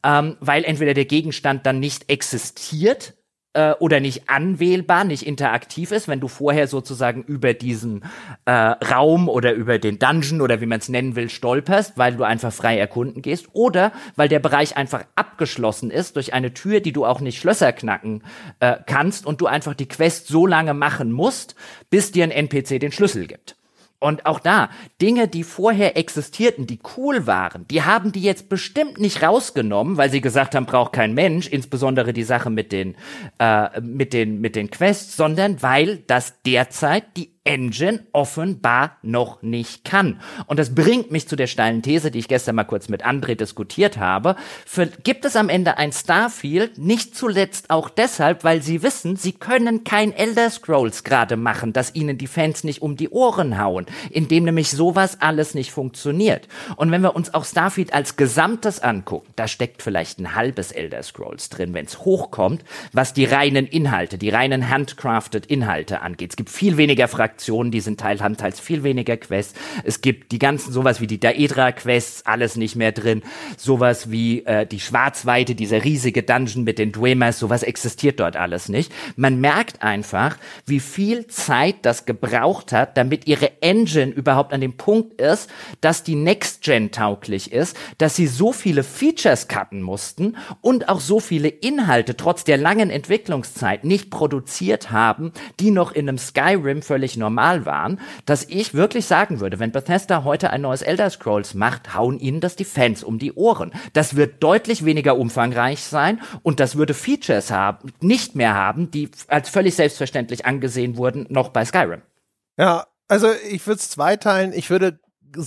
ähm, weil entweder der Gegenstand dann nicht existiert, äh, oder nicht anwählbar, nicht interaktiv ist, wenn du vorher sozusagen über diesen äh, Raum oder über den Dungeon oder wie man es nennen will, stolperst, weil du einfach frei erkunden gehst, oder weil der Bereich einfach abgeschlossen ist durch eine Tür, die du auch nicht Schlösser knacken äh, kannst und du einfach die Quest so lange machen musst, bis dir ein NPC den Schlüssel gibt. Und auch da, Dinge, die vorher existierten, die cool waren, die haben die jetzt bestimmt nicht rausgenommen, weil sie gesagt haben, braucht kein Mensch, insbesondere die Sache mit den, äh, mit den, mit den Quests, sondern weil das derzeit die Engine offenbar noch nicht kann. Und das bringt mich zu der steilen These, die ich gestern mal kurz mit André diskutiert habe. Für, gibt es am Ende ein Starfield? Nicht zuletzt auch deshalb, weil sie wissen, sie können kein Elder Scrolls gerade machen, dass ihnen die Fans nicht um die Ohren hauen, indem nämlich sowas alles nicht funktioniert. Und wenn wir uns auch Starfield als Gesamtes angucken, da steckt vielleicht ein halbes Elder Scrolls drin, wenn es hochkommt, was die reinen Inhalte, die reinen handcrafted Inhalte angeht. Es gibt viel weniger Fragmente Fraktionen, die sind Teil, teils viel weniger Quests. Es gibt die ganzen, sowas wie die Daedra-Quests, alles nicht mehr drin. Sowas wie äh, die Schwarzweite, dieser riesige Dungeon mit den Dwemer, sowas existiert dort alles nicht. Man merkt einfach, wie viel Zeit das gebraucht hat, damit ihre Engine überhaupt an dem Punkt ist, dass die Next-Gen tauglich ist, dass sie so viele Features cutten mussten und auch so viele Inhalte trotz der langen Entwicklungszeit nicht produziert haben, die noch in einem Skyrim völlig normal waren, dass ich wirklich sagen würde, wenn Bethesda heute ein neues Elder Scrolls macht, hauen ihnen das die Fans um die Ohren. Das wird deutlich weniger umfangreich sein und das würde Features haben, nicht mehr haben, die als völlig selbstverständlich angesehen wurden, noch bei Skyrim. Ja, also ich würde es zweiteilen. Ich würde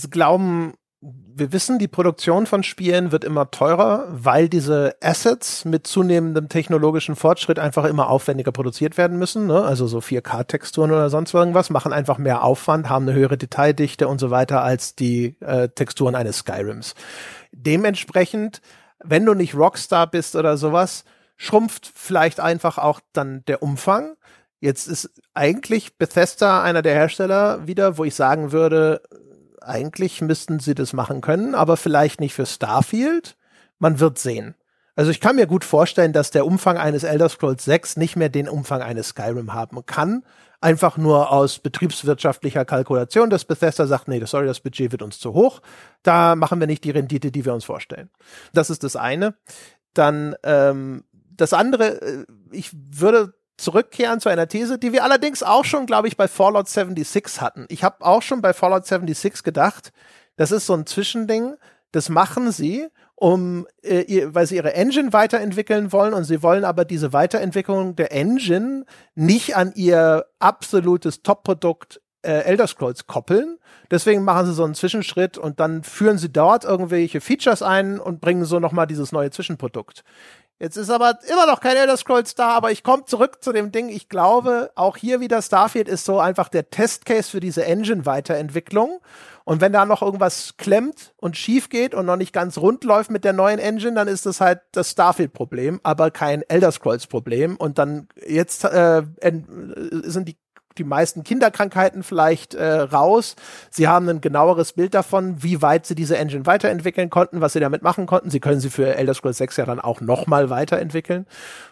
glauben, wir wissen, die Produktion von Spielen wird immer teurer, weil diese Assets mit zunehmendem technologischen Fortschritt einfach immer aufwendiger produziert werden müssen. Ne? Also so 4K-Texturen oder sonst irgendwas machen einfach mehr Aufwand, haben eine höhere Detaildichte und so weiter als die äh, Texturen eines Skyrims. Dementsprechend, wenn du nicht Rockstar bist oder sowas, schrumpft vielleicht einfach auch dann der Umfang. Jetzt ist eigentlich Bethesda einer der Hersteller wieder, wo ich sagen würde, eigentlich müssten sie das machen können, aber vielleicht nicht für Starfield. Man wird sehen. Also ich kann mir gut vorstellen, dass der Umfang eines Elder Scrolls 6 nicht mehr den Umfang eines Skyrim haben kann. Einfach nur aus betriebswirtschaftlicher Kalkulation, dass Bethesda sagt, nee, sorry, das Budget wird uns zu hoch. Da machen wir nicht die Rendite, die wir uns vorstellen. Das ist das eine. Dann ähm, das andere, äh, ich würde zurückkehren zu einer These, die wir allerdings auch schon, glaube ich, bei Fallout 76 hatten. Ich habe auch schon bei Fallout 76 gedacht, das ist so ein Zwischending, das machen sie, um, äh, ihr, weil sie ihre Engine weiterentwickeln wollen und sie wollen aber diese Weiterentwicklung der Engine nicht an ihr absolutes Top-Produkt äh, Elder Scrolls koppeln. Deswegen machen sie so einen Zwischenschritt und dann führen sie dort irgendwelche Features ein und bringen so nochmal dieses neue Zwischenprodukt. Jetzt ist aber immer noch kein Elder Scrolls da, aber ich komme zurück zu dem Ding. Ich glaube, auch hier wieder Starfield ist so einfach der Testcase für diese Engine-Weiterentwicklung. Und wenn da noch irgendwas klemmt und schief geht und noch nicht ganz rund läuft mit der neuen Engine, dann ist das halt das Starfield-Problem, aber kein Elder Scrolls-Problem. Und dann jetzt äh, sind die die meisten Kinderkrankheiten vielleicht äh, raus. Sie haben ein genaueres Bild davon, wie weit sie diese Engine weiterentwickeln konnten, was sie damit machen konnten. Sie können sie für Elder Scrolls 6 ja dann auch nochmal weiterentwickeln.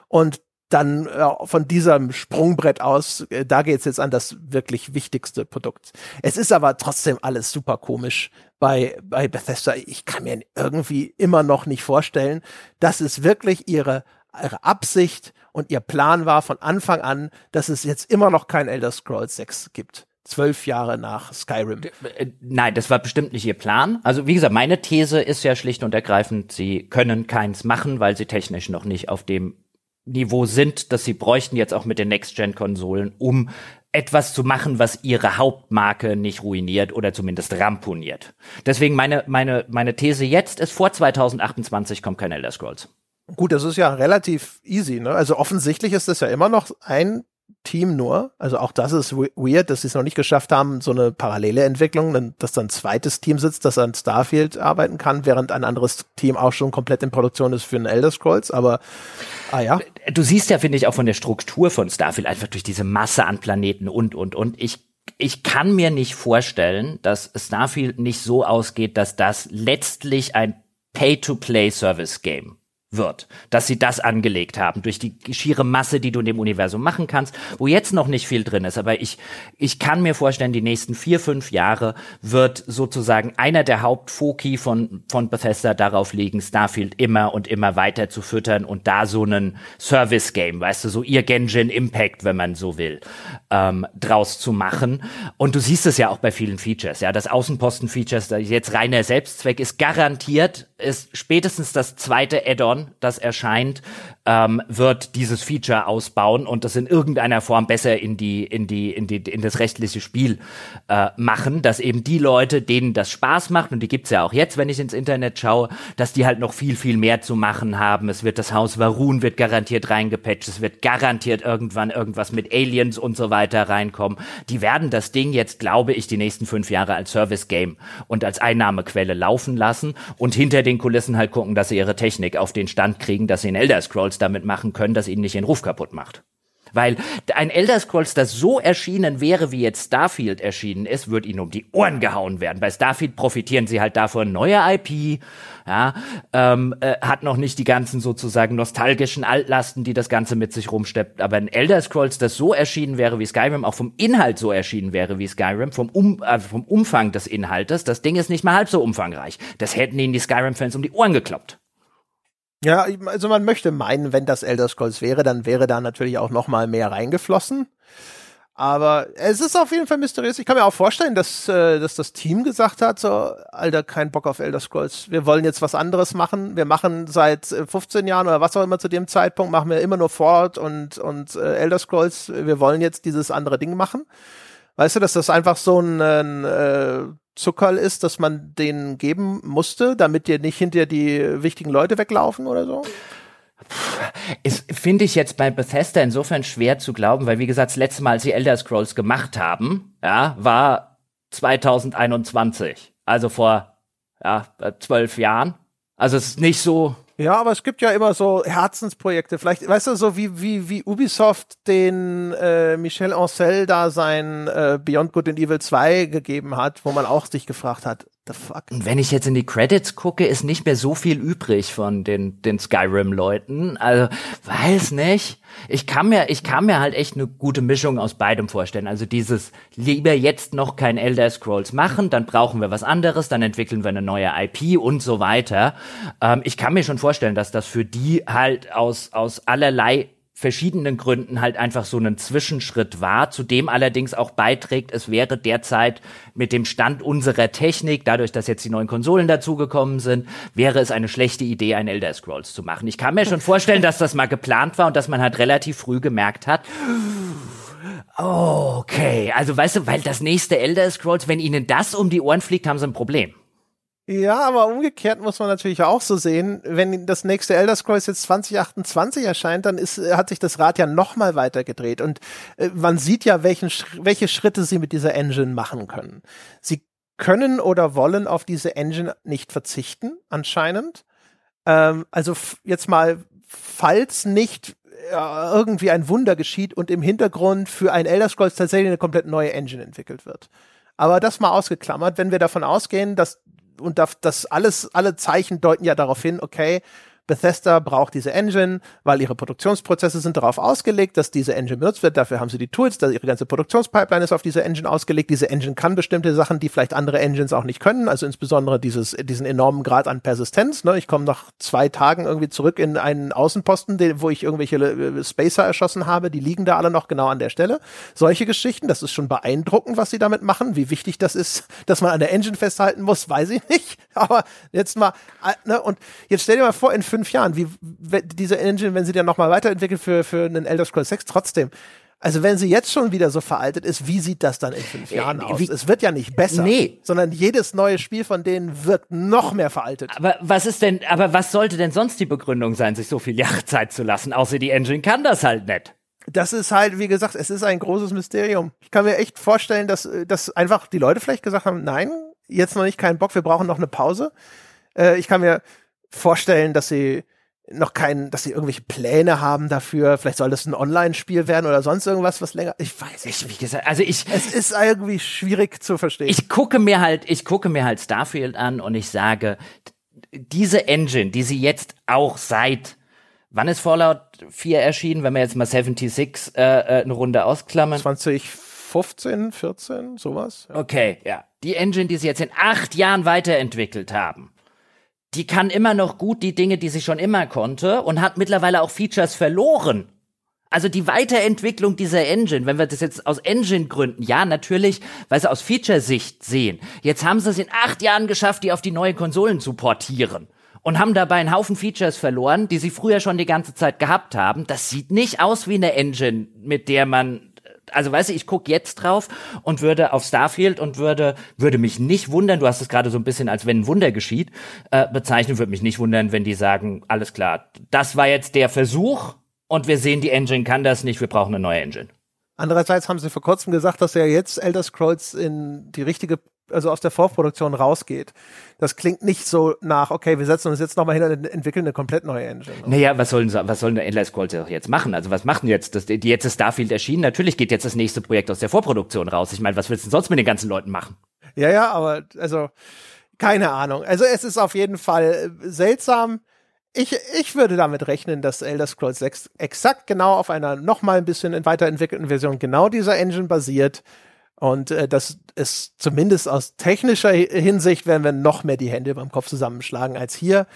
Und dann äh, von diesem Sprungbrett aus, äh, da geht's jetzt an das wirklich wichtigste Produkt. Es ist aber trotzdem alles super komisch bei, bei Bethesda. Ich kann mir irgendwie immer noch nicht vorstellen, dass es wirklich ihre, ihre Absicht und ihr Plan war von Anfang an, dass es jetzt immer noch kein Elder Scrolls 6 gibt. Zwölf Jahre nach Skyrim. Äh, nein, das war bestimmt nicht ihr Plan. Also wie gesagt, meine These ist ja schlicht und ergreifend, sie können keins machen, weil sie technisch noch nicht auf dem Niveau sind, dass sie bräuchten jetzt auch mit den Next-Gen-Konsolen, um etwas zu machen, was ihre Hauptmarke nicht ruiniert oder zumindest ramponiert. Deswegen meine, meine, meine These jetzt ist, vor 2028 kommt kein Elder Scrolls. Gut, das ist ja relativ easy, ne? Also offensichtlich ist das ja immer noch ein Team nur. Also auch das ist weird, dass sie es noch nicht geschafft haben, so eine parallele Entwicklung, dass dann ein zweites Team sitzt, das an Starfield arbeiten kann, während ein anderes Team auch schon komplett in Produktion ist für einen Elder Scrolls. Aber ah ja. Du siehst ja, finde ich, auch von der Struktur von Starfield einfach durch diese Masse an Planeten und und und. Ich ich kann mir nicht vorstellen, dass Starfield nicht so ausgeht, dass das letztlich ein Pay-to-Play-Service-Game wird, dass sie das angelegt haben durch die schiere Masse, die du in dem Universum machen kannst, wo jetzt noch nicht viel drin ist. Aber ich, ich kann mir vorstellen, die nächsten vier, fünf Jahre wird sozusagen einer der Hauptfoki von, von Bethesda darauf liegen, Starfield immer und immer weiter zu füttern und da so einen Service-Game, weißt du, so ihr Genshin Impact, wenn man so will, ähm, draus zu machen. Und du siehst es ja auch bei vielen Features, ja, das Außenposten-Features, jetzt reiner Selbstzweck ist garantiert, ist spätestens das zweite Add-on das erscheint, ähm, wird dieses Feature ausbauen und das in irgendeiner Form besser in die in die in die in das rechtliche Spiel äh, machen, dass eben die Leute, denen das Spaß macht und die gibt's ja auch jetzt, wenn ich ins Internet schaue, dass die halt noch viel viel mehr zu machen haben. Es wird das Haus Varun wird garantiert reingepatcht, es wird garantiert irgendwann irgendwas mit Aliens und so weiter reinkommen. Die werden das Ding jetzt, glaube ich, die nächsten fünf Jahre als Service Game und als Einnahmequelle laufen lassen und hinter den Kulissen halt gucken, dass sie ihre Technik auf den Stand kriegen, dass sie in Elder Scrolls damit machen können, dass ihnen nicht den Ruf kaputt macht. Weil ein Elder Scrolls, das so erschienen wäre, wie jetzt Starfield erschienen ist, wird ihnen um die Ohren gehauen werden. Bei Starfield profitieren sie halt davon, neue IP, ja, ähm, äh, hat noch nicht die ganzen sozusagen nostalgischen Altlasten, die das Ganze mit sich rumsteppt. Aber ein Elder Scrolls, das so erschienen wäre wie Skyrim, auch vom Inhalt so erschienen wäre wie Skyrim, vom, um, äh, vom Umfang des Inhaltes, das Ding ist nicht mal halb so umfangreich. Das hätten ihnen die Skyrim-Fans um die Ohren gekloppt. Ja, also man möchte meinen, wenn das Elder Scrolls wäre, dann wäre da natürlich auch noch mal mehr reingeflossen. Aber es ist auf jeden Fall mysteriös. Ich kann mir auch vorstellen, dass, äh, dass das Team gesagt hat, so, Alter, kein Bock auf Elder Scrolls. Wir wollen jetzt was anderes machen. Wir machen seit 15 äh, Jahren oder was auch immer zu dem Zeitpunkt, machen wir immer nur Fallout und, und äh, Elder Scrolls. Wir wollen jetzt dieses andere Ding machen. Weißt du, dass das einfach so ein, äh, Zuckerl ist, dass man denen geben musste, damit dir nicht hinter die wichtigen Leute weglaufen oder so? Ist, finde ich jetzt bei Bethesda insofern schwer zu glauben, weil wie gesagt, das letzte Mal, als sie Elder Scrolls gemacht haben, ja, war 2021. Also vor, ja, zwölf Jahren. Also es ist nicht so, ja, aber es gibt ja immer so Herzensprojekte. Vielleicht, weißt du, so wie, wie, wie Ubisoft den äh, Michel Ancel da sein äh, Beyond Good and Evil 2 gegeben hat, wo man auch sich gefragt hat, the fuck. Und wenn ich jetzt in die Credits gucke, ist nicht mehr so viel übrig von den, den Skyrim-Leuten. Also, weiß nicht. Ich kann mir, ich kann mir halt echt eine gute Mischung aus beidem vorstellen. Also dieses lieber jetzt noch kein Elder Scrolls machen, dann brauchen wir was anderes, dann entwickeln wir eine neue IP und so weiter. Ähm, ich kann mir schon vorstellen, dass das für die halt aus, aus allerlei verschiedenen Gründen halt einfach so einen Zwischenschritt war, zu dem allerdings auch beiträgt, es wäre derzeit mit dem Stand unserer Technik, dadurch, dass jetzt die neuen Konsolen dazugekommen sind, wäre es eine schlechte Idee, ein Elder Scrolls zu machen. Ich kann mir schon vorstellen, dass das mal geplant war und dass man halt relativ früh gemerkt hat, okay, also weißt du, weil das nächste Elder Scrolls, wenn ihnen das um die Ohren fliegt, haben sie ein Problem. Ja, aber umgekehrt muss man natürlich auch so sehen, wenn das nächste Elder Scrolls jetzt 2028 erscheint, dann ist, hat sich das Rad ja noch mal weiter gedreht und äh, man sieht ja, welchen, welche Schritte sie mit dieser Engine machen können. Sie können oder wollen auf diese Engine nicht verzichten, anscheinend. Ähm, also jetzt mal, falls nicht äh, irgendwie ein Wunder geschieht und im Hintergrund für ein Elder Scrolls tatsächlich eine komplett neue Engine entwickelt wird. Aber das mal ausgeklammert, wenn wir davon ausgehen, dass und das alles, alle Zeichen deuten ja darauf hin, okay, Bethesda braucht diese Engine, weil ihre Produktionsprozesse sind darauf ausgelegt, dass diese Engine benutzt wird. Dafür haben sie die Tools, dass ihre ganze Produktionspipeline ist auf diese Engine ausgelegt. Diese Engine kann bestimmte Sachen, die vielleicht andere Engines auch nicht können. Also insbesondere dieses, diesen enormen Grad an Persistenz. Ne? Ich komme nach zwei Tagen irgendwie zurück in einen Außenposten, den, wo ich irgendwelche äh, Spacer erschossen habe. Die liegen da alle noch genau an der Stelle. Solche Geschichten, das ist schon beeindruckend, was sie damit machen. Wie wichtig das ist, dass man an der Engine festhalten muss, weiß ich nicht. Aber jetzt mal, äh, ne? und jetzt stell dir mal vor, in fünf Jahren, wie diese Engine, wenn sie dann nochmal weiterentwickelt für, für einen Elder Scrolls 6, trotzdem. Also wenn sie jetzt schon wieder so veraltet ist, wie sieht das dann in fünf äh, Jahren aus? Wie, es wird ja nicht besser, nee. sondern jedes neue Spiel von denen wird noch mehr veraltet. Aber was ist denn, aber was sollte denn sonst die Begründung sein, sich so viel Jahre Zeit zu lassen? Außer die Engine kann das halt nicht. Das ist halt, wie gesagt, es ist ein großes Mysterium. Ich kann mir echt vorstellen, dass, dass einfach die Leute vielleicht gesagt haben, nein, jetzt noch nicht keinen Bock, wir brauchen noch eine Pause. Äh, ich kann mir vorstellen, dass sie noch keinen, dass sie irgendwelche Pläne haben dafür. Vielleicht soll das ein Online-Spiel werden oder sonst irgendwas, was länger. Ich weiß nicht. Wie gesagt, also ich. Es ist irgendwie schwierig zu verstehen. Ich gucke mir halt, ich gucke mir halt Starfield an und ich sage, diese Engine, die sie jetzt auch seit Wann ist Fallout 4 erschienen, wenn wir jetzt mal 76 äh, äh, eine Runde ausklammern? 2015, 14, sowas. Ja. Okay, ja. Die Engine, die sie jetzt in acht Jahren weiterentwickelt haben, die kann immer noch gut die Dinge, die sie schon immer konnte und hat mittlerweile auch Features verloren. Also die Weiterentwicklung dieser Engine, wenn wir das jetzt aus Engine-Gründen, ja, natürlich, weil sie aus Feature-Sicht sehen. Jetzt haben sie es in acht Jahren geschafft, die auf die neue Konsolen zu portieren und haben dabei einen Haufen Features verloren, die sie früher schon die ganze Zeit gehabt haben. Das sieht nicht aus wie eine Engine, mit der man also weißt du, ich guck jetzt drauf und würde auf Starfield und würde würde mich nicht wundern, du hast es gerade so ein bisschen als wenn ein Wunder geschieht, äh, bezeichnen, würde mich nicht wundern, wenn die sagen, alles klar, das war jetzt der Versuch und wir sehen, die Engine kann das nicht, wir brauchen eine neue Engine. Andererseits haben sie vor kurzem gesagt, dass ja jetzt Elder Scrolls in die richtige also aus der Vorproduktion rausgeht. Das klingt nicht so nach, okay, wir setzen uns jetzt nochmal hin und entwickeln eine komplett neue Engine. Naja, was sollen, was sollen Endless Scrolls jetzt machen? Also was machen jetzt? Das, die jetzt ist Starfield erschienen. Natürlich geht jetzt das nächste Projekt aus der Vorproduktion raus. Ich meine, was willst du denn sonst mit den ganzen Leuten machen? Ja, ja, aber also keine Ahnung. Also es ist auf jeden Fall äh, seltsam. Ich, ich würde damit rechnen, dass Elder Scrolls 6 exakt genau auf einer nochmal ein bisschen weiterentwickelten Version genau dieser Engine basiert und äh, das ist zumindest aus technischer Hinsicht werden wir noch mehr die Hände beim Kopf zusammenschlagen als hier.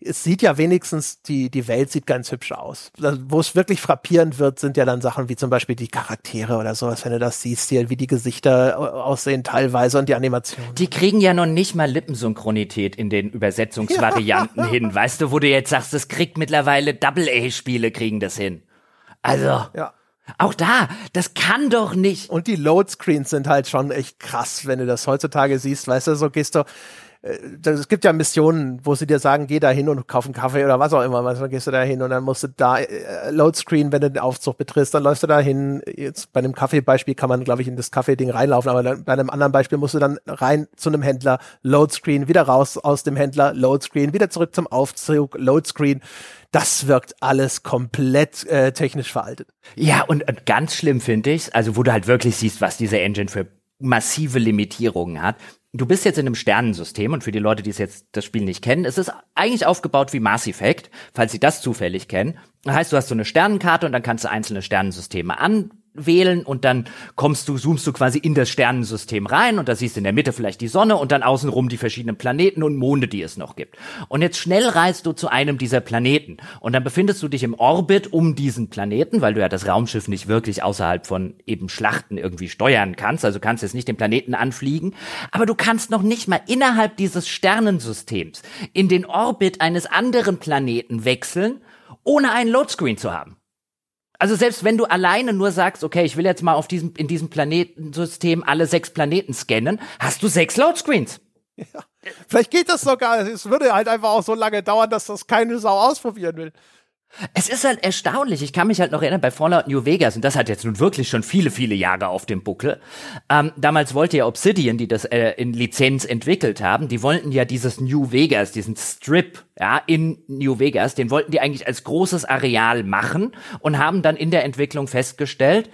Es sieht ja wenigstens, die, die Welt sieht ganz hübsch aus. Wo es wirklich frappierend wird, sind ja dann Sachen wie zum Beispiel die Charaktere oder sowas, wenn du das siehst, hier, wie die Gesichter aussehen teilweise und die Animationen. Die kriegen ja noch nicht mal Lippensynchronität in den Übersetzungsvarianten ja. hin. Weißt du, wo du jetzt sagst, das kriegt mittlerweile Double-A-Spiele kriegen das hin. Also. Ja. Auch da, das kann doch nicht. Und die Loadscreens sind halt schon echt krass, wenn du das heutzutage siehst, weißt du, so gehst du, äh, es gibt ja Missionen, wo sie dir sagen, geh da hin und kauf einen Kaffee oder was auch immer. Dann gehst du da hin und dann musst du da äh, Loadscreen, wenn du den Aufzug betrittst, dann läufst du da hin. Jetzt bei einem Kaffeebeispiel kann man, glaube ich, in das Kaffee-Ding reinlaufen, aber dann, bei einem anderen Beispiel musst du dann rein zu einem Händler, Loadscreen, wieder raus aus dem Händler, Loadscreen, wieder zurück zum Aufzug, Loadscreen das wirkt alles komplett äh, technisch veraltet. Ja, und, und ganz schlimm finde ich also wo du halt wirklich siehst, was diese Engine für massive Limitierungen hat. Du bist jetzt in einem Sternensystem und für die Leute, die es jetzt das Spiel nicht kennen, es ist eigentlich aufgebaut wie Mass Effect, falls sie das zufällig kennen. Das heißt, du hast so eine Sternenkarte und dann kannst du einzelne Sternensysteme an wählen und dann kommst du, zoomst du quasi in das Sternensystem rein und da siehst du in der Mitte vielleicht die Sonne und dann außenrum die verschiedenen Planeten und Monde, die es noch gibt. Und jetzt schnell reist du zu einem dieser Planeten und dann befindest du dich im Orbit um diesen Planeten, weil du ja das Raumschiff nicht wirklich außerhalb von eben Schlachten irgendwie steuern kannst, also kannst jetzt nicht den Planeten anfliegen, aber du kannst noch nicht mal innerhalb dieses Sternensystems in den Orbit eines anderen Planeten wechseln, ohne einen Loadscreen zu haben. Also selbst wenn du alleine nur sagst, okay, ich will jetzt mal auf diesem, in diesem Planetensystem alle sechs Planeten scannen, hast du sechs Loadscreens. Ja. Vielleicht geht das sogar. Es würde halt einfach auch so lange dauern, dass das keine Sau ausprobieren will. Es ist halt erstaunlich. Ich kann mich halt noch erinnern bei Fallout New Vegas und das hat jetzt nun wirklich schon viele, viele Jahre auf dem Buckel. Ähm, damals wollte ja Obsidian, die das äh, in Lizenz entwickelt haben, die wollten ja dieses New Vegas, diesen Strip, ja, in New Vegas, den wollten die eigentlich als großes Areal machen und haben dann in der Entwicklung festgestellt,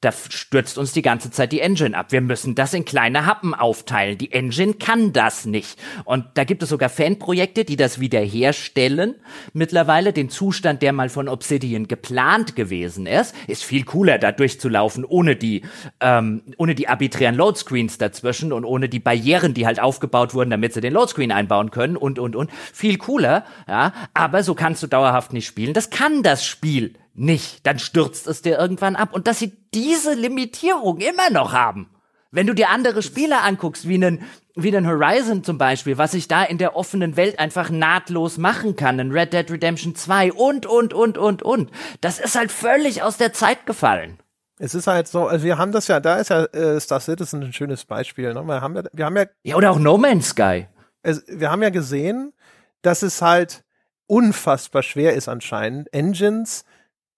da stürzt uns die ganze Zeit die Engine ab. Wir müssen das in kleine Happen aufteilen. Die Engine kann das nicht. Und da gibt es sogar Fanprojekte, die das wiederherstellen. Mittlerweile den Zustand, der mal von Obsidian geplant gewesen ist, ist viel cooler, da durchzulaufen, ohne die, ähm, ohne die arbiträren Loadscreens dazwischen und ohne die Barrieren, die halt aufgebaut wurden, damit sie den Loadscreen einbauen können und, und, und. Viel cooler, ja. Aber so kannst du dauerhaft nicht spielen. Das kann das Spiel nicht, dann stürzt es dir irgendwann ab. Und dass sie diese Limitierung immer noch haben. Wenn du dir andere Spiele anguckst, wie einen, wie einen Horizon zum Beispiel, was ich da in der offenen Welt einfach nahtlos machen kann, ein Red Dead Redemption 2 und, und, und, und, und. Das ist halt völlig aus der Zeit gefallen. Es ist halt so, also wir haben das ja, da ist ja äh, Star Citizen ein schönes Beispiel. Ne? Wir haben ja, wir haben ja, ja oder auch No Man's Sky. Es, wir haben ja gesehen, dass es halt unfassbar schwer ist anscheinend, Engines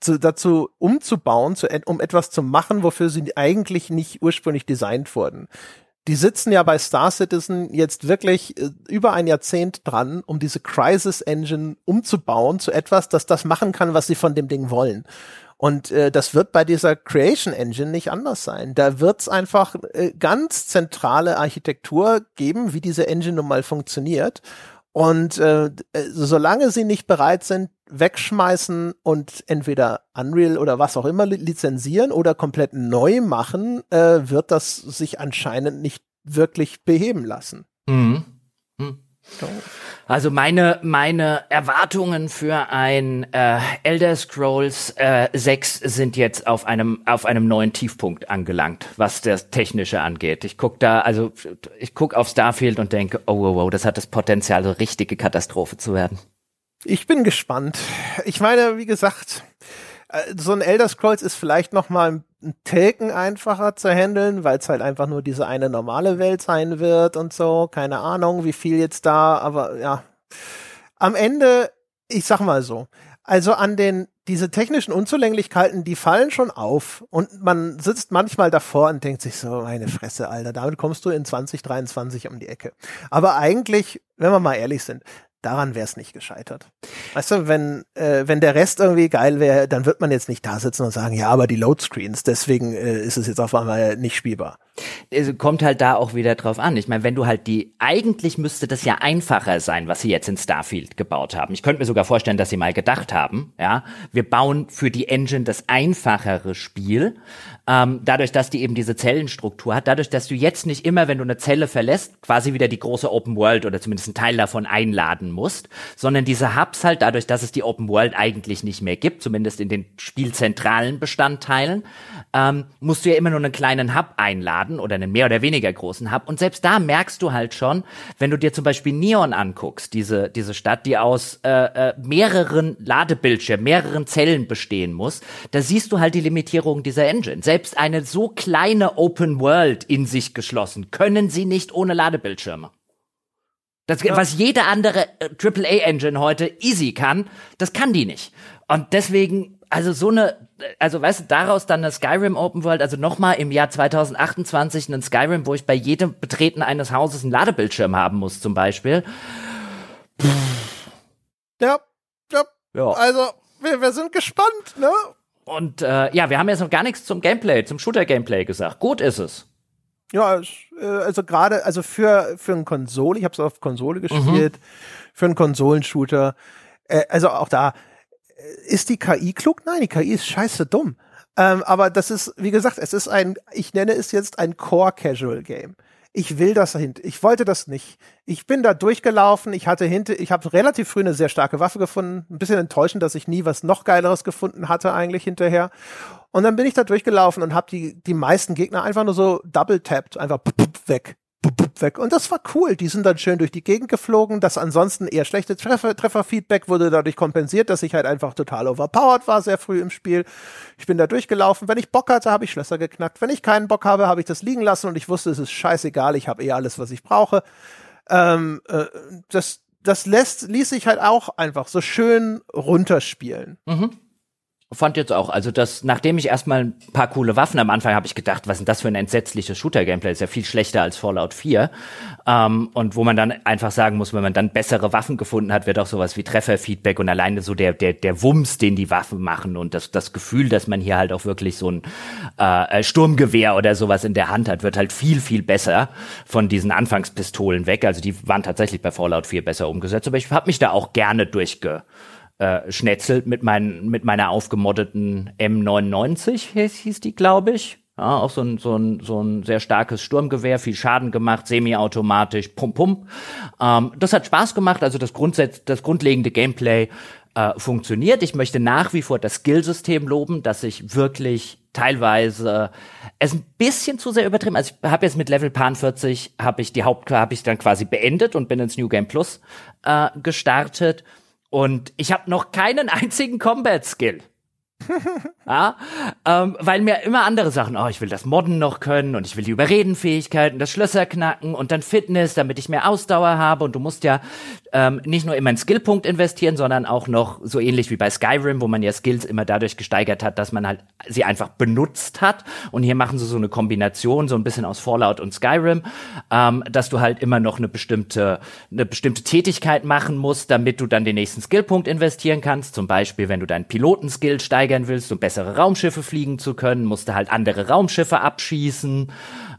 zu, dazu umzubauen, zu, um etwas zu machen, wofür sie eigentlich nicht ursprünglich designt wurden. Die sitzen ja bei Star Citizen jetzt wirklich äh, über ein Jahrzehnt dran, um diese Crisis Engine umzubauen zu etwas, das das machen kann, was sie von dem Ding wollen. Und äh, das wird bei dieser Creation Engine nicht anders sein. Da wird es einfach äh, ganz zentrale Architektur geben, wie diese Engine nun mal funktioniert. Und äh, solange sie nicht bereit sind, wegschmeißen und entweder Unreal oder was auch immer lizenzieren oder komplett neu machen, äh, wird das sich anscheinend nicht wirklich beheben lassen. Mhm. Mhm. So. Also meine, meine Erwartungen für ein äh, Elder Scrolls äh, 6 sind jetzt auf einem, auf einem neuen Tiefpunkt angelangt, was das Technische angeht. Ich guck da, also ich guck auf Starfield und denke, oh, wow, wow, das hat das Potenzial, so richtige Katastrophe zu werden. Ich bin gespannt. Ich meine, wie gesagt, äh, so ein Elder Scrolls ist vielleicht noch mal ein Taken einfacher zu handeln, weil es halt einfach nur diese eine normale Welt sein wird und so. Keine Ahnung, wie viel jetzt da, aber ja. Am Ende, ich sag mal so, also an den, diese technischen Unzulänglichkeiten, die fallen schon auf und man sitzt manchmal davor und denkt sich so, meine Fresse, Alter, damit kommst du in 2023 um die Ecke. Aber eigentlich, wenn wir mal ehrlich sind, daran wäre es nicht gescheitert. Weißt du, wenn, äh, wenn der Rest irgendwie geil wäre, dann wird man jetzt nicht da sitzen und sagen, ja, aber die Loadscreens, deswegen äh, ist es jetzt auf einmal nicht spielbar. Es kommt halt da auch wieder drauf an. Ich meine, wenn du halt die, eigentlich müsste das ja einfacher sein, was sie jetzt in Starfield gebaut haben. Ich könnte mir sogar vorstellen, dass sie mal gedacht haben, ja, wir bauen für die Engine das einfachere Spiel, ähm, dadurch, dass die eben diese Zellenstruktur hat, dadurch, dass du jetzt nicht immer, wenn du eine Zelle verlässt, quasi wieder die große Open World oder zumindest einen Teil davon einladen musst, sondern diese Hubs halt dadurch, dass es die Open World eigentlich nicht mehr gibt, zumindest in den spielzentralen Bestandteilen, ähm, musst du ja immer nur einen kleinen Hub einladen oder einen mehr oder weniger großen Hub. Und selbst da merkst du halt schon, wenn du dir zum Beispiel Neon anguckst, diese, diese Stadt, die aus äh, äh, mehreren Ladebildschirmen, mehreren Zellen bestehen muss, da siehst du halt die Limitierung dieser Engine selbst eine so kleine Open World in sich geschlossen können sie nicht ohne Ladebildschirme. Das, ja. Was jede andere äh, AAA-Engine heute easy kann, das kann die nicht. Und deswegen, also so eine, also weißt du, daraus dann eine Skyrim Open World, also nochmal im Jahr 2028 einen Skyrim, wo ich bei jedem Betreten eines Hauses einen Ladebildschirm haben muss, zum Beispiel. Ja, ja. ja. Also, wir, wir sind gespannt, ne? Und äh, ja, wir haben jetzt noch gar nichts zum Gameplay, zum Shooter-Gameplay gesagt. Gut ist es. Ja, äh, also gerade, also für für eine Konsole, ich habe es auf Konsole mhm. gespielt, mhm. für einen Konsolenshooter, äh, also auch da ist die KI klug? Nein, die KI ist scheiße dumm. Ähm, aber das ist, wie gesagt, es ist ein, ich nenne es jetzt ein Core Casual Game ich will das dahinter. Ich wollte das nicht. Ich bin da durchgelaufen. Ich hatte hinter, ich habe relativ früh eine sehr starke Waffe gefunden. Ein bisschen enttäuschend, dass ich nie was noch geileres gefunden hatte eigentlich hinterher. Und dann bin ich da durchgelaufen und habe die die meisten Gegner einfach nur so double tapped, einfach weg weg. Und das war cool. Die sind dann schön durch die Gegend geflogen. Das ansonsten eher schlechte Treffer, Trefferfeedback wurde dadurch kompensiert, dass ich halt einfach total overpowered war, sehr früh im Spiel. Ich bin da durchgelaufen. Wenn ich Bock hatte, habe ich Schlösser geknackt. Wenn ich keinen Bock habe, habe ich das liegen lassen und ich wusste, es ist scheißegal. Ich habe eh alles, was ich brauche. Ähm, äh, das, das lässt, ließ sich halt auch einfach so schön runterspielen. Mhm. Fand jetzt auch, also das, nachdem ich erstmal ein paar coole Waffen am Anfang habe ich gedacht, was ist denn das für ein entsetzliches Shooter-Gameplay? Ist ja viel schlechter als Fallout 4. Ähm, und wo man dann einfach sagen muss, wenn man dann bessere Waffen gefunden hat, wird auch sowas wie Trefferfeedback und alleine so der, der, der Wumms, den die Waffen machen und das, das Gefühl, dass man hier halt auch wirklich so ein äh, Sturmgewehr oder sowas in der Hand hat, wird halt viel, viel besser von diesen Anfangspistolen weg. Also die waren tatsächlich bei Fallout 4 besser umgesetzt, aber ich habe mich da auch gerne durchge äh, schnetzelt mit, mein, mit meiner aufgemoddeten M99, hieß, hieß die, glaube ich. Ja, auch so ein, so, ein, so ein sehr starkes Sturmgewehr, viel Schaden gemacht, semi-automatisch, pum pum. Ähm, das hat Spaß gemacht, also das, Grundsatz, das grundlegende Gameplay äh, funktioniert. Ich möchte nach wie vor das Skillsystem loben, dass ich wirklich teilweise es ein bisschen zu sehr übertrieben. Also ich habe jetzt mit Level Pan 40 habe ich die Haupt habe ich dann quasi beendet und bin ins New Game Plus äh, gestartet und ich habe noch keinen einzigen Combat-Skill. ja, ähm, weil mir immer andere Sachen, oh, ich will das Modden noch können und ich will die Überredenfähigkeiten, das Schlösser knacken und dann Fitness, damit ich mehr Ausdauer habe und du musst ja ähm, nicht nur immer einen Skillpunkt investieren, sondern auch noch so ähnlich wie bei Skyrim, wo man ja Skills immer dadurch gesteigert hat, dass man halt sie einfach benutzt hat und hier machen sie so eine Kombination, so ein bisschen aus Fallout und Skyrim, ähm, dass du halt immer noch eine bestimmte, eine bestimmte Tätigkeit machen musst, damit du dann den nächsten Skillpunkt investieren kannst, zum Beispiel, wenn du deinen Pilotenskill steigern willst, um bessere Raumschiffe fliegen zu können, musst du halt andere Raumschiffe abschießen.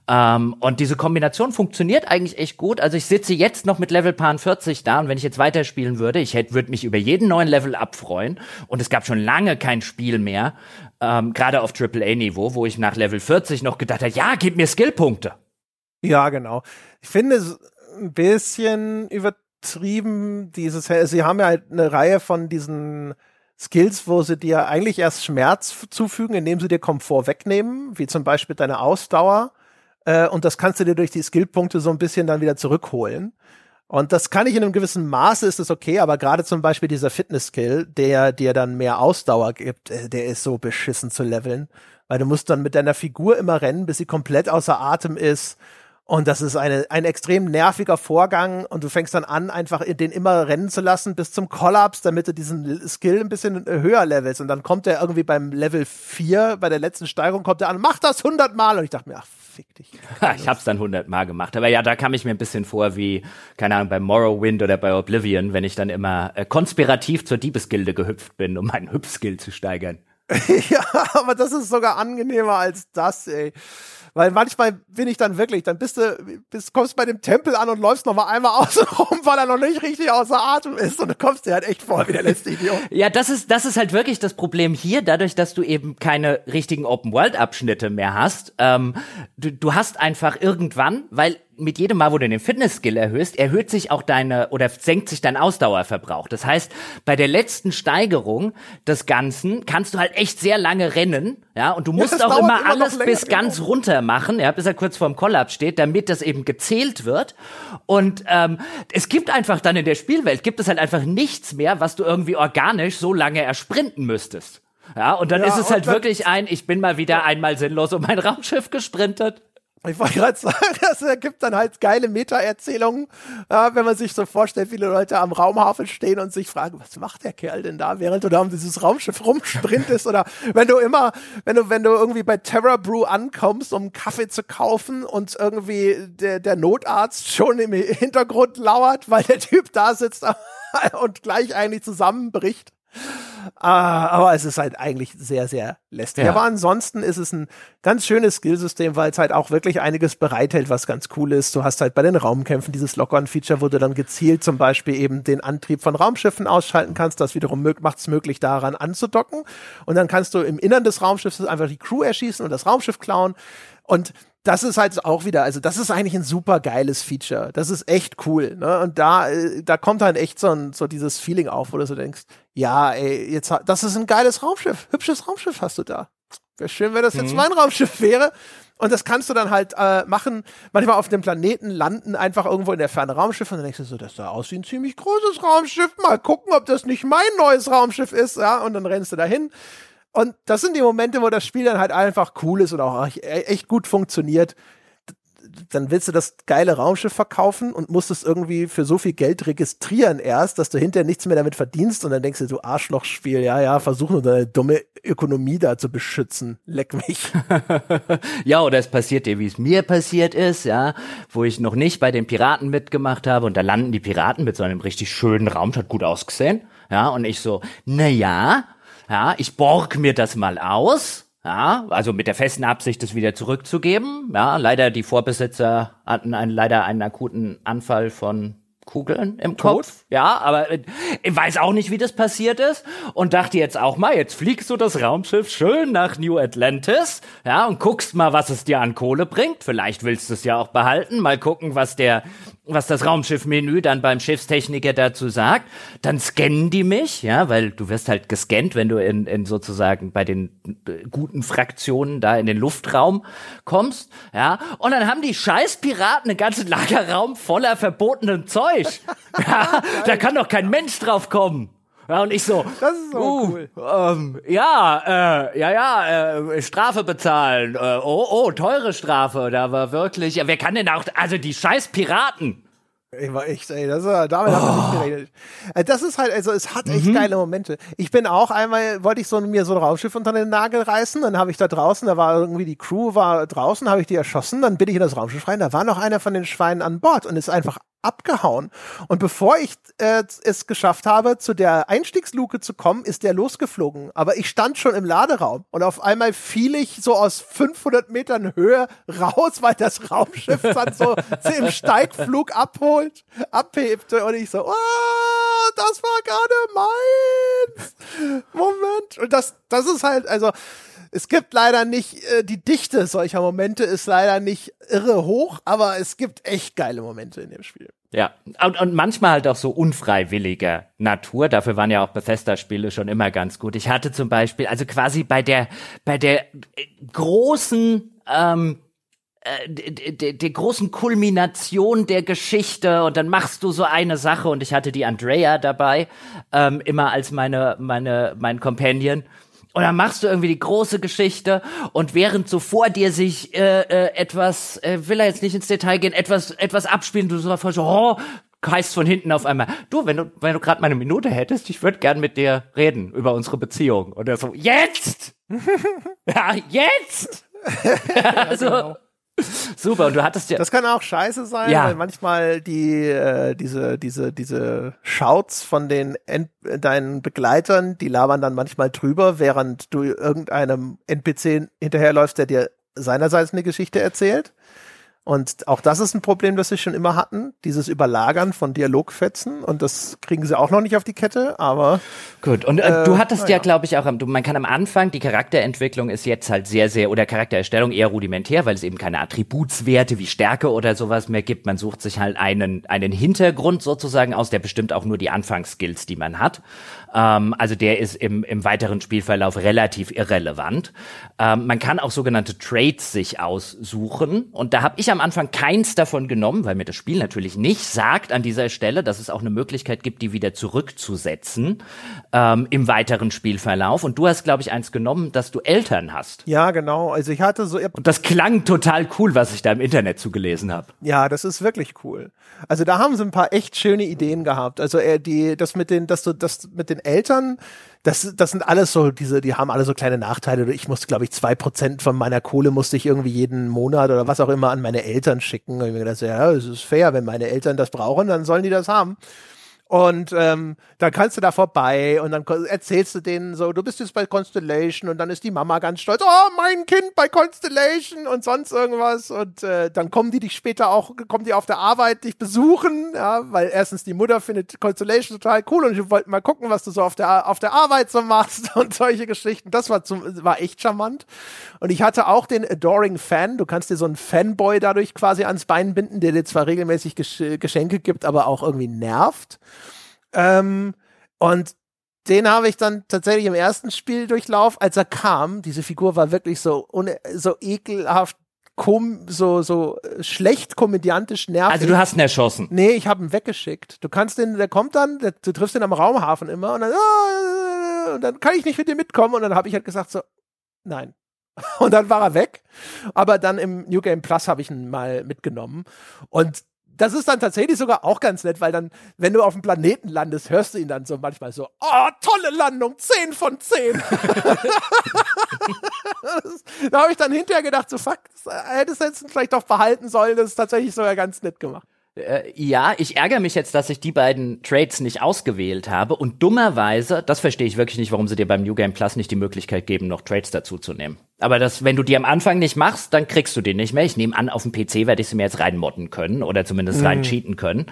Ähm, und diese Kombination funktioniert eigentlich echt gut. Also ich sitze jetzt noch mit Level Pan 40 da und wenn ich jetzt weiterspielen würde, ich hätte würde mich über jeden neuen Level abfreuen und es gab schon lange kein Spiel mehr, ähm, gerade auf AAA-Niveau, wo ich nach Level 40 noch gedacht habe, ja, gib mir Skillpunkte. Ja, genau. Ich finde es ein bisschen übertrieben, dieses, sie haben ja halt eine Reihe von diesen Skills, wo sie dir eigentlich erst Schmerz zufügen, indem sie dir Komfort wegnehmen, wie zum Beispiel deine Ausdauer. Äh, und das kannst du dir durch die Skillpunkte so ein bisschen dann wieder zurückholen. Und das kann ich in einem gewissen Maße, ist es okay, aber gerade zum Beispiel dieser Fitness-Skill, der dir dann mehr Ausdauer gibt, äh, der ist so beschissen zu leveln. Weil du musst dann mit deiner Figur immer rennen, bis sie komplett außer Atem ist und das ist eine, ein extrem nerviger Vorgang und du fängst dann an, einfach den immer rennen zu lassen bis zum Kollaps, damit du diesen Skill ein bisschen höher levelst. Und dann kommt er irgendwie beim Level 4, bei der letzten Steigerung, kommt er an, mach das 100 Mal. Und ich dachte mir, ach, fick dich. ich hab's dann 100 Mal gemacht. Aber ja, da kam ich mir ein bisschen vor wie, keine Ahnung, bei Morrowind oder bei Oblivion, wenn ich dann immer äh, konspirativ zur Diebesgilde gehüpft bin, um meinen Hüpfskill zu steigern. ja, aber das ist sogar angenehmer als das, ey. Weil manchmal bin ich dann wirklich, dann bist du, bist, kommst bei dem Tempel an und läufst noch mal einmal außen rum, weil er noch nicht richtig außer Atem ist und du kommst dir halt echt vor wie der letzte Idiot. Ja, das ist, das ist halt wirklich das Problem hier, dadurch, dass du eben keine richtigen Open-World-Abschnitte mehr hast. Ähm, du, du hast einfach irgendwann, weil mit jedem Mal, wo du den Fitness-Skill erhöhst, erhöht sich auch deine oder senkt sich dein Ausdauerverbrauch. Das heißt, bei der letzten Steigerung des Ganzen kannst du halt echt sehr lange rennen, ja, und du musst ja, auch immer, immer alles länger, bis ganz genau. runter machen, ja, bis er kurz vorm Kollaps steht, damit das eben gezählt wird. Und ähm, es gibt einfach dann in der Spielwelt gibt es halt einfach nichts mehr, was du irgendwie organisch so lange ersprinten müsstest. Ja, und dann ja, ist es halt wirklich ein, ich bin mal wieder einmal sinnlos um mein Raumschiff gesprintet. Ich wollte gerade sagen, das ergibt dann halt geile Meta-Erzählungen, ja, wenn man sich so vorstellt, viele Leute am Raumhafen stehen und sich fragen, was macht der Kerl denn da, während du da um dieses Raumschiff rumsprintest oder wenn du immer, wenn du, wenn du irgendwie bei Terra Brew ankommst, um Kaffee zu kaufen und irgendwie der, der Notarzt schon im Hintergrund lauert, weil der Typ da sitzt und gleich eigentlich zusammenbricht. Ah, aber es ist halt eigentlich sehr, sehr lästig. Ja. Aber ansonsten ist es ein ganz schönes Skillsystem, weil es halt auch wirklich einiges bereithält, was ganz cool ist. Du hast halt bei den Raumkämpfen dieses Lock-on-Feature, wo du dann gezielt zum Beispiel eben den Antrieb von Raumschiffen ausschalten kannst. Das wiederum macht es möglich, daran anzudocken. Und dann kannst du im Innern des Raumschiffs einfach die Crew erschießen und das Raumschiff klauen. Und das ist halt auch wieder, also das ist eigentlich ein super geiles Feature. Das ist echt cool. Ne? Und da, äh, da kommt dann echt so, ein, so dieses Feeling auf, wo du so denkst, ja, ey, jetzt, das ist ein geiles Raumschiff, hübsches Raumschiff hast du da. Wäre schön, wenn das jetzt mhm. mein Raumschiff wäre. Und das kannst du dann halt äh, machen, manchmal auf dem Planeten landen, einfach irgendwo in der Ferne Raumschiff und dann denkst du so, das sah aus wie ein ziemlich großes Raumschiff. Mal gucken, ob das nicht mein neues Raumschiff ist, ja. Und dann rennst du dahin und das sind die Momente, wo das Spiel dann halt einfach cool ist und auch echt gut funktioniert. Dann willst du das geile Raumschiff verkaufen und musst es irgendwie für so viel Geld registrieren erst, dass du hinterher nichts mehr damit verdienst und dann denkst du, du Arschlochspiel, ja, ja, versuch nur deine dumme Ökonomie da zu beschützen. Leck mich. ja, oder es passiert dir, wie es mir passiert ist, ja, wo ich noch nicht bei den Piraten mitgemacht habe und da landen die Piraten mit so einem richtig schönen Raum, hat gut ausgesehen, ja, und ich so, na ja, ja, ich borg mir das mal aus. Ja, also mit der festen Absicht, das wieder zurückzugeben. Ja, leider die Vorbesitzer hatten einen, leider einen akuten Anfall von Kugeln im Tot? Kopf. Ja, aber äh, ich weiß auch nicht, wie das passiert ist und dachte jetzt auch mal, jetzt fliegst du das Raumschiff schön nach New Atlantis, ja, und guckst mal, was es dir an Kohle bringt. Vielleicht willst du es ja auch behalten. Mal gucken, was der was das Raumschiffmenü dann beim Schiffstechniker dazu sagt, dann scannen die mich, ja, weil du wirst halt gescannt, wenn du in, in sozusagen bei den äh, guten Fraktionen da in den Luftraum kommst, ja, und dann haben die scheiß Piraten einen ganzen Lagerraum voller verbotenem Zeug. ja, da kann doch kein Mensch drauf kommen. Ja, und ich so, das ist so uh, cool. Ähm, ja, äh, ja, ja, äh, Strafe bezahlen. Äh, oh, oh, teure Strafe. Da war wirklich, ja, wer kann denn auch, also die scheiß Piraten. Ich war echt, ey, das, damit oh. habe ich nicht geredet. Äh, das ist halt, also es hat echt mhm. geile Momente. Ich bin auch einmal, wollte ich so mir so ein Raumschiff unter den Nagel reißen, dann habe ich da draußen, da war irgendwie die Crew war draußen, habe ich die erschossen, dann bin ich in das Raumschiff rein, da war noch einer von den Schweinen an Bord und ist einfach abgehauen. Und bevor ich äh, es geschafft habe, zu der Einstiegsluke zu kommen, ist der losgeflogen. Aber ich stand schon im Laderaum und auf einmal fiel ich so aus 500 Metern Höhe raus, weil das Raumschiff dann so im Steigflug abholt, abhebte und ich so, oh, das war gerade meins. Moment. Und das, das ist halt, also, es gibt leider nicht, äh, die Dichte solcher Momente ist leider nicht irre hoch, aber es gibt echt geile Momente in dem Spiel. Ja, und, und manchmal halt auch so unfreiwilliger Natur. Dafür waren ja auch Bethesda-Spiele schon immer ganz gut. Ich hatte zum Beispiel, also quasi bei der, bei der äh, großen, ähm, äh, der, der großen Kulmination der Geschichte und dann machst du so eine Sache und ich hatte die Andrea dabei, ähm, immer als meine, meine, mein Companion und dann machst du irgendwie die große Geschichte und während so vor dir sich äh, äh, etwas, äh, will er jetzt nicht ins Detail gehen, etwas, etwas abspielen, du so so, oh, heißt von hinten auf einmal, du, wenn du, wenn du gerade mal eine Minute hättest, ich würde gern mit dir reden über unsere Beziehung. Und er so, jetzt! ja, jetzt! also, genau. Super, und du hattest ja. Das kann auch scheiße sein, ja. weil manchmal die, äh, diese, diese, diese Shouts von den N deinen Begleitern, die labern dann manchmal drüber, während du irgendeinem NPC hinterherläufst, der dir seinerseits eine Geschichte erzählt. Und auch das ist ein Problem, das sie schon immer hatten, dieses Überlagern von Dialogfetzen. Und das kriegen sie auch noch nicht auf die Kette, aber. Gut, und äh, du hattest ja, ja glaube ich, auch, du, man kann am Anfang, die Charakterentwicklung ist jetzt halt sehr, sehr, oder Charaktererstellung eher rudimentär, weil es eben keine Attributswerte wie Stärke oder sowas mehr gibt. Man sucht sich halt einen, einen Hintergrund sozusagen aus, der bestimmt auch nur die Anfangsskills, die man hat. Ähm, also der ist im, im weiteren Spielverlauf relativ irrelevant. Ähm, man kann auch sogenannte Trades sich aussuchen. Und da habe ich am Anfang keins davon genommen, weil mir das Spiel natürlich nicht sagt an dieser Stelle, dass es auch eine Möglichkeit gibt, die wieder zurückzusetzen ähm, im weiteren Spielverlauf. Und du hast, glaube ich, eins genommen, dass du Eltern hast. Ja, genau. Also ich hatte so. Und das klang total cool, was ich da im Internet zugelesen habe. Ja, das ist wirklich cool. Also da haben sie ein paar echt schöne Ideen gehabt. Also äh, die, das mit den, dass du das mit den Eltern das, das sind alles so, diese, die haben alle so kleine Nachteile. Ich musste, glaube ich, zwei Prozent von meiner Kohle musste ich irgendwie jeden Monat oder was auch immer an meine Eltern schicken. Und ich mir gedacht, ja, es ist fair, wenn meine Eltern das brauchen, dann sollen die das haben. Und ähm, dann kannst du da vorbei und dann erzählst du denen so, du bist jetzt bei Constellation und dann ist die Mama ganz stolz, oh, mein Kind bei Constellation und sonst irgendwas. Und äh, dann kommen die dich später auch, kommen die auf der Arbeit dich besuchen, ja, weil erstens die Mutter findet Constellation total cool und ich wollte mal gucken, was du so auf der, auf der Arbeit so machst und solche Geschichten. Das war, zum, war echt charmant. Und ich hatte auch den Adoring Fan. Du kannst dir so einen Fanboy dadurch quasi ans Bein binden, der dir zwar regelmäßig Geschenke gibt, aber auch irgendwie nervt. Ähm, und den habe ich dann tatsächlich im ersten Spieldurchlauf, als er kam, diese Figur war wirklich so, so ekelhaft kom so so schlecht komödiantisch nervig. Also du hast ihn erschossen. Nee, ich habe ihn weggeschickt. Du kannst den, der kommt dann, der, du triffst ihn am Raumhafen immer und dann, oh, und dann kann ich nicht mit dir mitkommen und dann habe ich halt gesagt so, nein. Und dann war er weg. Aber dann im New Game Plus habe ich ihn mal mitgenommen und das ist dann tatsächlich sogar auch ganz nett, weil dann, wenn du auf dem Planeten landest, hörst du ihn dann so manchmal so, oh, tolle Landung, 10 von 10. da habe ich dann hinterher gedacht, so fuck, hättest du jetzt vielleicht doch behalten sollen, das ist tatsächlich sogar ganz nett gemacht. Äh, ja, ich ärgere mich jetzt, dass ich die beiden Trades nicht ausgewählt habe und dummerweise, das verstehe ich wirklich nicht, warum sie dir beim New Game Plus nicht die Möglichkeit geben, noch Trades dazu zu nehmen. Aber das, wenn du die am Anfang nicht machst, dann kriegst du die nicht mehr. Ich nehme an, auf dem PC werde ich sie mir jetzt reinmodden können oder zumindest mhm. rein cheaten können.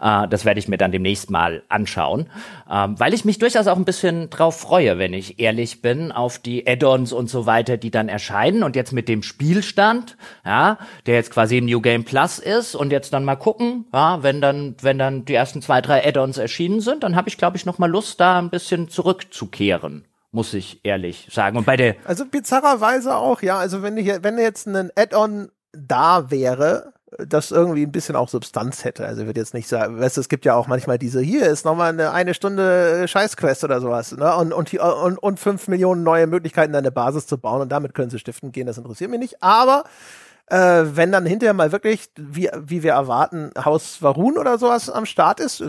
Äh, das werde ich mir dann demnächst mal anschauen, ähm, weil ich mich durchaus auch ein bisschen drauf freue, wenn ich ehrlich bin, auf die Add-ons und so weiter, die dann erscheinen und jetzt mit dem Spielstand, ja, der jetzt quasi im New Game Plus ist und jetzt dann mal gucken, ja, wenn dann, wenn dann die ersten zwei, drei Add-ons erschienen sind, dann habe ich, glaube ich, noch mal Lust, da ein bisschen zurückzukehren muss ich ehrlich sagen. Und bei der also bizarrerweise auch, ja. Also wenn ich, wenn jetzt ein Add-on da wäre, das irgendwie ein bisschen auch Substanz hätte. Also ich würde jetzt nicht sagen, weißt du, es gibt ja auch manchmal diese, hier ist nochmal eine eine Stunde Scheißquest oder sowas, ne? Und, und, und, und fünf Millionen neue Möglichkeiten, eine Basis zu bauen und damit können sie stiften gehen, das interessiert mich nicht. Aber äh, wenn dann hinterher mal wirklich, wie, wie wir erwarten, Haus Varun oder sowas am Start ist,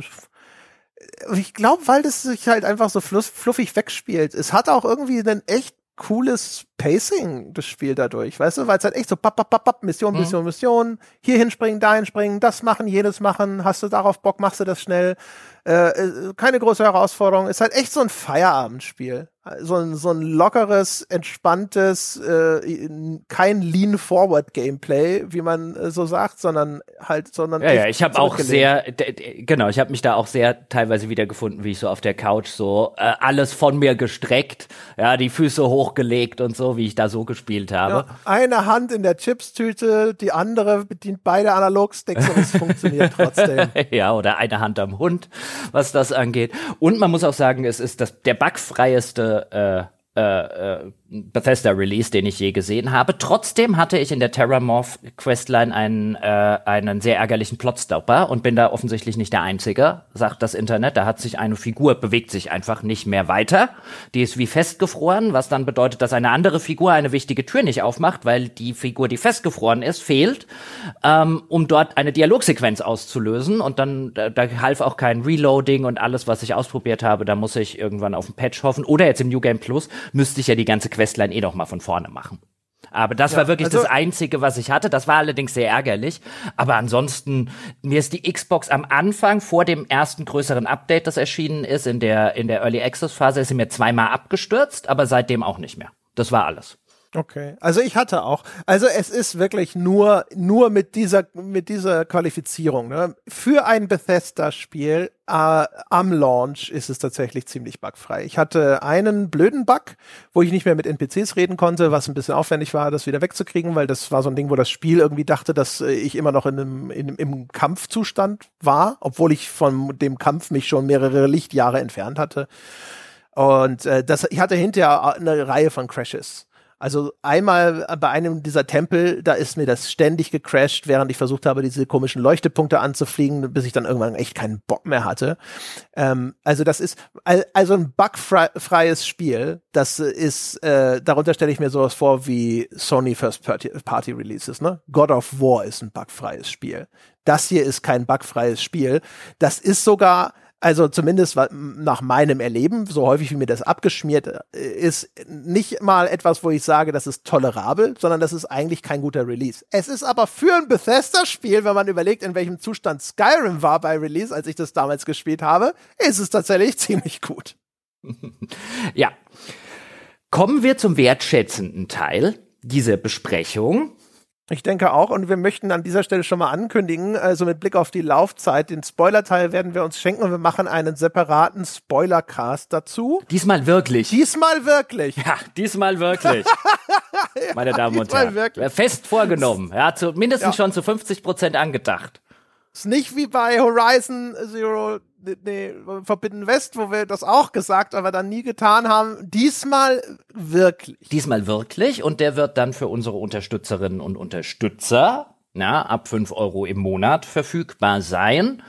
ich glaube, weil das sich halt einfach so fluffig wegspielt. Es hat auch irgendwie einen echt cooles Pacing, das Spiel dadurch, weißt du, weil es halt echt so bap, bap, bap, bap, Mission, mhm. Mission, Mission, hier hinspringen, da hinspringen, das machen, jenes machen, hast du darauf Bock, machst du das schnell. Äh, äh keine große Herausforderung, ist halt echt so ein Feierabendspiel so ein, so ein lockeres, entspanntes, äh, kein Lean-Forward-Gameplay, wie man äh, so sagt, sondern halt, sondern. Ja, ja, ich habe auch sehr, genau, ich habe mich da auch sehr teilweise wiedergefunden, wie ich so auf der Couch so äh, alles von mir gestreckt, ja, die Füße hochgelegt und so, wie ich da so gespielt habe. Ja, eine Hand in der Chipstüte, die andere bedient beide Analogsticks und es funktioniert trotzdem. ja, oder eine Hand am Hund, was das angeht. Und man muss auch sagen, es ist das der bugfreieste äh, äh, äh, Bethesda-Release, den ich je gesehen habe. Trotzdem hatte ich in der Terramorph Questline einen, äh, einen sehr ärgerlichen Plotstopper und bin da offensichtlich nicht der Einzige, sagt das Internet. Da hat sich eine Figur, bewegt sich einfach nicht mehr weiter. Die ist wie festgefroren, was dann bedeutet, dass eine andere Figur eine wichtige Tür nicht aufmacht, weil die Figur, die festgefroren ist, fehlt, ähm, um dort eine Dialogsequenz auszulösen. Und dann, da, da half auch kein Reloading und alles, was ich ausprobiert habe, da muss ich irgendwann auf ein Patch hoffen. Oder jetzt im New Game Plus müsste ich ja die ganze Questline eh noch mal von vorne machen. Aber das ja, war wirklich also das Einzige, was ich hatte. Das war allerdings sehr ärgerlich. Aber ansonsten, mir ist die Xbox am Anfang, vor dem ersten größeren Update, das erschienen ist, in der, in der Early Access Phase, ist sie mir zweimal abgestürzt, aber seitdem auch nicht mehr. Das war alles. Okay, also ich hatte auch. Also es ist wirklich nur nur mit dieser mit dieser Qualifizierung. Ne? Für ein Bethesda-Spiel äh, am Launch ist es tatsächlich ziemlich bugfrei. Ich hatte einen blöden Bug, wo ich nicht mehr mit NPCs reden konnte, was ein bisschen aufwendig war, das wieder wegzukriegen, weil das war so ein Ding, wo das Spiel irgendwie dachte, dass äh, ich immer noch in einem, in, im Kampfzustand war, obwohl ich von dem Kampf mich schon mehrere Lichtjahre entfernt hatte. Und äh, das, ich hatte hinterher eine Reihe von Crashes. Also einmal bei einem dieser Tempel, da ist mir das ständig gecrashed, während ich versucht habe, diese komischen Leuchtepunkte anzufliegen, bis ich dann irgendwann echt keinen Bock mehr hatte. Ähm, also das ist also ein bugfreies Spiel. Das ist, äh, darunter stelle ich mir sowas vor wie Sony First Party Releases. Ne? God of War ist ein bugfreies Spiel. Das hier ist kein bugfreies Spiel. Das ist sogar also zumindest nach meinem Erleben, so häufig wie mir das abgeschmiert äh, ist, nicht mal etwas, wo ich sage, das ist tolerabel, sondern das ist eigentlich kein guter Release. Es ist aber für ein Bethesda-Spiel, wenn man überlegt, in welchem Zustand Skyrim war bei Release, als ich das damals gespielt habe, ist es tatsächlich ziemlich gut. ja. Kommen wir zum wertschätzenden Teil dieser Besprechung. Ich denke auch, und wir möchten an dieser Stelle schon mal ankündigen, also mit Blick auf die Laufzeit, den Spoiler-Teil werden wir uns schenken und wir machen einen separaten Spoiler-Cast dazu. Diesmal wirklich. Diesmal wirklich. Ja, diesmal wirklich. ja, Meine Damen und Herren. Wirklich. Fest vorgenommen. Ja, zu, mindestens ja. schon zu 50 Prozent angedacht. Ist nicht wie bei Horizon Zero nee, Forbidden West, wo wir das auch gesagt, aber dann nie getan haben. Diesmal wirklich. Diesmal wirklich und der wird dann für unsere Unterstützerinnen und Unterstützer na, ab fünf Euro im Monat verfügbar sein.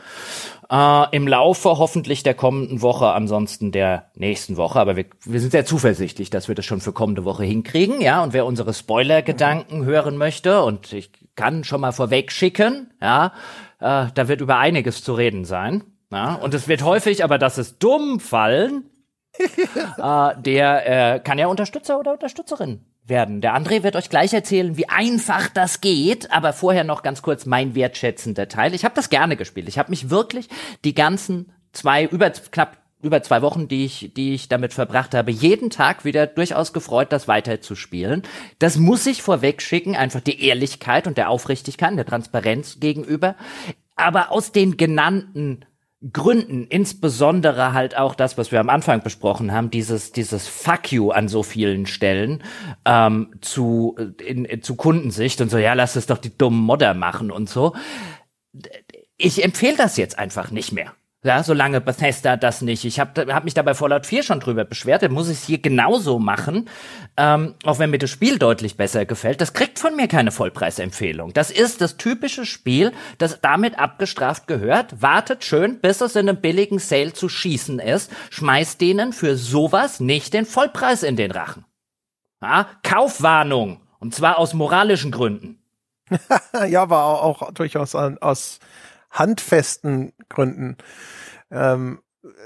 Äh, Im Laufe hoffentlich der kommenden Woche, ansonsten der nächsten Woche. Aber wir, wir sind sehr zuversichtlich, dass wir das schon für kommende Woche hinkriegen. Ja, und wer unsere Spoiler-Gedanken hören möchte, und ich kann schon mal vorweg schicken, ja, äh, da wird über einiges zu reden sein. Ja, und es wird häufig, aber das ist dumm fallen, äh, der äh, kann ja Unterstützer oder Unterstützerin werden. Der André wird euch gleich erzählen, wie einfach das geht, aber vorher noch ganz kurz mein wertschätzender Teil. Ich habe das gerne gespielt. Ich habe mich wirklich die ganzen zwei, über knapp über zwei Wochen, die ich, die ich damit verbracht habe, jeden Tag wieder durchaus gefreut, das weiter zu spielen. Das muss ich vorweg schicken, einfach die Ehrlichkeit und der Aufrichtigkeit, der Transparenz gegenüber. Aber aus den genannten Gründen, insbesondere halt auch das, was wir am Anfang besprochen haben, dieses, dieses Fuck you an so vielen Stellen ähm, zu, in, in, zu Kundensicht und so, ja, lass es doch die dummen Modder machen und so. Ich empfehle das jetzt einfach nicht mehr. Ja, solange Bethesda das nicht. Ich habe hab mich da bei Fallout 4 schon drüber beschwert, dann muss ich es hier genauso machen, ähm, auch wenn mir das Spiel deutlich besser gefällt. Das kriegt von mir keine Vollpreisempfehlung. Das ist das typische Spiel, das damit abgestraft gehört. Wartet schön, bis es in einem billigen Sale zu schießen ist. Schmeißt denen für sowas nicht den Vollpreis in den Rachen. Ja, Kaufwarnung. Und zwar aus moralischen Gründen. ja, aber auch, auch durchaus an, aus handfesten Gründen. Ähm,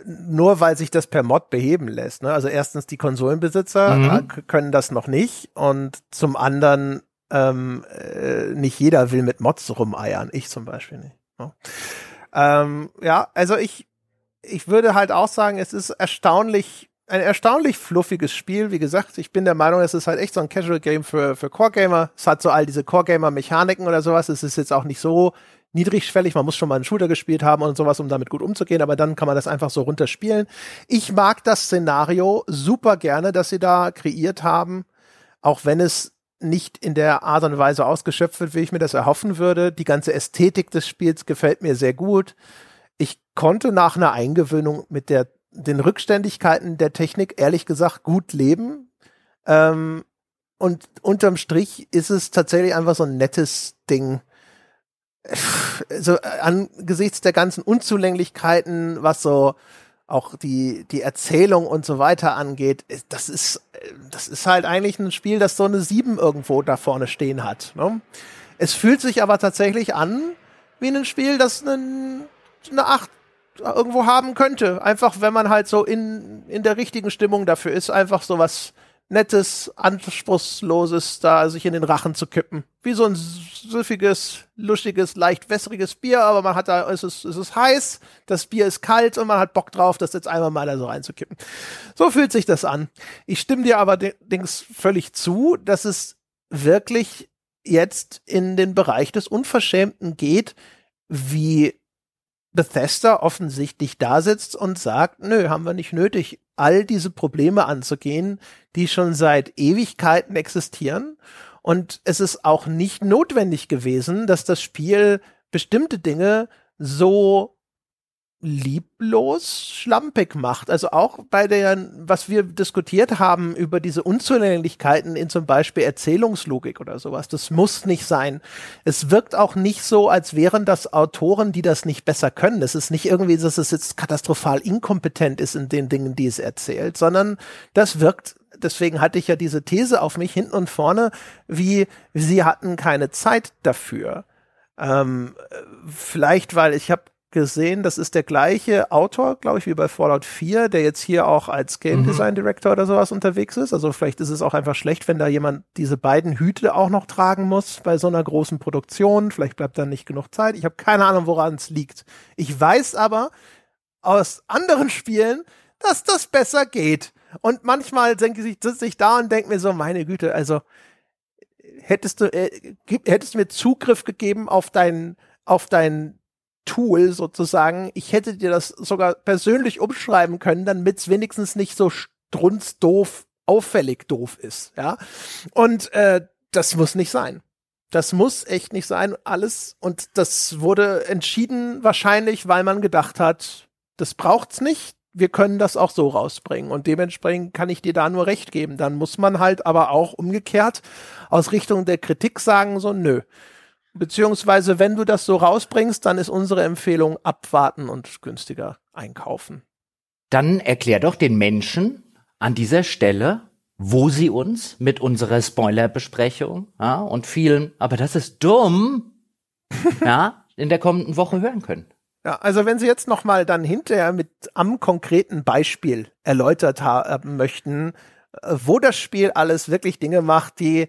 nur weil sich das per Mod beheben lässt. Ne? Also erstens die Konsolenbesitzer Mhm. äh, können das noch nicht und zum anderen ähm, äh, nicht jeder will mit Mods rumeiern. Ich zum Beispiel nicht. Ne? Ähm, ja, also ich ich würde halt auch sagen, es ist erstaunlich ein erstaunlich fluffiges Spiel. Wie gesagt, ich bin der Meinung, es ist halt echt so ein Casual Game für, für Core Gamer. Es hat so all diese Core Gamer Mechaniken oder sowas. Es ist jetzt auch nicht so niedrigschwellig. Man muss schon mal einen Shooter gespielt haben und sowas, um damit gut umzugehen. Aber dann kann man das einfach so runterspielen. Ich mag das Szenario super gerne, das sie da kreiert haben. Auch wenn es nicht in der Art und Weise ausgeschöpft wird, wie ich mir das erhoffen würde. Die ganze Ästhetik des Spiels gefällt mir sehr gut. Ich konnte nach einer Eingewöhnung mit der den Rückständigkeiten der Technik ehrlich gesagt gut leben. Ähm, und unterm Strich ist es tatsächlich einfach so ein nettes Ding. Also äh, angesichts der ganzen Unzulänglichkeiten, was so auch die, die Erzählung und so weiter angeht, ist- das ist, äh, das ist halt eigentlich ein Spiel, das so eine 7 irgendwo da vorne stehen hat. Ne? Es fühlt sich aber tatsächlich an wie ein Spiel, das einen, eine 8 irgendwo haben könnte. Einfach, wenn man halt so in, in der richtigen Stimmung dafür ist, einfach so was Nettes, Anspruchsloses da sich in den Rachen zu kippen. Wie so ein süffiges, luschiges, leicht wässriges Bier, aber man hat da, es ist, es ist heiß, das Bier ist kalt und man hat Bock drauf, das jetzt einmal mal da so reinzukippen. So fühlt sich das an. Ich stimme dir aber allerdings völlig zu, dass es wirklich jetzt in den Bereich des Unverschämten geht, wie Bethesda offensichtlich da sitzt und sagt, nö, haben wir nicht nötig, all diese Probleme anzugehen, die schon seit Ewigkeiten existieren. Und es ist auch nicht notwendig gewesen, dass das Spiel bestimmte Dinge so lieblos schlampig macht. Also auch bei der, was wir diskutiert haben über diese Unzulänglichkeiten in zum Beispiel Erzählungslogik oder sowas. Das muss nicht sein. Es wirkt auch nicht so, als wären das Autoren, die das nicht besser können. Es ist nicht irgendwie, dass es jetzt katastrophal inkompetent ist in den Dingen, die es erzählt, sondern das wirkt deswegen hatte ich ja diese These auf mich hinten und vorne, wie sie hatten keine Zeit dafür. Ähm, vielleicht, weil ich habe gesehen, das ist der gleiche Autor, glaube ich, wie bei Fallout 4, der jetzt hier auch als Game Mhm. Design Director oder sowas unterwegs ist. Also vielleicht ist es auch einfach schlecht, wenn da jemand diese beiden Hüte auch noch tragen muss bei so einer großen Produktion. Vielleicht bleibt da nicht genug Zeit. Ich habe keine Ahnung, woran es liegt. Ich weiß aber aus anderen Spielen, dass das besser geht. Und manchmal denke ich, sitze ich da und denke mir so, meine Güte, also hättest du, äh, hättest du mir Zugriff gegeben auf dein, auf dein Tool sozusagen, ich hätte dir das sogar persönlich umschreiben können, damit es wenigstens nicht so strunzdoof, auffällig doof ist, ja. Und äh, das muss nicht sein. Das muss echt nicht sein, alles. Und das wurde entschieden wahrscheinlich, weil man gedacht hat, das braucht's nicht. Wir können das auch so rausbringen. Und dementsprechend kann ich dir da nur recht geben. Dann muss man halt aber auch umgekehrt aus Richtung der Kritik sagen, so, nö. Beziehungsweise, wenn du das so rausbringst, dann ist unsere Empfehlung abwarten und günstiger einkaufen. Dann erklär doch den Menschen an dieser Stelle, wo sie uns mit unserer Spoilerbesprechung ja, und vielen, aber das ist dumm, ja, in der kommenden Woche hören können. Ja, also wenn Sie jetzt noch mal dann hinterher mit am konkreten Beispiel erläutert haben möchten, äh, wo das Spiel alles wirklich Dinge macht, die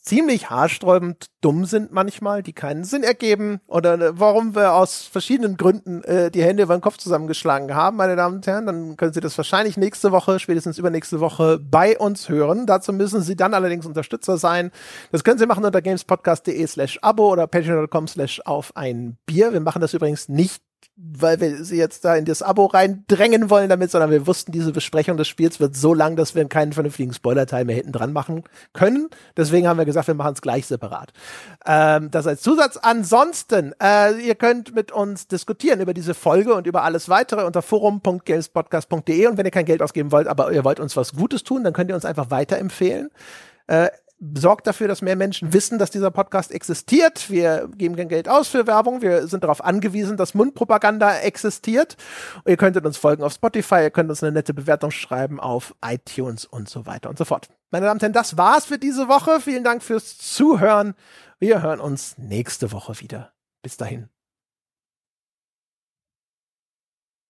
ziemlich haarsträubend dumm sind manchmal, die keinen Sinn ergeben oder äh, warum wir aus verschiedenen Gründen äh, die Hände über den Kopf zusammengeschlagen haben, meine Damen und Herren, dann können Sie das wahrscheinlich nächste Woche, spätestens übernächste Woche bei uns hören. Dazu müssen Sie dann allerdings Unterstützer sein. Das können Sie machen unter gamespodcast.de slash abo oder patreon.com slash auf ein Bier. Wir machen das übrigens nicht weil wir sie jetzt da in das Abo reindrängen wollen damit, sondern wir wussten, diese Besprechung des Spiels wird so lang, dass wir keinen vernünftigen Spoiler-Teil mehr hinten dran machen können. Deswegen haben wir gesagt, wir machen es gleich separat. Ähm, das als Zusatz. Ansonsten, äh, ihr könnt mit uns diskutieren über diese Folge und über alles weitere unter forum.gamespodcast.de und wenn ihr kein Geld ausgeben wollt, aber ihr wollt uns was Gutes tun, dann könnt ihr uns einfach weiterempfehlen. Äh, sorgt dafür, dass mehr Menschen wissen, dass dieser Podcast existiert. Wir geben kein Geld aus für Werbung. Wir sind darauf angewiesen, dass Mundpropaganda existiert. Und ihr könntet uns folgen auf Spotify, ihr könnt uns eine nette Bewertung schreiben auf iTunes und so weiter und so fort. Meine Damen und Herren, das war's für diese Woche. Vielen Dank fürs Zuhören. Wir hören uns nächste Woche wieder. Bis dahin.